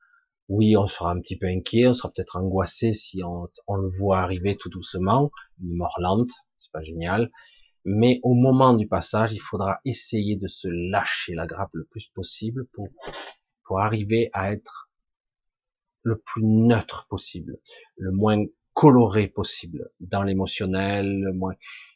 Oui, on sera un petit peu inquiet, on sera peut-être angoissé si on, on, le voit arriver tout doucement, une mort lente, c'est pas génial. Mais au moment du passage, il faudra essayer de se lâcher la grappe le plus possible pour, pour arriver à être le plus neutre possible, le moins coloré possible dans l'émotionnel, le moins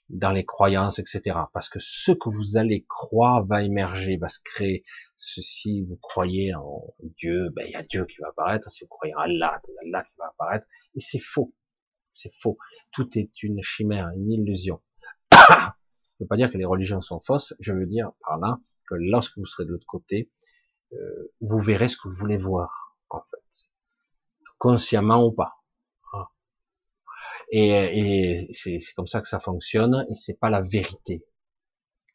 dans les croyances, etc. Parce que ce que vous allez croire va émerger, va se créer. Si vous croyez en Dieu, ben il y a Dieu qui va apparaître. Si vous croyez en Allah, c'est Allah qui va apparaître. Et c'est faux. C'est faux. Tout est une chimère, une illusion. je ne veux pas dire que les religions sont fausses. Je veux dire par là que lorsque vous serez de l'autre côté, euh, vous verrez ce que vous voulez voir, en fait, consciemment ou pas. Et, et c'est comme ça que ça fonctionne, et c'est pas la vérité.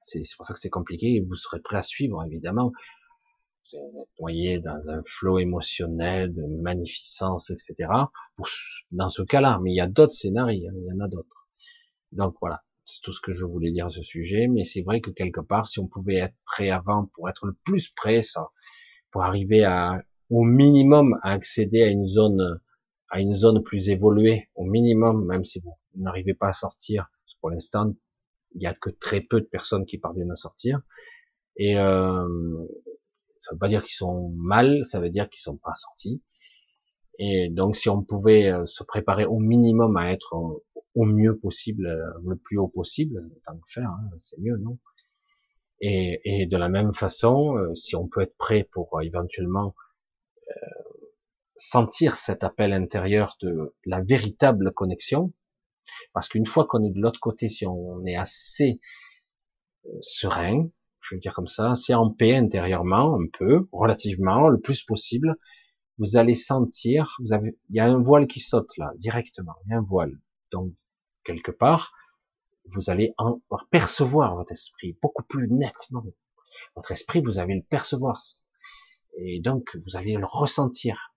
C'est pour ça que c'est compliqué, et vous serez prêt à suivre, évidemment. Vous êtes noyé dans un flot émotionnel de magnificence, etc. dans ce cas-là, mais il y a d'autres scénarios, hein, il y en a d'autres. Donc voilà, c'est tout ce que je voulais dire à ce sujet, mais c'est vrai que quelque part, si on pouvait être prêt avant pour être le plus prêt, ça, pour arriver à, au minimum, à accéder à une zone, à une zone plus évoluée, au minimum, même si vous n'arrivez pas à sortir, parce que pour l'instant, il y a que très peu de personnes qui parviennent à sortir, et euh, ça veut pas dire qu'ils sont mal, ça veut dire qu'ils sont pas sortis. Et donc, si on pouvait euh, se préparer au minimum à être au mieux possible, euh, le plus haut possible, tant que faire, hein, c'est mieux, non? Et, et, de la même façon, euh, si on peut être prêt pour éventuellement sentir cet appel intérieur de la véritable connexion, parce qu'une fois qu'on est de l'autre côté, si on est assez serein, je veux dire comme ça, c'est en paix intérieurement, un peu, relativement, le plus possible, vous allez sentir, vous avez, il y a un voile qui saute là, directement, il y a un voile. Donc, quelque part, vous allez en percevoir votre esprit beaucoup plus nettement. Votre esprit, vous allez le percevoir. Et donc, vous allez le ressentir.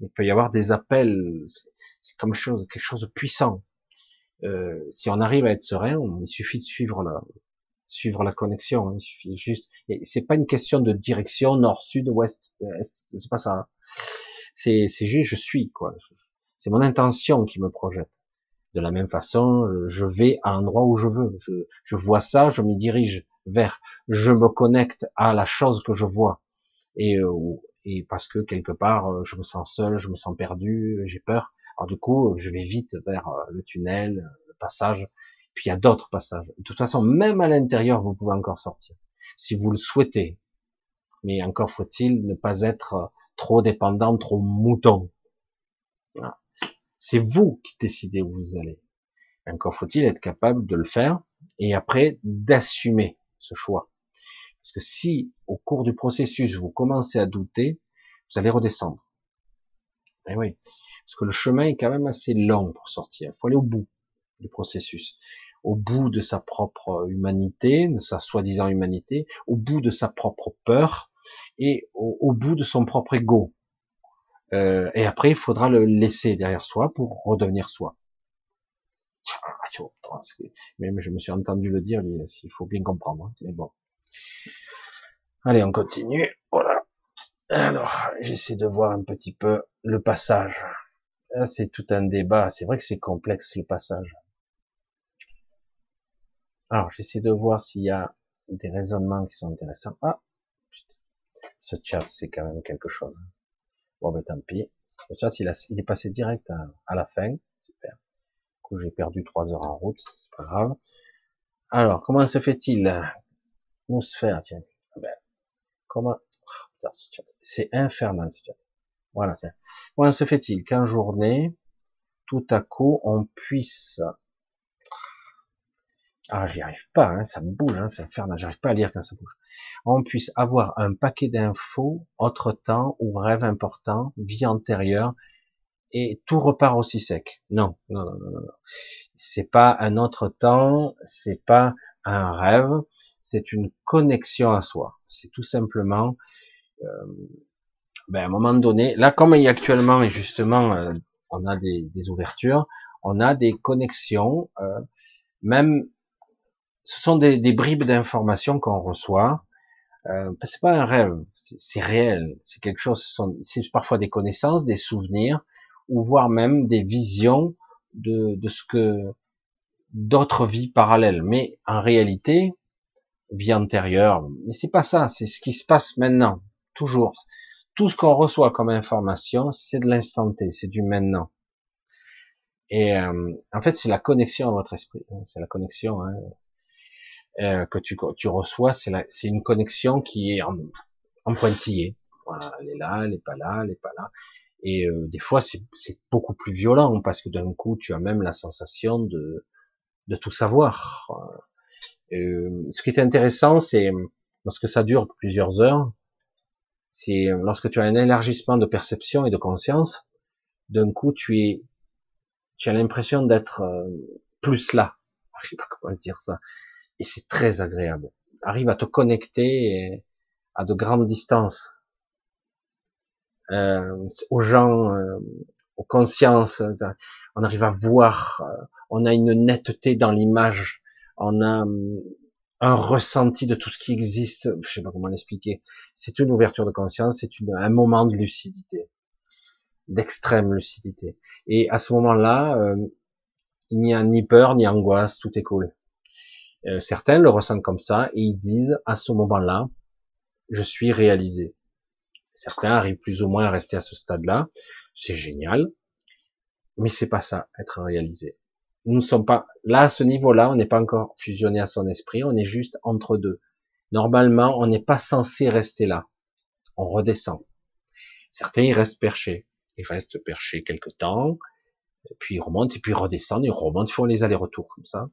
Il peut y avoir des appels, c'est comme chose, quelque chose de puissant. Euh, si on arrive à être serein, il suffit de suivre la, suivre la connexion. Hein. Il suffit juste. C'est pas une question de direction nord, sud, ouest, est. C'est pas ça. Hein. C'est c'est juste je suis quoi. C'est mon intention qui me projette. De la même façon, je vais à un endroit où je veux. Je, je vois ça, je m'y dirige vers. Je me connecte à la chose que je vois. Et euh, et parce que quelque part, euh, je me sens seul, je me sens perdu, j'ai peur. Alors du coup, je vais vite vers euh, le tunnel, le passage, puis il y a d'autres passages. De toute façon, même à l'intérieur, vous pouvez encore sortir, si vous le souhaitez. Mais encore faut-il ne pas être euh, trop dépendant, trop mouton. C'est vous qui décidez où vous allez. Encore faut-il être capable de le faire et après d'assumer ce choix. Parce que si au cours du processus vous commencez à douter, vous allez redescendre. Et eh oui, parce que le chemin est quand même assez long pour sortir. Il faut aller au bout du processus, au bout de sa propre humanité, de sa soi-disant humanité, au bout de sa propre peur et au, bout de son propre ego. Euh, et après, il faudra le laisser derrière soi pour redevenir soi. Même je me suis entendu le dire, il faut bien comprendre. Hein, mais bon. Allez, on continue. Voilà. Alors, j'essaie de voir un petit peu le passage. C'est tout un débat. C'est vrai que c'est complexe le passage. Alors, j'essaie de voir s'il y a des raisonnements qui sont intéressants. Ah, putain. ce chat, c'est quand même quelque chose. Bon, ben tant pis. Le chat, il, est passé direct à, la fin. Super. Du coup, j'ai perdu trois heures en route. C'est pas grave. Alors, comment se fait-il? Tiens. Ah ben, comment oh. C'est infernal, ce chat. Voilà, tiens. Comment se fait-il qu'en journée, tout à coup, on puisse ah j'y arrive pas, hein, ça bouge, hein, c'est infernal, j'arrive pas à lire quand ça bouge, on puisse avoir un paquet d'infos, autre temps ou rêve important, vie antérieure, et tout repart aussi sec. Non, non, non, non, non. C'est pas un autre temps, c'est pas un rêve, c'est une connexion à soi. C'est tout simplement, euh, ben, à un moment donné, là comme il y a actuellement et justement, euh, on a des, des, ouvertures, on a des connexions, euh, même ce sont des, des bribes d'informations qu'on reçoit. Euh, c'est pas un rêve, c'est réel, c'est quelque chose. C'est parfois des connaissances, des souvenirs, ou voire même des visions de, de ce que d'autres vies parallèles. Mais en réalité, vie antérieure, mais c'est pas ça, c'est ce qui se passe maintenant, toujours. Tout ce qu'on reçoit comme information, c'est de l'instant T, c'est du maintenant. Et euh, en fait, c'est la connexion à votre esprit, hein, c'est la connexion. Hein, euh, que tu, tu reçois, c'est une connexion qui est en, en pointillé. Voilà, elle est là, elle est pas là, elle est pas là. Et euh, des fois, c'est beaucoup plus violent parce que d'un coup, tu as même la sensation de, de tout savoir. Euh, ce qui est intéressant, c'est lorsque ça dure plusieurs heures, C'est lorsque tu as un élargissement de perception et de conscience, d'un coup tu es, tu as l'impression d'être euh, plus là. Je sais pas comment dire ça. Et c'est très agréable. Arrive à te connecter à de grandes distances euh, aux gens, euh, aux consciences. On arrive à voir. Euh, on a une netteté dans l'image. On a hum, un ressenti de tout ce qui existe. Je sais pas comment l'expliquer. C'est une ouverture de conscience. C'est un moment de lucidité, d'extrême lucidité. Et à ce moment-là, euh, il n'y a ni peur ni angoisse. Tout est cool. Euh, certains le ressentent comme ça et ils disent à ce moment-là, je suis réalisé. Certains arrivent plus ou moins à rester à ce stade-là. C'est génial. Mais c'est pas ça, être réalisé. Nous ne sommes pas, là, à ce niveau-là, on n'est pas encore fusionné à son esprit, on est juste entre deux. Normalement, on n'est pas censé rester là. On redescend. Certains, ils restent perchés. Ils restent perchés quelque temps, puis ils remontent, et puis ils redescendent, ils remontent, ils font les allers-retours comme ça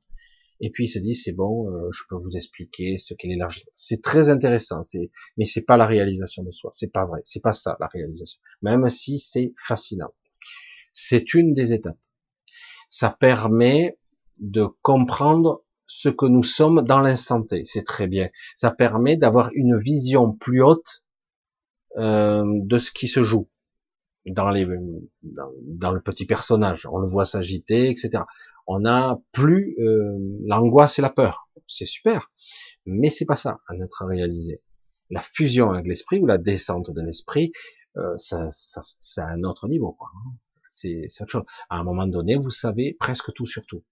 et puis il se dit c'est bon, euh, je peux vous expliquer ce qu'est l'élargissement. C'est très intéressant, c'est mais c'est pas la réalisation de soi, c'est pas vrai, c'est pas ça la réalisation. Même si c'est fascinant, c'est une des étapes. Ça permet de comprendre ce que nous sommes dans l'instant T, c'est très bien. Ça permet d'avoir une vision plus haute euh, de ce qui se joue dans les dans, le petit personnage. On le voit s'agiter, etc on n'a plus euh, l'angoisse et la peur. C'est super, mais c'est pas ça un être réalisé. La fusion avec l'esprit ou la descente de l'esprit, euh, ça, ça, c'est à un autre niveau. Quoi. C'est, autre chose. À un moment donné, vous savez presque tout sur tout.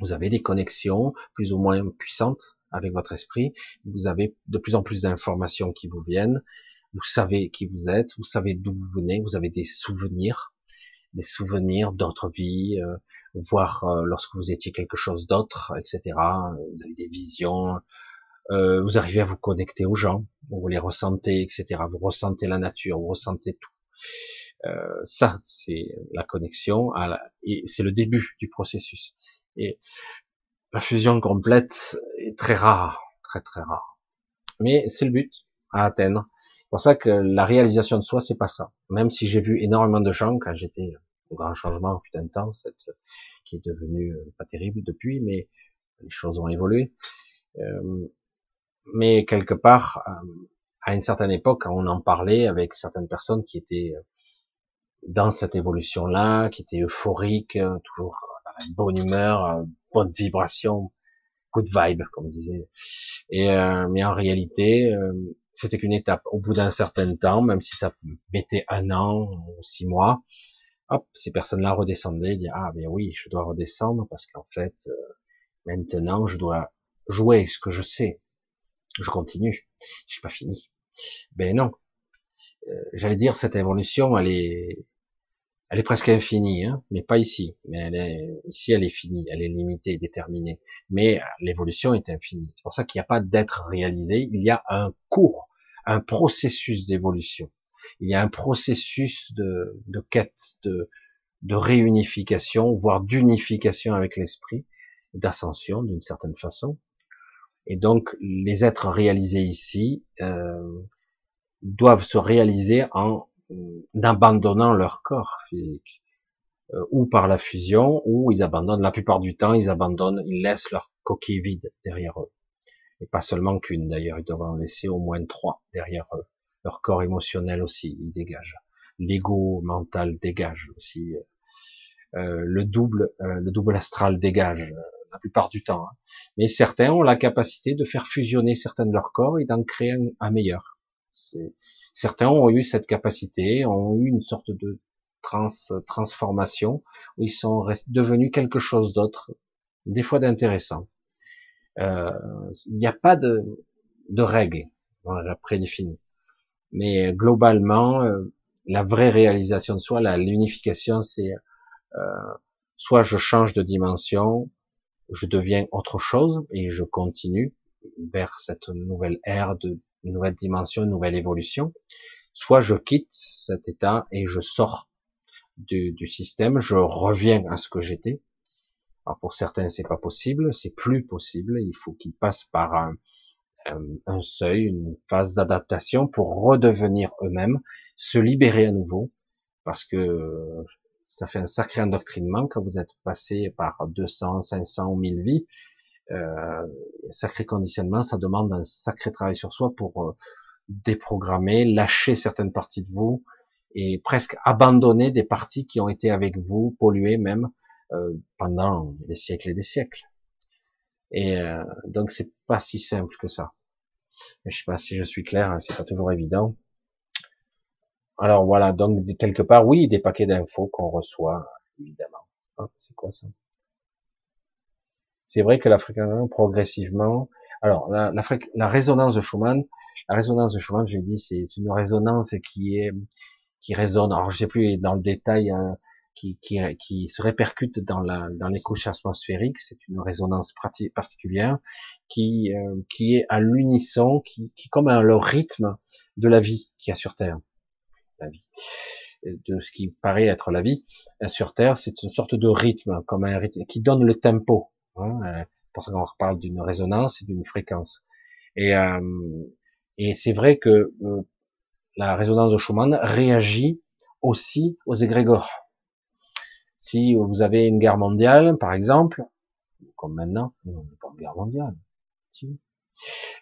Vous avez des connexions plus ou moins puissantes avec votre esprit. Vous avez de plus en plus d'informations qui vous viennent. Vous savez qui vous êtes. Vous savez d'où vous venez. Vous avez des souvenirs, des souvenirs d'autres vies. Euh, voir euh, lorsque vous étiez quelque chose d'autre, etc. Vous avez des visions, euh, vous arrivez à vous connecter aux gens, vous les ressentez, etc. Vous ressentez la nature, vous ressentez tout. Euh, ça, c'est la connexion, à et c'est le début du processus. Et la fusion complète est très rare, très très rare. Mais c'est le but à atteindre. C'est pour ça que la réalisation de soi, c'est pas ça. Même si j'ai vu énormément de gens quand j'étais grand changement fut un temps, cette, qui est devenu euh, pas terrible depuis, mais les choses ont évolué. Euh, mais quelque part, euh, à une certaine époque, on en parlait avec certaines personnes qui étaient dans cette évolution-là, qui étaient euphoriques, toujours dans la bonne humeur, bonne vibration, good vibe, comme disait. Et mais en réalité, c'était qu'une étape. Au bout d'un certain temps, même si ça mettait un an ou six mois, hop, ces personnes-là redescendaient, disaient ah mais oui, je dois redescendre parce qu'en fait euh, maintenant je dois jouer ce que je sais. Je continue, j'ai pas fini. Ben non, euh, j'allais dire cette évolution, elle est, elle est presque infinie, hein, mais pas ici. Mais elle est, ici, elle est finie, elle est limitée, déterminée. Mais l'évolution est infinie. C'est pour ça qu'il n'y a pas d'être réalisé. Il y a un cours, un processus d'évolution il y a un processus de, de quête, de, de réunification, voire d'unification avec l'esprit, d'ascension d'une certaine façon. Et donc les êtres réalisés ici euh, doivent se réaliser en, abandonnant leur corps physique, euh, ou par la fusion, ou ils abandonnent. La plupart du temps, ils abandonnent, ils laissent leur coquille vide derrière eux. Et pas seulement qu'une d'ailleurs, ils doivent en laisser au moins trois derrière eux leur corps émotionnel aussi, il dégage. L'ego mental dégage aussi. Euh, le double, euh, le double astral dégage euh, la plupart du temps. Hein. Mais certains ont la capacité de faire fusionner certains de leurs corps et d'en créer un, meilleur. Certains ont eu cette capacité, ont eu une sorte de trans, transformation où ils sont devenus quelque chose d'autre, des fois d'intéressant. Il n'y a pas de, de règles prédéfinies. Mais globalement, euh, la vraie réalisation de soi, l'unification, c'est euh, soit je change de dimension, je deviens autre chose et je continue vers cette nouvelle ère de une nouvelle dimension, une nouvelle évolution, soit je quitte cet état et je sors du, du système, je reviens à ce que j'étais. Alors pour certains c'est pas possible, c'est plus possible, il faut qu'ils passent par un, un seuil, une phase d'adaptation pour redevenir eux-mêmes, se libérer à nouveau, parce que ça fait un sacré endoctrinement quand vous êtes passé par 200, 500 ou 1000 vies. Euh, sacré conditionnement, ça demande un sacré travail sur soi pour euh, déprogrammer, lâcher certaines parties de vous et presque abandonner des parties qui ont été avec vous, polluées même euh, pendant des siècles et des siècles. Et euh, donc c'est pas si simple que ça. Je sais pas si je suis clair, hein, c'est pas toujours évident. Alors voilà, donc quelque part, oui, des paquets d'infos qu'on reçoit, évidemment. C'est quoi ça? C'est vrai que la fréquence progressivement. Alors la, la, résonance de Schumann, la résonance de Schumann, j'ai dit, c'est une résonance qui est qui résonne. Alors je sais plus dans le détail, hein, qui, qui, qui, se répercute dans, la, dans les couches atmosphériques. C'est une résonance particulière qui, euh, qui est à l'unisson, qui, qui comme un, le rythme de la vie qu'il y a sur Terre la vie, de ce qui paraît être la vie sur Terre, c'est une sorte de rythme, comme un rythme qui donne le tempo. Euh, c'est pour ça qu'on parle d'une résonance et d'une fréquence. Et, euh, et c'est vrai que euh, la résonance de Schumann réagit aussi aux égrégores. Si vous avez une guerre mondiale, par exemple, comme maintenant, non, pas une guerre mondiale. Si.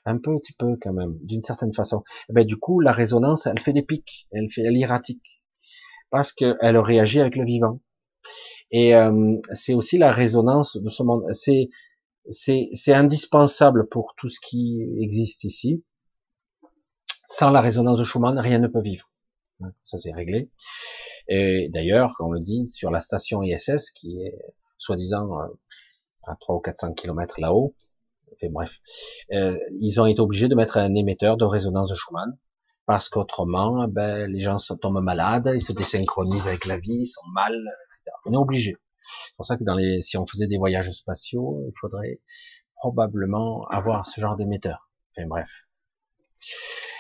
Un petit peu quand même, d'une certaine façon. Et eh ben, du coup, la résonance, elle fait des pics, elle fait, elle erratique, parce qu'elle réagit avec le vivant. Et euh, c'est aussi la résonance de ce monde. C'est c'est indispensable pour tout ce qui existe ici. Sans la résonance de Schumann, rien ne peut vivre. Ça c'est réglé. Et d'ailleurs, on le dit sur la station ISS, qui est soi-disant euh, à 300 ou 400 kilomètres là-haut, bref, euh, ils ont été obligés de mettre un émetteur de résonance de Schumann parce qu'autrement, ben, les gens tombent malades, ils se désynchronisent avec la vie, ils sont mal, On est obligé. C'est pour ça que si on faisait des voyages spatiaux, il faudrait probablement avoir ce genre d'émetteur. Enfin bref.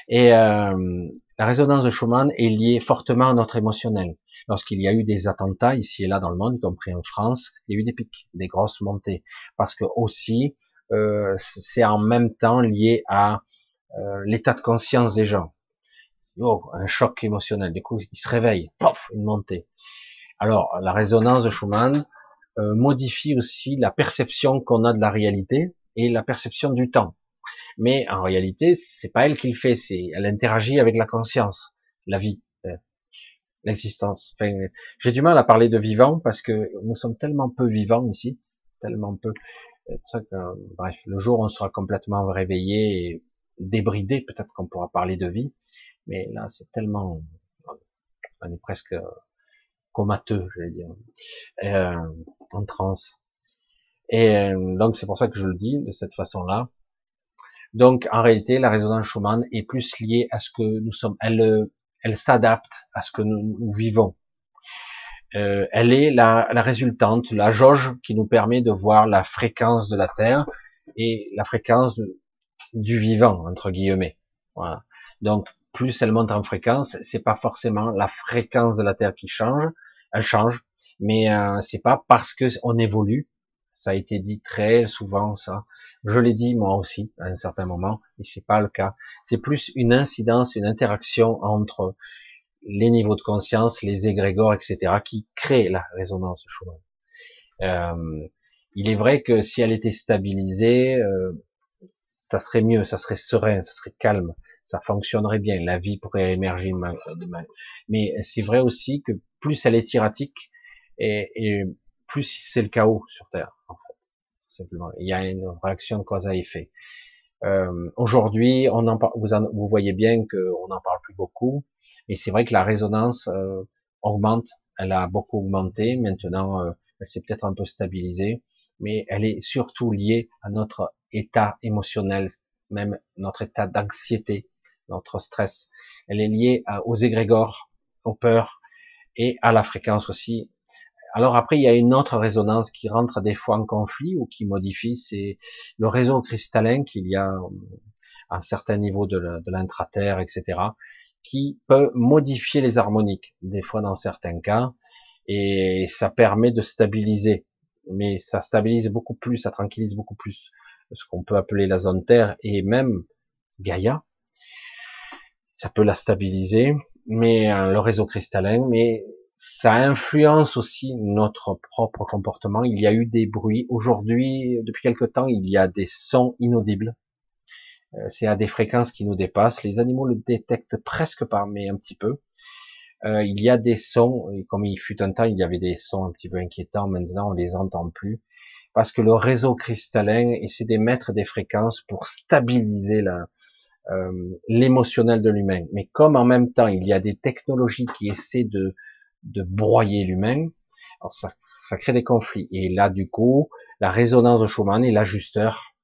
Et euh, la résonance de Schumann est liée fortement à notre émotionnel. Lorsqu'il y a eu des attentats ici et là dans le monde, y compris en France, il y a eu des pics, des grosses montées, parce que aussi euh, c'est en même temps lié à euh, l'état de conscience des gens. Oh, un choc émotionnel. Du coup, ils se réveillent, pof, une montée. Alors, la résonance de Schumann euh, modifie aussi la perception qu'on a de la réalité et la perception du temps. Mais en réalité, c'est pas elle qui le fait, c'est elle interagit avec la conscience, la vie, l'existence. Enfin, j'ai du mal à parler de vivant parce que nous sommes tellement peu vivants ici, tellement peu ça que, bref, le jour où on sera complètement réveillé et débridé, peut-être qu'on pourra parler de vie, mais là c'est tellement, on est presque comateux, je vais dire, euh, en transe. Et euh, donc c'est pour ça que je le dis de cette façon-là. Donc en réalité, la résonance Schumann est plus liée à ce que nous sommes. Elle, elle s'adapte à ce que nous vivons. Euh, elle est la, la, résultante, la jauge qui nous permet de voir la fréquence de la Terre et la fréquence du vivant entre guillemets. Voilà. Donc plus elle monte en fréquence, c'est pas forcément la fréquence de la Terre qui change, elle change, mais euh, c'est pas parce que on évolue. Ça a été dit très souvent ça. Je l'ai dit moi aussi à un certain moment, et c'est pas le cas. C'est plus une incidence, une interaction entre les niveaux de conscience, les égrégores, etc., qui créent la résonance Schumann. Euh, il est vrai que si elle était stabilisée, euh, ça serait mieux, ça serait serein, ça serait calme, ça fonctionnerait bien, la vie pourrait émerger. Mais c'est vrai aussi que plus elle est erratique, et, plus c'est le chaos sur Terre, en fait. Simplement, il y a une réaction de cause à effet. Euh, Aujourd'hui, on en vous, vous voyez bien qu'on n'en parle plus beaucoup. Et c'est vrai que la résonance euh, augmente, elle a beaucoup augmenté, maintenant euh, elle s'est peut-être un peu stabilisée, mais elle est surtout liée à notre état émotionnel, même notre état d'anxiété, notre stress. Elle est liée aux égrégores, aux peurs et à la fréquence aussi. Alors après, il y a une autre résonance qui rentre des fois en conflit ou qui modifie, c'est le réseau cristallin qu'il y a euh, à un certain niveau de l'intraterre, etc qui peut modifier les harmoniques, des fois dans certains cas, et ça permet de stabiliser. Mais ça stabilise beaucoup plus, ça tranquillise beaucoup plus ce qu'on peut appeler la zone Terre, et même Gaïa. Ça peut la stabiliser, mais le réseau cristallin, mais ça influence aussi notre propre comportement. Il y a eu des bruits. Aujourd'hui, depuis quelque temps, il y a des sons inaudibles. Euh, c'est à des fréquences qui nous dépassent. Les animaux le détectent presque pas, mais un petit peu. Euh, il y a des sons, et comme il fut un temps, il y avait des sons un petit peu inquiétants. Maintenant, on les entend plus parce que le réseau cristallin essaie d'émettre des fréquences pour stabiliser la, euh, l'émotionnel de l'humain. Mais comme en même temps, il y a des technologies qui essaient de de broyer l'humain. Alors ça, ça crée des conflits. Et là, du coup, la résonance de Schumann est l'ajusteur.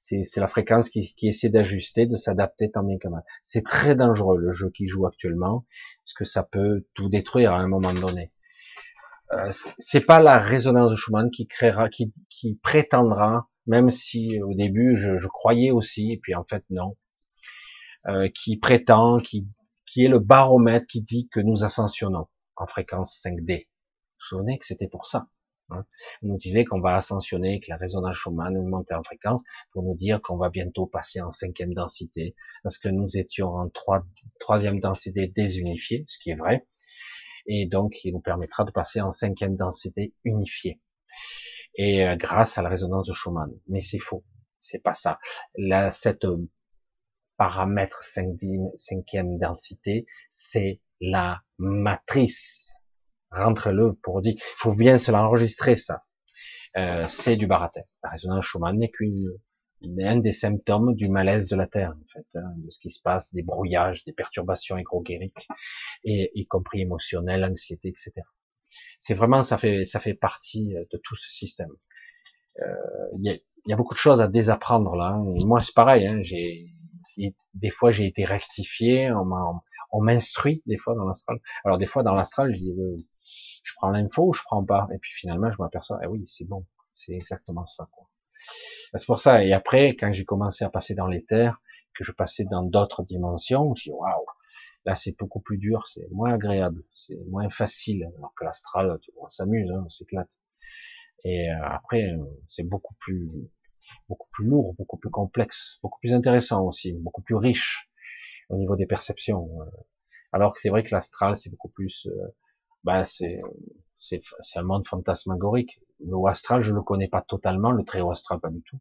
C'est la fréquence qui, qui essaie d'ajuster, de s'adapter tant bien que mal. C'est très dangereux le jeu qui joue actuellement, parce que ça peut tout détruire à un moment donné. Euh, c'est pas la résonance de Schumann qui créera, qui, qui prétendra, même si au début je, je croyais aussi, et puis en fait non, euh, qui prétend, qui, qui est le baromètre qui dit que nous ascensionnons en fréquence 5D. Vous vous souvenez que c'était pour ça. Hein? On nous disait qu'on va ascensionner, que la résonance Schumann monter en fréquence pour nous dire qu'on va bientôt passer en cinquième densité, parce que nous étions en trois, troisième densité désunifiée, ce qui est vrai, et donc il nous permettra de passer en cinquième densité unifiée, et euh, grâce à la résonance de Schumann. Mais c'est faux, c'est pas ça. Là, cette paramètre cinquième densité, c'est la matrice. Rentre-le pour dire, il faut bien se l'enregistrer ça. Euh, c'est du baratin. La résonance Schumann n'est qu'une un des symptômes du malaise de la Terre, en fait, hein, de ce qui se passe, des brouillages, des perturbations égrogériques, et y compris émotionnelles, anxiété, etc. C'est vraiment, ça fait, ça fait partie de tout ce système. Euh, il y, y, a, beaucoup de choses à désapprendre là. Hein. Et moi, c'est pareil. Hein, j'ai, des fois, j'ai été rectifié. On m'instruit des fois dans l'astral. Alors des fois dans l'astral, euh, je prends l'info ou je prends pas? Et puis finalement, je m'aperçois, eh oui, c'est bon, c'est exactement ça. Quoi. C'est pour ça. Et après, quand j'ai commencé à passer dans les terres, que je passais dans d'autres dimensions, je dis waouh, là c'est beaucoup plus dur, c'est moins agréable, c'est moins facile. Alors que l'astral, on s'amuse, hein, on s'éclate. Et euh, après, euh, c'est beaucoup plus beaucoup plus lourd, beaucoup plus complexe, beaucoup plus intéressant aussi, beaucoup plus riche au niveau des perceptions. Euh. Alors que c'est vrai que l'astral, c'est beaucoup plus, euh, bah, c'est, c'est, un monde fantasmagorique. Le haut astral, je le connais pas totalement, le très haut astral, pas du tout.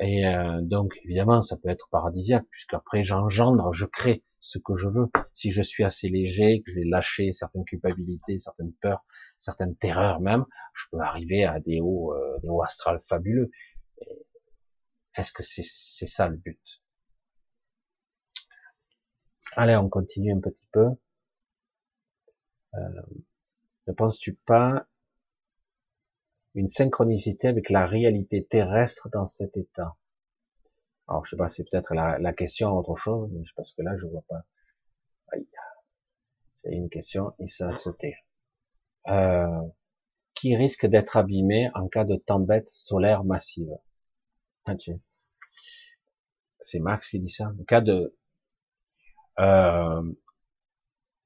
Et euh, donc, évidemment, ça peut être paradisiaque, puisqu'après, j'engendre, je crée ce que je veux. Si je suis assez léger, que je vais lâcher certaines culpabilités, certaines peurs, certaines terreurs même, je peux arriver à des hauts, des hauts astrales fabuleux. Est-ce que c'est, ça le but? Allez, on continue un petit peu. Euh, ne penses-tu pas une synchronicité avec la réalité terrestre dans cet état? Alors, je sais pas, c'est peut-être la, question autre chose, mais parce que là, je vois pas. Aïe. J'ai une question et ça a sauté. Euh, qui risque d'être abîmé en cas de tempête solaire massive? Ah, C'est Max qui dit ça. En cas de euh,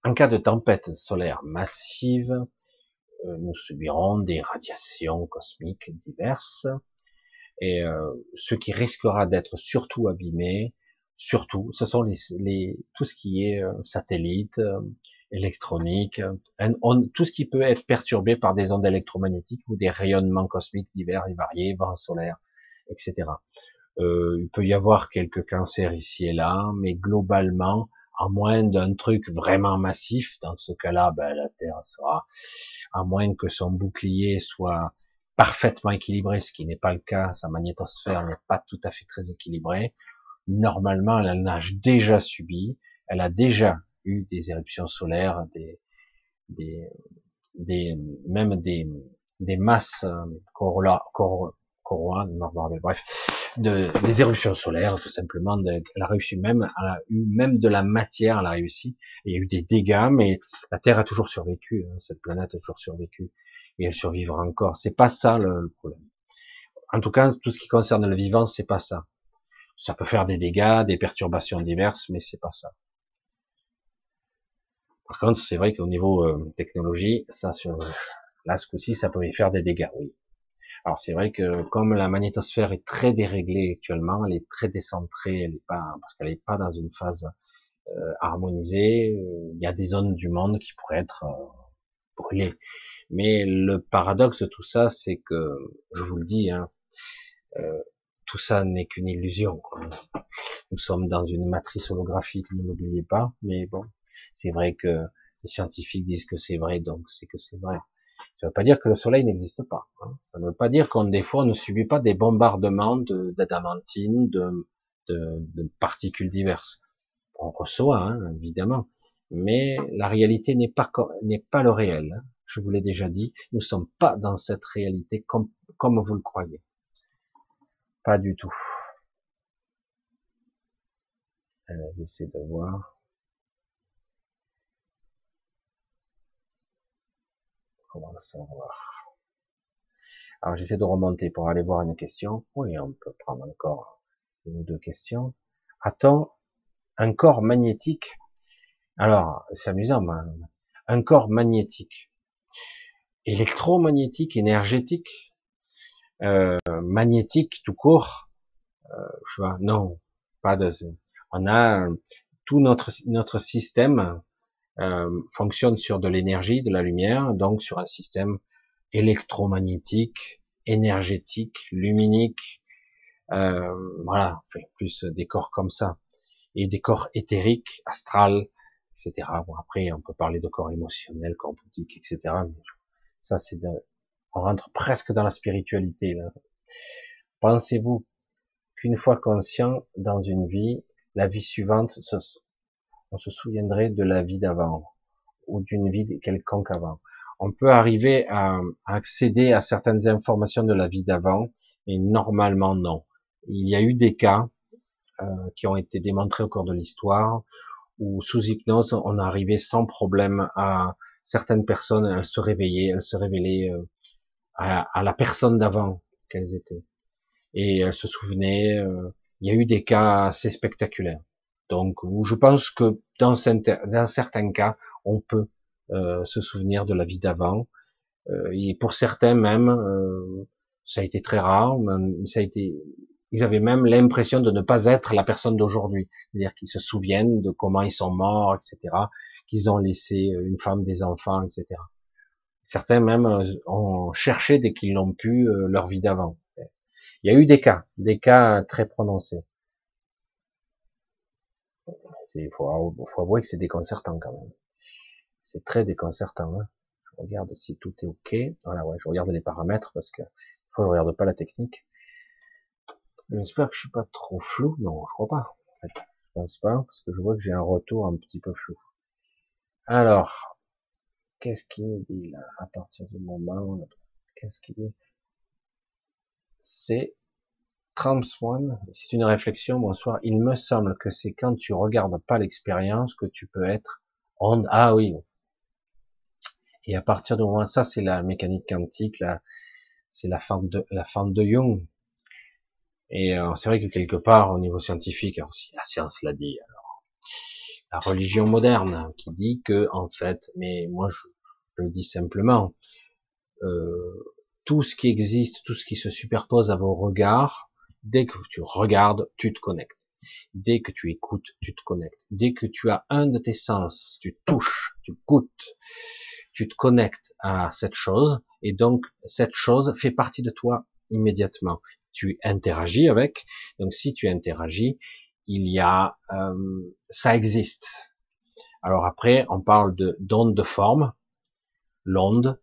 en cas de tempête solaire massive, euh, nous subirons des radiations cosmiques diverses, et euh, ce qui risquera d'être surtout abîmé, surtout, ce sont les, les tout ce qui est satellite, électronique, tout ce qui peut être perturbé par des ondes électromagnétiques ou des rayonnements cosmiques divers et variés, vents solaires, etc. Euh, il peut y avoir quelques cancers ici et là, mais globalement, à moins d'un truc vraiment massif, dans ce cas-là, ben, la Terre sera, à moins que son bouclier soit parfaitement équilibré, ce qui n'est pas le cas, sa magnétosphère n'est pas tout à fait très équilibrée. Normalement, elle a déjà subi, elle a déjà eu des éruptions solaires, des, des, des même des, des masses euh, corolla, cor, bref, de, des éruptions solaires, tout simplement. De, elle a réussi même, elle a eu même de la matière, elle a réussi. Il y a eu des dégâts, mais la Terre a toujours survécu. Hein, cette planète a toujours survécu et elle survivra encore. C'est pas ça le, problème. En tout cas, tout ce qui concerne le vivant, c'est pas ça. Ça peut faire des dégâts, des perturbations diverses, mais c'est pas ça. Par contre, c'est vrai qu'au niveau euh, technologie, ça, sur, là, ce coup-ci, ça peut y faire des dégâts, oui. Alors c'est vrai que comme la magnétosphère est très déréglée actuellement, elle est très décentrée, elle est pas parce qu'elle n'est pas dans une phase euh, harmonisée. Euh, il y a des zones du monde qui pourraient être euh, brûlées. Mais le paradoxe de tout ça, c'est que, je vous le dis, hein, tout ça n'est qu'une illusion. Nous sommes dans une matrice holographique, ne l'oubliez pas. Mais bon, c'est vrai que les scientifiques disent que c'est vrai, donc c'est que c'est vrai. Ça ne veut pas dire que le soleil n'existe pas. Hein. Ça ne veut pas dire qu'on des fois ne subit pas des bombardements d'adamantine, de, de, de, particules diverses. On reçoit, hein, évidemment, mais la réalité n'est pas n'est pas le réel. Hein. Je vous l'ai déjà dit, nous ne sommes pas dans cette réalité comme, comme vous le croyez. Pas du tout. J'essaie de voir. Comment le savoir Alors j'essaie de remonter pour aller voir une question. Oui, on peut prendre encore une ou deux questions. A-t-on un corps magnétique? Alors, c'est amusant, un corps magnétique, électromagnétique, énergétique, euh, magnétique tout court? Euh, je vois, non, pas de. On a tout notre notre système euh, fonctionne sur de l'énergie, de la lumière, donc sur un système électromagnétique, énergétique, luminique, euh, voilà, enfin, plus des corps comme ça, et des corps éthériques, astral, etc. Bon, après, on peut parler de corps émotionnel, corps bouddhique, etc. ça, c'est de... on rentre presque dans la spiritualité. Pensez-vous qu'une fois conscient dans une vie, la vie suivante, on se souviendrait de la vie d'avant ou d'une vie quelconque avant. On peut arriver à, accéder à certaines informations de la vie d'avant, et normalement non. Il y a eu des cas euh, qui ont été démontrés au cours de l'histoire où sous hypnose on arrivait sans problème à certaines personnes, elles se réveillaient, elles se révélaient euh, à, la personne d'avant qu'elles étaient, et elles se souvenaient. Euh, il y a eu des cas assez spectaculaires. Donc, je pense que dans, certains cas, on peut euh, se souvenir de la vie d'avant. Euh, et pour certains même, euh, ça a été très rare. ça a été, ils avaient même l'impression de ne pas être la personne d'aujourd'hui, c'est-à-dire qu'ils se souviennent de comment ils sont morts, etc., qu'ils ont laissé une femme, des enfants, etc. Certains même ont cherché dès qu'ils l'ont pu leur vie d'avant. Il y a eu des cas, des cas très prononcés. Il faut, faut, avouer que c'est déconcertant quand même. C'est très déconcertant. Hein. Je regarde si tout est ok. Voilà, ouais, je regarde les paramètres parce que je regarde pas la technique. J'espère que je suis pas trop flou. Non, je crois pas. En fait, je pense pas parce que je vois que j'ai un retour un petit peu flou. Alors, qu'est-ce qu'il nous dit là à partir du moment Qu'est-ce qu'il dit? C'est Swan, c'est une réflexion, bonsoir. Il me semble que c'est quand tu regardes pas l'expérience que tu peux être en, ah oui. Et à partir du moment, ça c'est la mécanique quantique, là, c'est la fente de, la fente de Jung. Et euh, c'est vrai que quelque part, au niveau scientifique, alors si la science l'a dit, alors, la religion moderne qui dit que, en fait, mais moi je, je le dis simplement, euh, tout ce qui existe, tout ce qui se superpose à vos regards, Dès que tu regardes, tu te connectes. Dès que tu écoutes, tu te connectes. Dès que tu as un de tes sens, tu touches, tu goûtes, tu te connectes à cette chose, et donc cette chose fait partie de toi immédiatement. Tu interagis avec, donc si tu interagis, il y a, euh, ça existe. Alors après, on parle de d'onde de forme, l'onde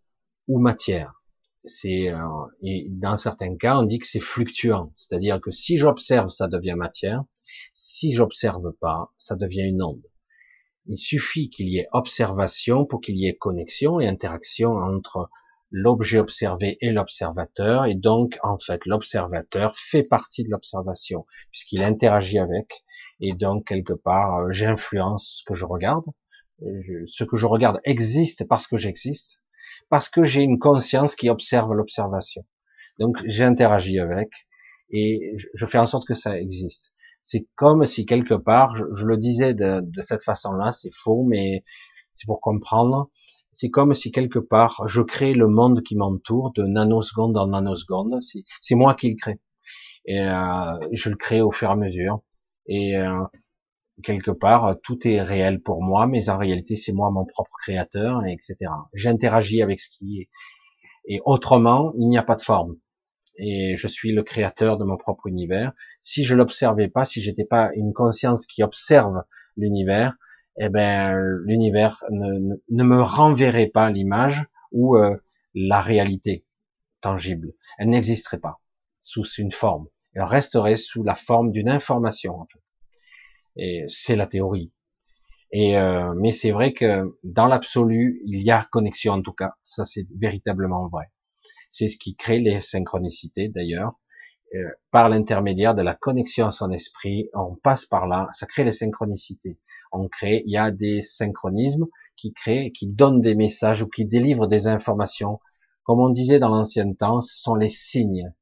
ou matière c'est euh, et dans certains cas on dit que c'est fluctuant, c'est-à-dire que si j'observe ça devient matière, si j'observe pas ça devient une onde. Il suffit qu'il y ait observation pour qu'il y ait connexion et interaction entre l'objet observé et l'observateur. Et donc en fait l'observateur fait partie de l'observation puisqu'il interagit avec. Et donc quelque part euh, j'influence ce que je regarde. ce que je regarde existe parce que j'existe parce que j'ai une conscience qui observe l'observation. Donc j'interagis avec et je fais en sorte que ça existe. C'est comme si quelque part, je, le disais de, cette façon-là, c'est faux, mais c'est pour comprendre. C'est comme si quelque part je crée le monde qui m'entoure de nanoseconde en nanoseconde. C'est moi qui le crée. Et euh, je le crée au fur et à mesure. Et euh, quelque part, tout est réel pour moi, mais en réalité, c'est moi mon propre créateur, etc. J'interagis avec ce qui est. Et autrement, il n'y a pas de forme. Et je suis le créateur de mon propre univers. Si je l'observais pas, si j'étais pas une conscience qui observe l'univers, eh ben l'univers ne, me renverrait pas l'image ou euh, la réalité tangible. Elle n'existerait pas sous une forme. Elle resterait sous la forme d'une information. Et c'est la théorie. Et euh, mais c'est vrai que dans l'absolu, il y a connexion en tout cas. Ça c'est véritablement vrai. C'est ce qui crée les synchronicités d'ailleurs. Euh, par l'intermédiaire de la connexion à son esprit, on passe par là, ça crée les synchronicités. On crée, il y a des synchronismes qui créent, qui donnent des messages ou qui délivrent des informations. Comme on disait dans l'ancien temps, ce sont les signes.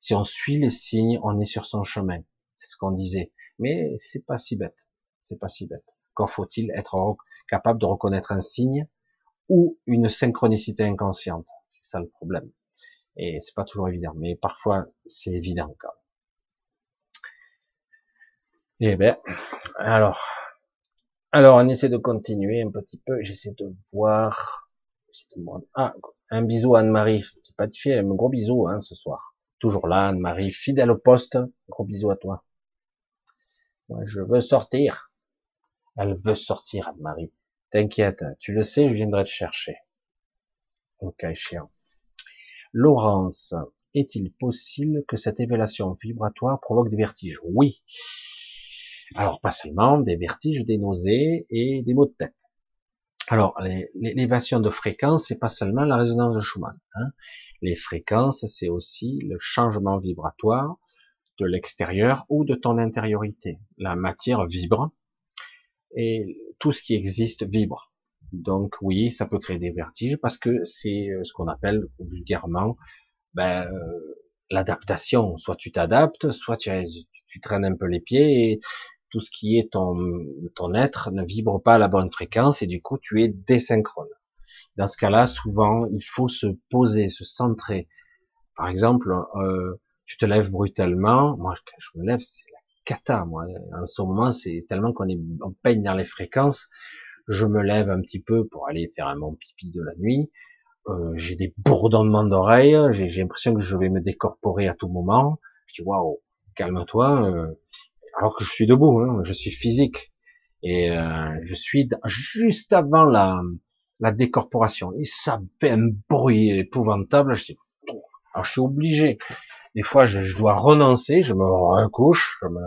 Si on suit les signes, on est sur son chemin. C'est ce qu'on disait. Mais c'est pas si bête. C'est pas si bête. Quand faut-il être capable de reconnaître un signe ou une synchronicité inconsciente C'est ça le problème. Et c'est pas toujours évident, mais parfois c'est évident quand même. Eh ben, alors, alors on essaie de continuer un petit peu. J'essaie de voir. Ah, un bisou Anne-Marie. Pas fait un gros bisou hein, ce soir. Toujours là, Anne-Marie, fidèle au poste. Gros bisou à toi. Je veux sortir. Elle veut sortir, Anne-Marie. T'inquiète, tu le sais, je viendrai te chercher. Cas échéant. Laurence, est-il possible que cette évaluation vibratoire provoque des vertiges? Oui. Alors, pas seulement des vertiges, des nausées et des maux de tête. Alors, l'élévation de fréquence, c'est pas seulement la résonance de Schumann. Hein. Les fréquences, c'est aussi le changement vibratoire de l'extérieur ou de ton intériorité. La matière vibre et tout ce qui existe vibre. Donc oui, ça peut créer des vertiges parce que c'est euh, ce qu'on appelle vulgairement ben, euh, l'adaptation. Soit tu t'adaptes, soit tu, traînes un peu les pieds et tout ce qui est ton, ton être ne vibre pas à la bonne fréquence et du coup tu es désynchrone. Dans ce cas-là, souvent, il faut se poser, se centrer. Par exemple, euh, tu te lèves brutalement. Moi, quand je me lève, c'est la cata. Moi, en ce moment, c'est tellement qu'on est on peigne dans les fréquences. Je me lève un petit peu pour aller faire un bon pipi de la nuit. Euh, j'ai des bourdonnements d'oreilles. J'ai l'impression que je vais me décorporer à tout moment. Je dis waouh, calme-toi. Euh, alors que je suis debout, hein, je suis physique et euh, je suis juste avant la, la décorporation. Et ça fait un bruit épouvantable. Je dis, alors je suis obligé. Des fois, je, dois renoncer, je me recouche, je me,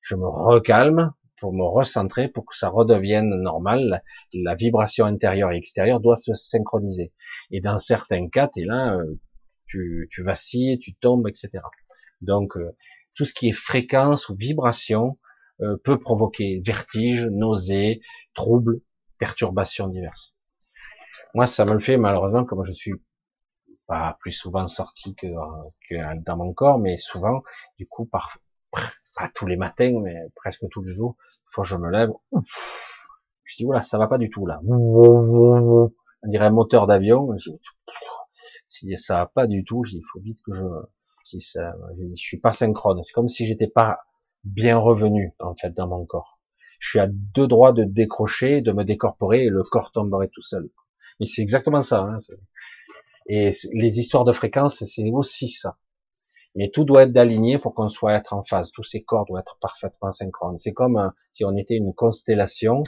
je me recalme pour me recentrer, pour que ça redevienne normal. La, vibration intérieure et extérieure doit se synchroniser. Et dans certains cas, es là, euh, tu, tu vacilles, tu tombes, etc. Donc, euh, tout ce qui est fréquence ou vibration euh, peut provoquer vertige, nausées, troubles, perturbations diverses. Moi, ça me le fait malheureusement, comme je suis pas plus souvent sorti que, que dans mon corps, mais souvent, du coup, par, pas tous les matins, mais presque tous les jours, une fois je me lève, je dis, voilà, ça va pas du tout, là. On dirait un moteur d'avion. Si ça va pas du tout, il faut vite que je, si ça, je suis pas synchrone. C'est comme si j'étais pas bien revenu, en fait, dans mon corps. Je suis à deux droits de décrocher, de me décorporer, et le corps tomberait tout seul. Mais c'est exactement ça. Hein, et les histoires de fréquences, c'est aussi ça. Mais tout doit être aligné pour qu'on soit être en phase. Tous ces corps doivent être parfaitement synchrones. C'est comme euh, si on était une constellation,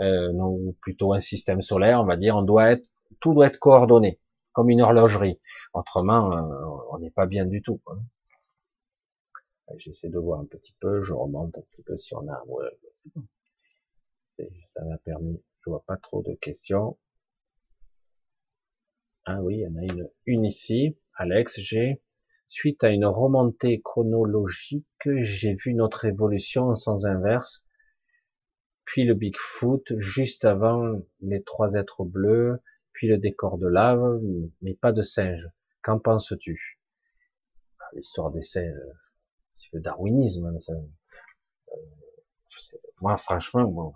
euh, ou plutôt un système solaire, on va dire. On doit être, tout doit être coordonné, comme une horlogerie. Autrement, euh, on n'est pas bien du tout. J'essaie de voir un petit peu. Je remonte un petit peu si on a. Ouais. Ça m'a permis. Je vois pas trop de questions. Ah oui, il y en a une, une ici. Alex, j'ai, suite à une remontée chronologique, j'ai vu notre évolution en sens inverse, puis le Bigfoot, juste avant les trois êtres bleus, puis le décor de lave, mais pas de singe. Qu'en penses-tu? Ah, L'histoire des singes, c'est le darwinisme. Euh, moi, franchement,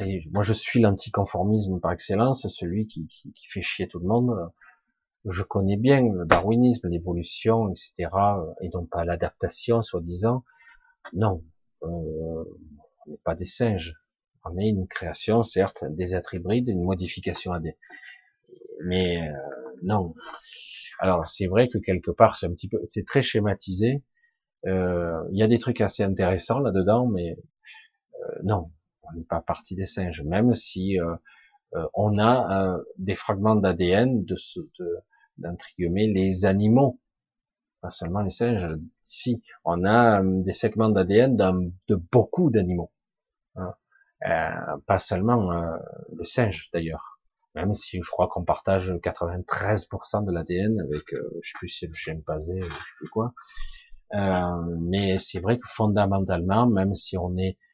bon, moi je suis l'anticonformisme par excellence, celui qui, qui, qui, fait chier tout le monde. Je connais bien le darwinisme, l'évolution, etc. Et donc pas l'adaptation, soi-disant. Non, euh, on n'est pas des singes. On est une création, certes, des êtres hybrides, une modification AD. Mais euh, non. Alors c'est vrai que quelque part c'est un petit peu, c'est très schématisé. Euh, il y a des trucs assez intéressants là-dedans, mais euh, non, on n'est pas partie des singes, même si euh, euh, on a des fragments d'ADN de, ce, de les animaux, pas seulement les singes. Si on a des segments d'ADN de beaucoup d'animaux, hein. pas seulement le singe d'ailleurs. Même si je crois qu'on partage 93% de l'ADN avec, je sais plus si le chimpanzé, je sais plus quoi. mais c'est vrai que fondamentalement, même si on est euh,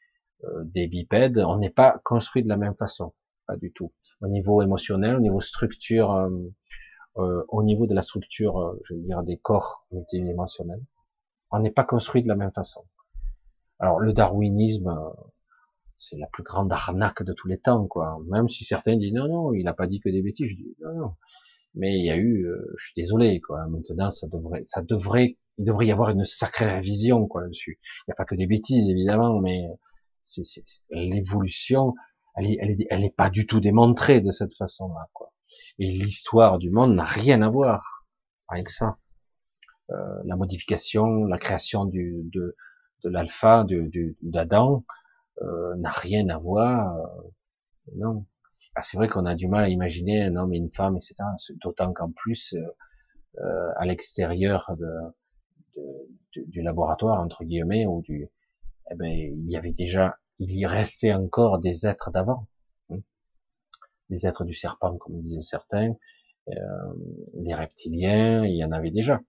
des bipèdes, on n'est pas construit de la même façon, pas du tout. Au niveau émotionnel, au niveau structure, euh, euh, au niveau de la structure, je veux dire des corps multidimensionnels, on n'est pas construit de la même façon. Alors le darwinisme, c'est la plus grande arnaque de tous les temps, quoi. Même si certains disent non, non, il n'a pas dit que des bêtises, je dis non, non. Mais il y a eu, je suis désolé, quoi. Maintenant, ça devrait, ça devrait, il devrait y avoir une sacrée révision, quoi, dessus. Il n'y a pas que des bêtises, évidemment, mais l'évolution, elle est, elle, est, elle est pas du tout démontrée de cette façon-là, quoi. Et l'histoire du monde n'a rien à voir avec ça. Euh, la modification, la création du, de, de l'alpha, d'Adam, euh, n'a rien à voir. Euh, non. Ah, c'est vrai qu'on a du mal à imaginer un homme et une femme, etc. D'autant qu'en plus, euh, euh, à l'extérieur de, de, du laboratoire entre guillemets ou du, eh ben, il y avait déjà, il y restait encore des êtres d'avant, hein. des êtres du serpent, comme disaient certains, euh, les reptiliens, il y en avait déjà.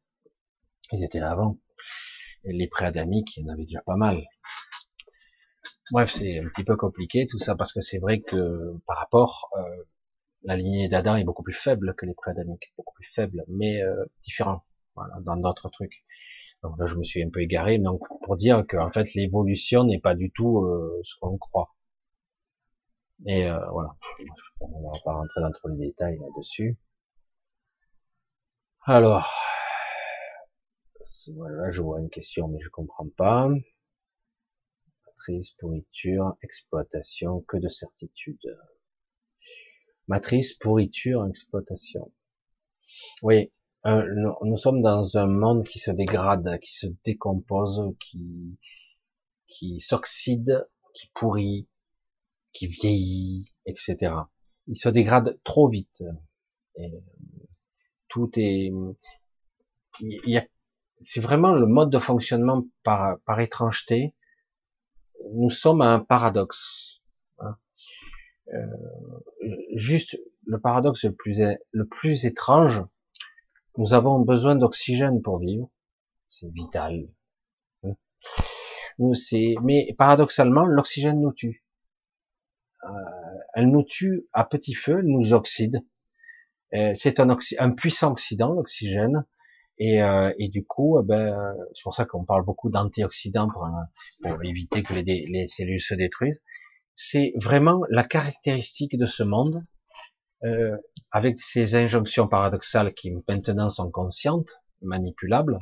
Ils étaient là avant. Les préadamiques, il y en avait déjà pas mal. Bref, c'est un petit peu compliqué tout ça parce que c'est vrai que par rapport, euh, la lignée d'Adam est beaucoup plus faible que les préadamiques, beaucoup plus faible, mais euh, différent. Voilà, dans d'autres trucs. Donc là, je me suis un peu égaré, mais pour dire que en fait, l'évolution n'est pas du tout euh, ce qu'on croit. Et euh, voilà, on va pas rentrer dans trop les détails là-dessus. Alors, voilà, je vois une question, mais je comprends pas. Matrice, pourriture, exploitation, que de certitude. Matrice, pourriture, exploitation. Oui, euh, nous sommes dans un monde qui se dégrade, qui se décompose, qui, qui s'oxyde, qui pourrit, qui vieillit, etc. Il se dégrade trop vite. Et tout est, il y a, c'est vraiment le mode de fonctionnement par, par étrangeté. Nous sommes à un paradoxe. Hein. Euh, juste le paradoxe le plus, le plus étrange, nous avons besoin d'oxygène pour vivre. C'est vital. Hein. Mais paradoxalement, l'oxygène nous tue. Euh, elle nous tue à petit feu, elle nous oxyde. Euh, c'est un, puissant oxydant, l'oxygène. Et, euh, du coup, eh ben, c'est pour ça qu'on parle beaucoup d'antioxydants pour, pour, éviter que les, cellules se détruisent. C'est vraiment la caractéristique de ce monde euh, avec ces injonctions paradoxales qui maintenant sont conscientes, manipulables,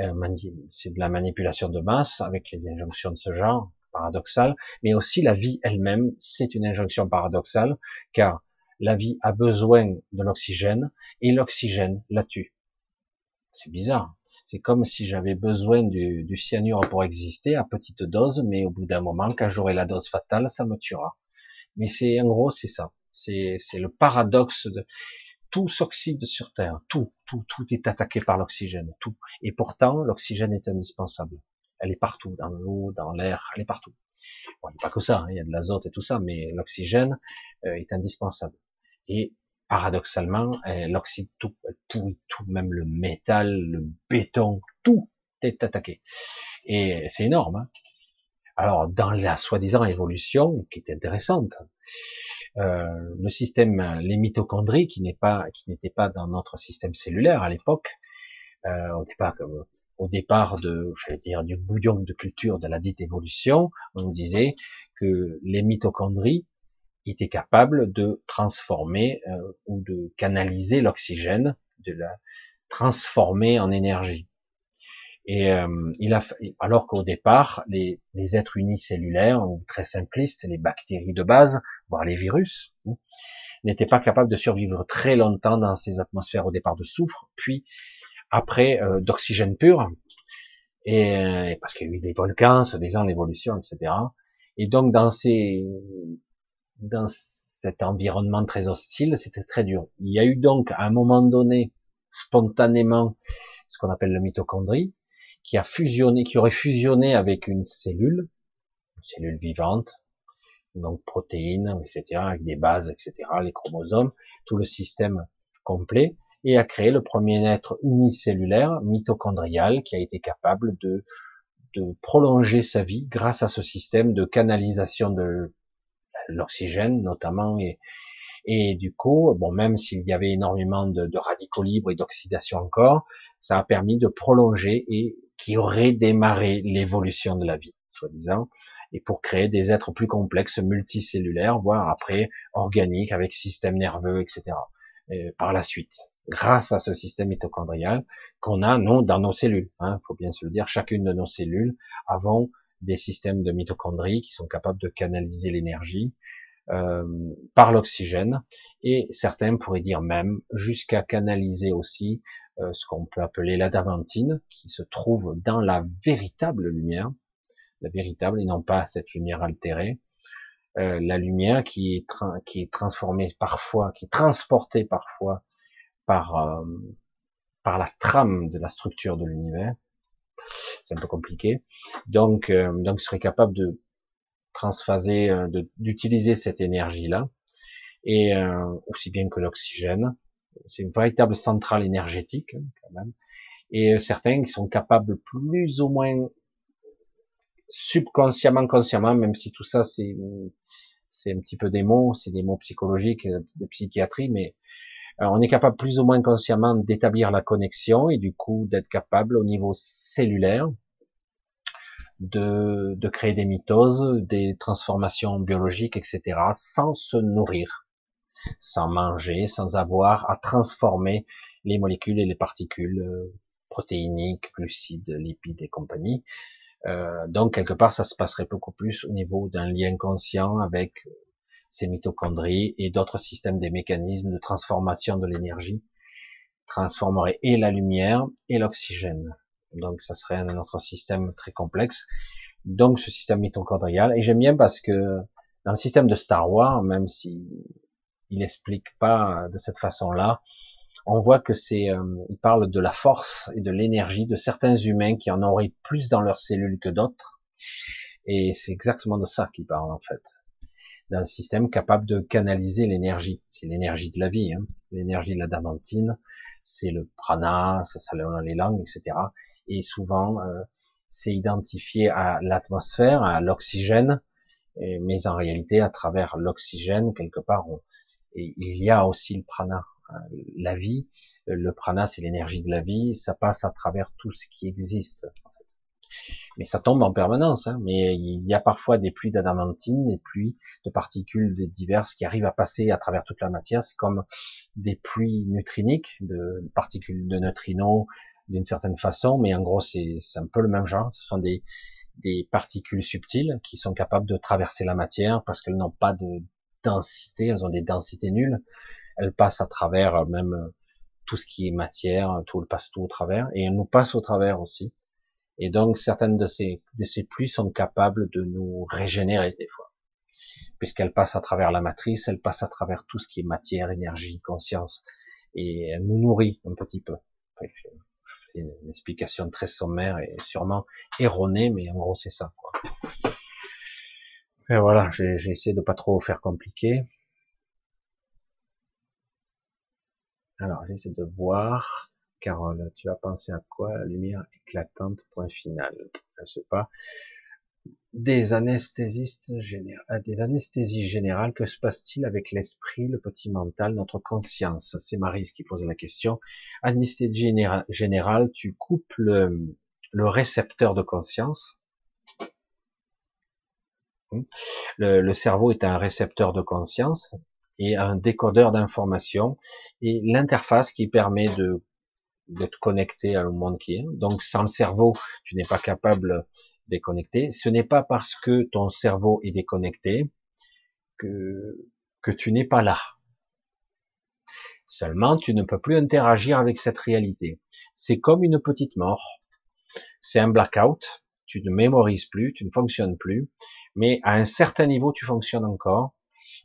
euh, c'est de la manipulation de masse avec les injonctions de ce genre, paradoxales, mais aussi la vie elle-même, c'est une injonction paradoxale, car la vie a besoin de l'oxygène et l'oxygène la tue. C'est bizarre. C'est comme si j'avais besoin du, du, cyanure pour exister à petite dose, mais au bout d'un moment, quand j'aurai la dose fatale, ça me tuera. Mais c'est en gros, c'est ça. C'est le paradoxe de tout s'oxyde sur Terre, tout, tout, tout est attaqué par l'oxygène, tout. Et pourtant, l'oxygène est indispensable. Elle est partout, dans l'eau, dans l'air, elle est partout. Bon, il n'y a pas que ça, hein, il y a de l'azote et tout ça, mais l'oxygène euh, est indispensable. Et paradoxalement, elle oxyde tout, elle pourrit tout, même le métal, le béton, tout est attaqué. Et c'est énorme. Hein. Alors, dans la soi-disant évolution, qui est intéressante, euh, le système, les mitochondries, qui n'est pas, qui n'était pas dans notre système cellulaire à l'époque, euh, au départ, au départ de, je vais dire, du bouillon de culture de la dite évolution, on nous disait que les mitochondries étaient capables de transformer euh, ou de canaliser l'oxygène, de la transformer en énergie. Et euh, il a, alors qu'au départ, les, les, êtres unicellulaires ou très simplistes, les bactéries de base, voire les virus, hein, n'étaient pas capables de survivre très longtemps dans ces atmosphères au départ de soufre, puis après euh, d'oxygène pur, et, parce qu'il y a eu des volcans, se disant l'évolution, etc. Et donc dans ces dans cet environnement très hostile, c'était très dur. Il y a eu donc à un moment donné, spontanément, ce qu'on appelle le mitochondrie, qui a fusionné, qui aurait fusionné avec une cellule, une cellule vivante, donc protéines, etc., avec des bases, etc., les chromosomes, tout le système complet, et a créé le premier être unicellulaire mitochondrial qui a été capable de, de prolonger sa vie grâce à ce système de canalisation de l'oxygène notamment et, et du coup, bon, même s'il y avait énormément de, de radicaux libres et d'oxydation encore, ça a permis de prolonger et qui aurait démarré l'évolution de la vie, soi-disant, et pour créer des êtres plus complexes, multicellulaires, voire après organiques, avec système nerveux, etc. par la suite, grâce à ce système mitochondrial qu'on a, non, dans nos cellules. Hein, faut bien se le dire, chacune de nos cellules avons des systèmes de mitochondries qui sont capables de canaliser l'énergie euh, par l'oxygène, et certains pourraient dire même jusqu'à canaliser aussi ce qu'on peut appeler l'adamantine, qui se trouve dans la véritable lumière, la véritable et non pas cette lumière altérée, euh, la lumière qui est, qui est transformée parfois, qui est transportée parfois par euh, par la trame de la structure de l'univers. C'est un peu compliqué. Donc, euh, donc, serait capable de transphaser, d'utiliser cette énergie-là, et aussi bien que l'oxygène, c'est une véritable centrale énergétique hein, quand même. Et euh, certains qui sont capables plus ou moins subconsciemment, consciemment, même si tout ça c'est c'est un petit peu des mots, c'est des mots psychologiques euh, de psychiatrie, mais euh, on est capable plus ou moins consciemment d'établir la connexion et du coup d'être capable au niveau cellulaire de, de créer des mitoses, des transformations biologiques, etc., sans se nourrir sans manger, sans avoir à transformer les molécules et les particules euh, protéiniques, glucides, lipides et compagnie. Euh, donc quelque part, ça se passerait beaucoup plus au niveau d'un lien conscient avec ces mitochondries et d'autres systèmes des mécanismes de transformation de l'énergie transformerait et la lumière et l'oxygène. Donc ça serait un autre système très complexe. Donc ce système mitochondrial, et j'aime bien parce que dans le système de Star Wars, même si il explique pas de cette façon-là. On voit que c'est, euh, il parle de la force et de l'énergie de certains humains qui en auraient plus dans leurs cellules que d'autres. Et c'est exactement de ça qu'il parle en fait. D'un système capable de canaliser l'énergie. C'est l'énergie de la vie, hein. l'énergie de la damantine, c'est le prana, ça, ça dans les langues, etc. Et souvent, euh, c'est identifié à l'atmosphère, à l'oxygène, mais en réalité, à travers l'oxygène, quelque part, et il y a aussi le prana, hein, la vie. Le prana, c'est l'énergie de la vie. Ça passe à travers tout ce qui existe. Mais ça tombe en permanence. Hein. Mais il y a parfois des pluies d'adamantine, des pluies de particules diverses qui arrivent à passer à travers toute la matière. C'est comme des pluies neutriniques, de particules de neutrinos d'une certaine façon. Mais en gros, c'est un peu le même genre. Ce sont des, des particules subtiles qui sont capables de traverser la matière parce qu'elles n'ont pas de densité, elles ont des densités nulles, elles passent à travers euh, même euh, tout ce qui est matière, tout le passe tout au travers, et elles nous passent au travers aussi. Et donc certaines de ces, de ces pluies sont capables de nous régénérer des fois, puisqu'elles passent à travers la matrice, elles passent à travers tout ce qui est matière, énergie, conscience, et elles nous nourrissent un petit peu. une explication très sommaire et sûrement erronée, mais en gros c'est ça. Quoi. Et voilà, j'ai essayé de pas trop faire compliqué. Alors, j'essaie de voir. Carole, tu as pensé à quoi? La lumière éclatante, point final. Je sais pas. Des anesthésistes généraux, ah, des anesthésies générales, que se passe-t-il avec l'esprit, le petit mental, notre conscience? C'est Marise qui pose la question. Anesthésie générale, tu coupes le récepteur de conscience, Hein. Le, cerveau est un récepteur de conscience et un décodeur d'informations et l'interface qui permet de, te connecter à le monde qui est. Donc sans le cerveau, tu n'es pas capable de déconnecter. Ce n'est pas parce que ton cerveau est déconnecté que, que tu n'es pas là. Seulement, tu ne peux plus interagir avec cette réalité. C'est comme une petite mort. C'est un blackout. Tu ne mémorises plus, tu ne fonctionnes plus. Mais à un certain niveau, tu fonctionnes encore.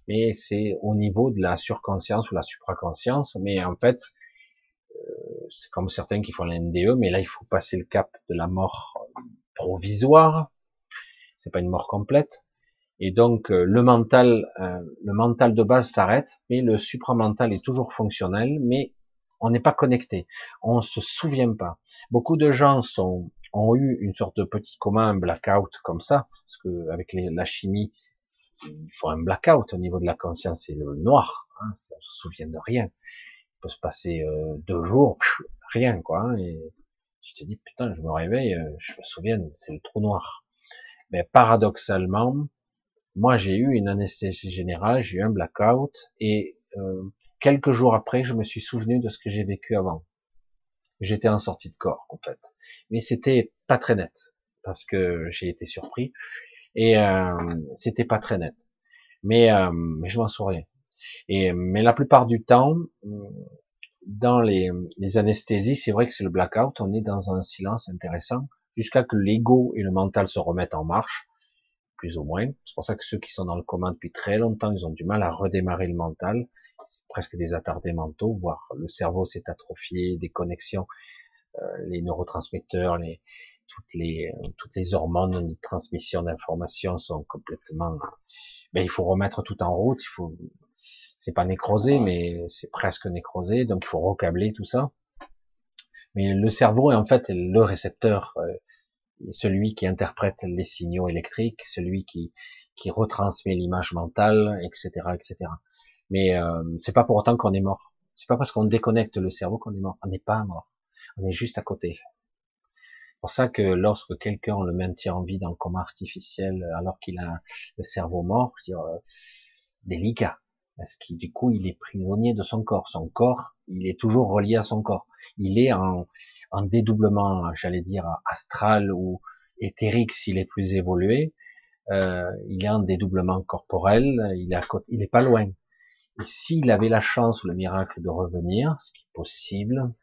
Mais c'est au niveau de la surconscience ou la supraconscience. Mais en fait, euh, c'est comme certains qui font l'NDE, mais là, il faut passer le cap de la mort provisoire. C'est pas une mort complète. Et donc euh, le mental, euh, le mental de base s'arrête, mais le supramental est toujours fonctionnel, mais on n'est pas connecté, on se souvient pas. Beaucoup de gens sont, ont eu une sorte de petit coma, un blackout comme ça, parce que avec la chimie, il faut un blackout au niveau de la conscience, c'est le noir, hein, on se souvient de rien. Il peut se passer euh, deux jours, rien quoi, hein, et tu te dis putain, je me réveille, je me souviens, c'est le trou noir. Mais paradoxalement, moi, j'ai eu une anesthésie générale, j'ai eu un blackout, et euh, quelques jours après, je me suis souvenu de ce que j'ai vécu avant. J'étais en sortie de corps, fait. Mais c'était pas très net, parce que j'ai été surpris, et euh, c'était pas très net. Mais, euh, mais je m'en souviens. Et, mais la plupart du temps, dans les, les anesthésies, c'est vrai que c'est le blackout, on est dans un silence intéressant, jusqu'à que l'ego et le mental se remettent en marche, plus ou moins. C'est pour ça que ceux qui sont dans le coma depuis très longtemps, ils ont du mal à redémarrer le mental. C'est presque des attardés mentaux, voire le cerveau s'est atrophié, des connexions, euh, les neurotransmetteurs, les, toutes les euh, toutes les hormones de transmission d'informations sont complètement. Ben, il faut remettre tout en route. Il faut, c'est pas nécrosé, mais c'est presque nécrosé, donc il faut recabler tout ça. Mais le cerveau est en fait le récepteur. Euh, celui qui interprète les signaux électriques, celui qui, qui retransmet l'image mentale, etc., etc. Mais euh, c'est pas pour autant qu'on est mort. C'est pas parce qu'on déconnecte le cerveau qu'on est mort. On n'est pas mort. On est juste à côté. C'est pour ça que lorsque quelqu'un le maintient en vie dans le coma artificiel alors qu'il a le cerveau mort, je veux dire, euh, délicat. Parce qu'il du coup il est prisonnier de son corps. Son corps, il est toujours relié à son corps. Il est en, en dédoublement, j'allais dire astral ou éthérique s'il est plus évolué, euh, il est en dédoublement corporel, il est, à il est pas loin. Et s'il avait la chance ou le miracle de revenir, ce qui est possible,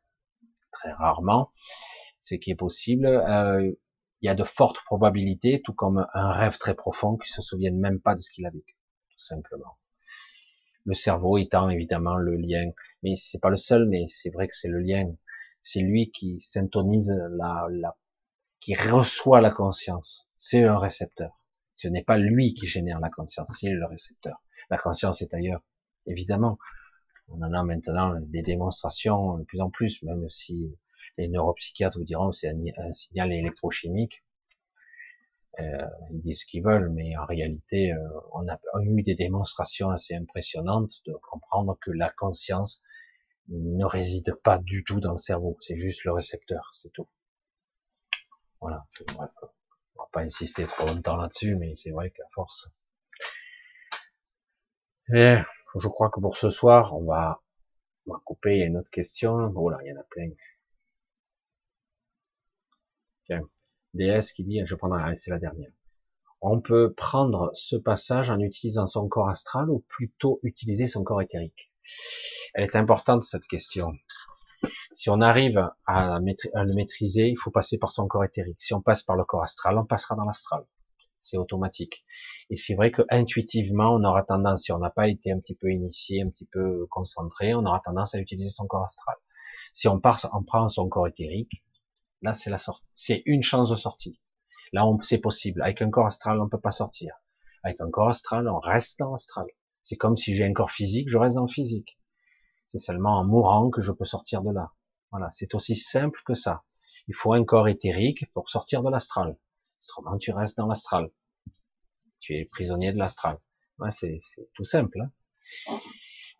très rarement, ce qui est possible, euh, il y a de fortes probabilités, tout comme un rêve très profond, qu'il se souvienne même pas de ce qu'il a vécu, tout simplement. Le cerveau étant évidemment le lien, mais c'est pas le seul, mais c'est vrai que c'est le lien c'est lui qui syntonise la, la, qui reçoit la conscience. C'est un récepteur. Ce n'est pas lui qui génère la conscience, c'est le récepteur. La conscience est ailleurs, évidemment. On en a maintenant des démonstrations de plus en plus, même si les neuropsychiatres vous diront que c'est un, signal électrochimique. Euh, ils disent ce qu'ils veulent, mais en réalité, euh, on a eu des démonstrations assez impressionnantes de comprendre que la conscience ne réside pas du tout dans le cerveau, c'est juste le récepteur, c'est tout. Voilà, bref, on va pas insister trop longtemps là-dessus, mais c'est vrai qu'à force. Et je crois que pour ce soir, on va, on va couper, il y a une autre question. Voilà, il y en a plein. Tiens, DS qui dit, je prendrai, c'est la dernière. On peut prendre ce passage en utilisant son corps astral ou plutôt utiliser son corps éthérique? Elle est importante cette question. Si on arrive à, le maîtriser, il faut passer par son corps éthérique. Si on passe par le corps astral, on passera dans l'astral. C'est automatique. Et c'est vrai que intuitivement, on aura tendance, si on n'a pas été un petit peu initié, un petit peu concentré, on aura tendance à utiliser son corps astral. Si on, part, on prend son corps éthérique, là c'est la sortie. C'est une chance de sortie. Là, c'est possible. Avec un corps astral, on peut pas sortir. Avec un corps astral, on reste dans l'astral. C'est comme si j'ai un corps physique, je reste dans le physique. C'est seulement en mourant que je peux sortir de là. Voilà, c'est aussi simple que ça. Il faut un corps éthérique pour sortir de l'astral. Autrement, tu restes dans l'astral. Tu es prisonnier de l'astral. c'est tout simple. Hein.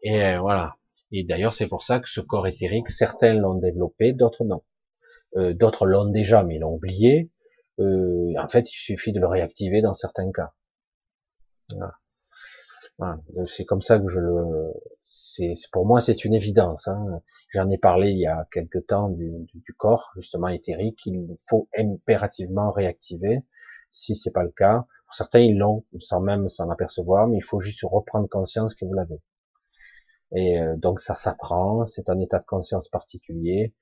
Et euh, voilà. Et d'ailleurs, c'est pour ça que ce corps éthérique, certains l'ont développé, d'autres non. Euh, d'autres l'ont déjà, mais l'ont oublié. Euh, en fait, il suffit de le réactiver dans certains cas. C'est comme ça que je le. C'est pour moi c'est une évidence. Hein. J'en ai parlé il y a quelque temps du, du, corps justement éthérique qu'il faut impérativement réactiver. Si c'est pas le cas, pour certains ils l'ont sans même s'en apercevoir, mais il faut juste reprendre conscience que vous l'avez. Et euh, donc ça s'apprend, c'est un état de conscience particulier.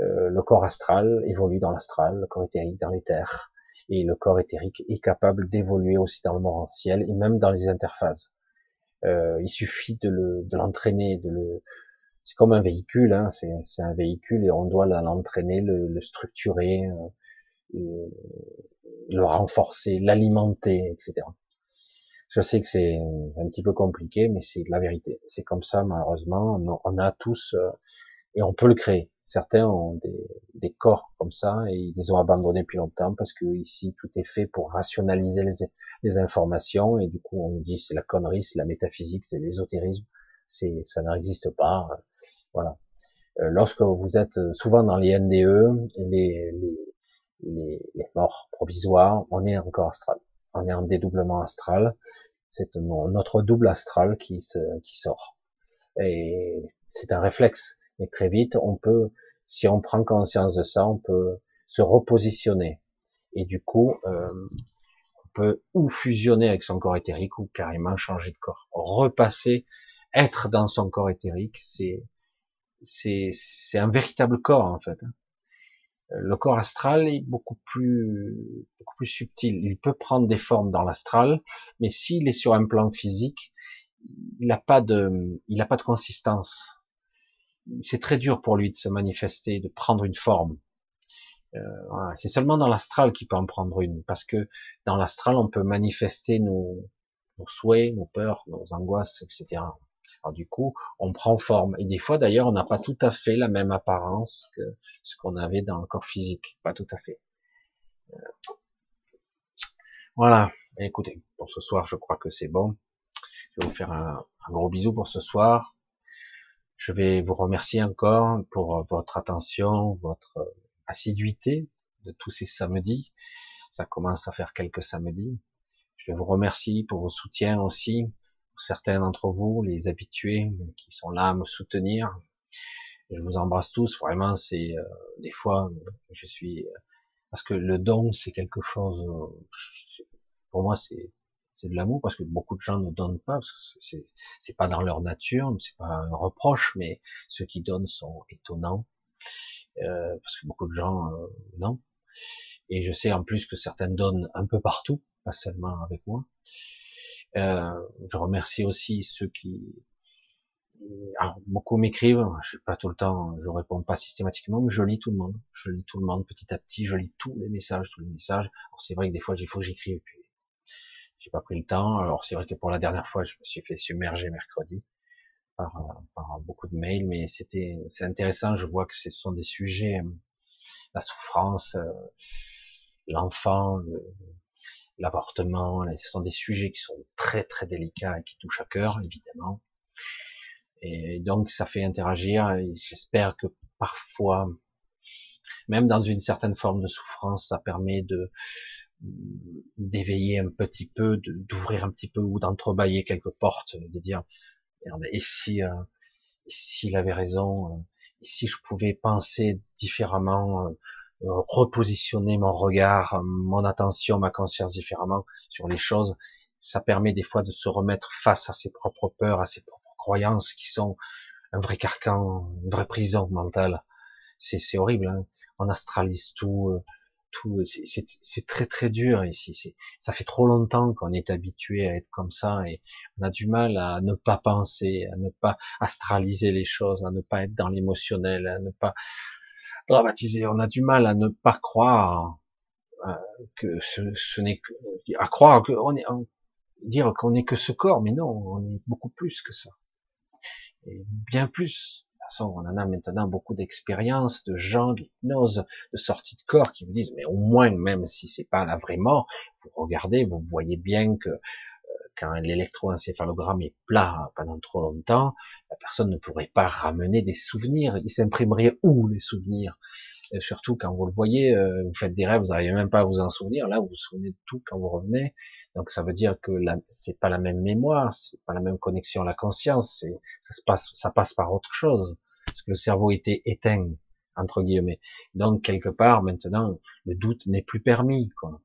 Euh, le corps astral évolue dans l'astral, le corps éthérique dans l'éther, et le corps éthérique est capable d'évoluer aussi dans le morantiel et même dans les interphases. Euh, il suffit de l'entraîner, de, le, c'est comme un véhicule, hein, c'est un véhicule et on doit l'entraîner, le, le, structurer, euh, le renforcer, l'alimenter, etc. Je sais que c'est un petit peu compliqué, mais c'est la vérité. C'est comme ça, malheureusement. On a tous, euh, et on peut le créer. Certains ont des, des, corps comme ça et ils les ont abandonnés depuis longtemps parce que ici tout est fait pour rationaliser les, les informations et du coup on dit c'est la connerie, c'est la métaphysique, c'est l'ésotérisme, c'est ça n'existe pas. Voilà. Euh, lorsque vous êtes souvent dans les NDE, les, les, les, les morts provisoires, on est encore astral, on est en dédoublement astral. C'est notre double astral qui, se, qui sort. Et c'est un réflexe et très vite, on peut, si on prend conscience de ça, on peut se repositionner. Et du coup, euh, on peut ou fusionner avec son corps éthérique ou carrément changer de corps. Repasser, être dans son corps éthérique, c'est c'est c'est un véritable corps en fait. Le corps astral est beaucoup plus beaucoup plus subtil. Il peut prendre des formes dans l'astral, mais s'il est sur un plan physique, il n'a pas de il n'a pas de consistance c'est très dur pour lui de se manifester, de prendre une forme. Euh. C'est seulement dans l'astral qu'il peut en prendre une, parce que dans l'astral, on peut manifester nos, nos, souhaits, nos peurs, nos angoisses, etc. Alors du coup, on prend forme. Et des fois, d'ailleurs, on n'a pas tout à fait la même apparence que ce qu'on avait dans le corps physique. Pas tout à fait. Euh, voilà. Écoutez, pour ce soir, je crois que c'est bon. Je vais vous faire un gros bisou pour ce soir. Je vais vous remercier encore pour euh, votre attention, votre euh, assiduité de tous ces samedis. Ça commence à faire quelques samedis. Je vais vous remercier pour vos soutiens aussi, pour certains d'entre vous, les habitués qui sont là à me soutenir. Je vous embrasse tous. Vraiment, c'est euh, des fois, je suis parce que le don, c'est quelque chose. Pour moi, c'est c'est de l'amour parce que beaucoup de gens ne donnent pas parce que c'est c'est pas dans leur nature, c'est pas un reproche, mais ceux qui donnent sont étonnants euh, parce que beaucoup de gens euh, non. Et je sais en plus que certains donnent un peu partout, pas seulement avec moi. Euh, je remercie aussi ceux qui alors, beaucoup m'écrivent, je suis pas tout le temps, je réponds pas systématiquement, mais je lis tout le monde. Je lis tout le monde petit à petit, je lis tous les messages, tous les messages. Alors c'est vrai que des fois il faut que j'écrive, puis j'ai pas pris le temps. Alors c'est vrai que pour la dernière fois, je me suis fait submerger mercredi par, par beaucoup de mails, mais c'était c'est intéressant. Je vois que ce sont des sujets, euh, la souffrance, euh, l'enfant, l'avortement, ce sont des sujets qui sont très très délicats et qui touchent à cœur, évidemment. Et donc ça fait interagir. J'espère que parfois, même dans une certaine forme de souffrance, ça permet de d'éveiller un petit peu, d'ouvrir un petit peu ou d'entrebâiller quelques portes, de dire et si, euh, s'il avait raison, euh, et si je pouvais penser différemment, euh, repositionner mon regard, mon attention, ma conscience différemment sur les choses, ça permet des fois de se remettre face à ses propres peurs, à ses propres croyances qui sont un vrai carcan, une vraie prison mentale. C'est horrible, hein on astralise tout, tout, c'est très très dur ici. Ça fait trop longtemps qu'on est habitué à être comme ça et on a du mal à ne pas penser, à ne pas astraliser les choses, à ne pas être dans l'émotionnel, à ne pas dramatiser. On a du mal à ne pas croire euh, que ce, n'est que, à croire qu'on est, dire qu'on n'est que ce corps, mais non, on est beaucoup plus que ça, et bien plus on en a maintenant beaucoup d'expériences, de gens, d'hypnose, de sortie de corps qui vous disent, mais au moins, même si c'est pas la vraie mort, vous regardez, vous voyez bien que euh, quand l'électroencéphalogramme est plat pendant trop longtemps, la personne ne pourrait pas ramener des souvenirs. Il s'imprimerait où les souvenirs? Et surtout quand vous le voyez, euh, vous faites des rêves, vous n'arrivez même pas à vous en souvenir. Là, vous vous souvenez de tout quand vous revenez. Donc ça veut dire que c'est pas la même mémoire, c'est pas la même connexion à la conscience. Ça se passe, ça passe par autre chose parce que le cerveau était éteint entre guillemets. Donc quelque part maintenant, le doute n'est plus permis. Quoi.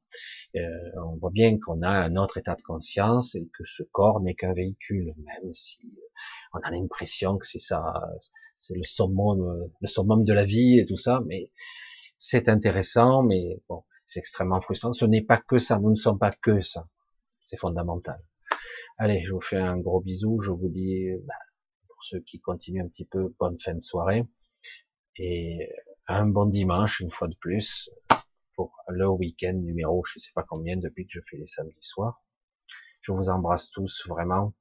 Euh, on voit bien qu'on a un autre état de conscience et que ce corps n'est qu'un véhicule, même si on a l'impression que c'est ça, c'est le summum, le summum de la vie et tout ça, mais c'est intéressant, mais bon, c'est extrêmement frustrant. Ce n'est pas que ça, nous ne sommes pas que ça. C'est fondamental. Allez, je vous fais un gros bisou. Je vous dis, bah, pour ceux qui continuent un petit peu, bonne fin de soirée et un bon dimanche une fois de plus pour le week-end numéro, je sais pas combien depuis que je fais les samedis soirs. Je vous embrasse tous vraiment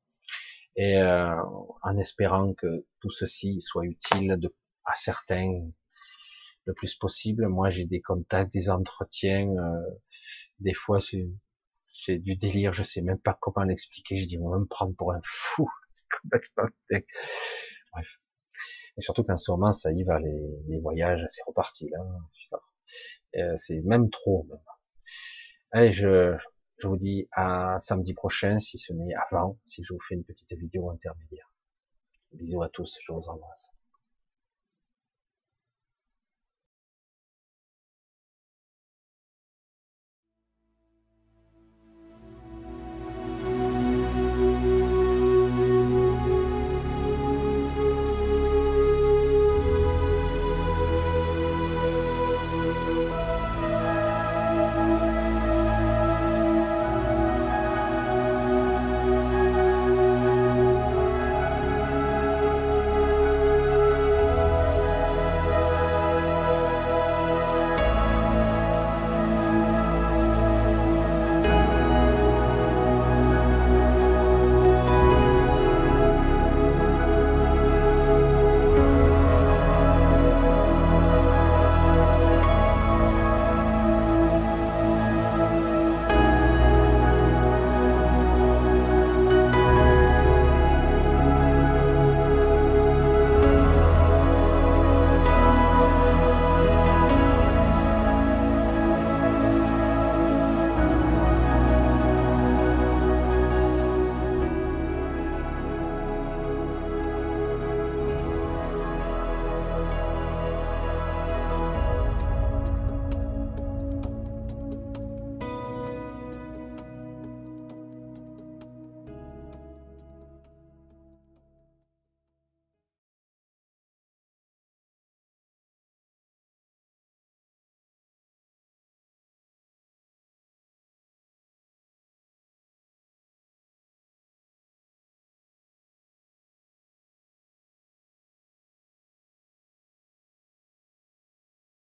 et euh, en espérant que tout ceci soit utile à certains le plus possible. Moi, j'ai des contacts, des entretiens. Euh, des fois, c'est du délire. Je sais même pas comment l'expliquer. Je dis, on va me prendre pour un fou. C'est complètement. Bref. Et surtout qu'en ce moment, ça y va, les, voyages, c'est reparti là. Euh, c'est même trop. Allez, je, je vous dis à samedi prochain, si ce n'est avant, si je vous fais une petite vidéo intermédiaire. Bisous à tous, je vous embrasse.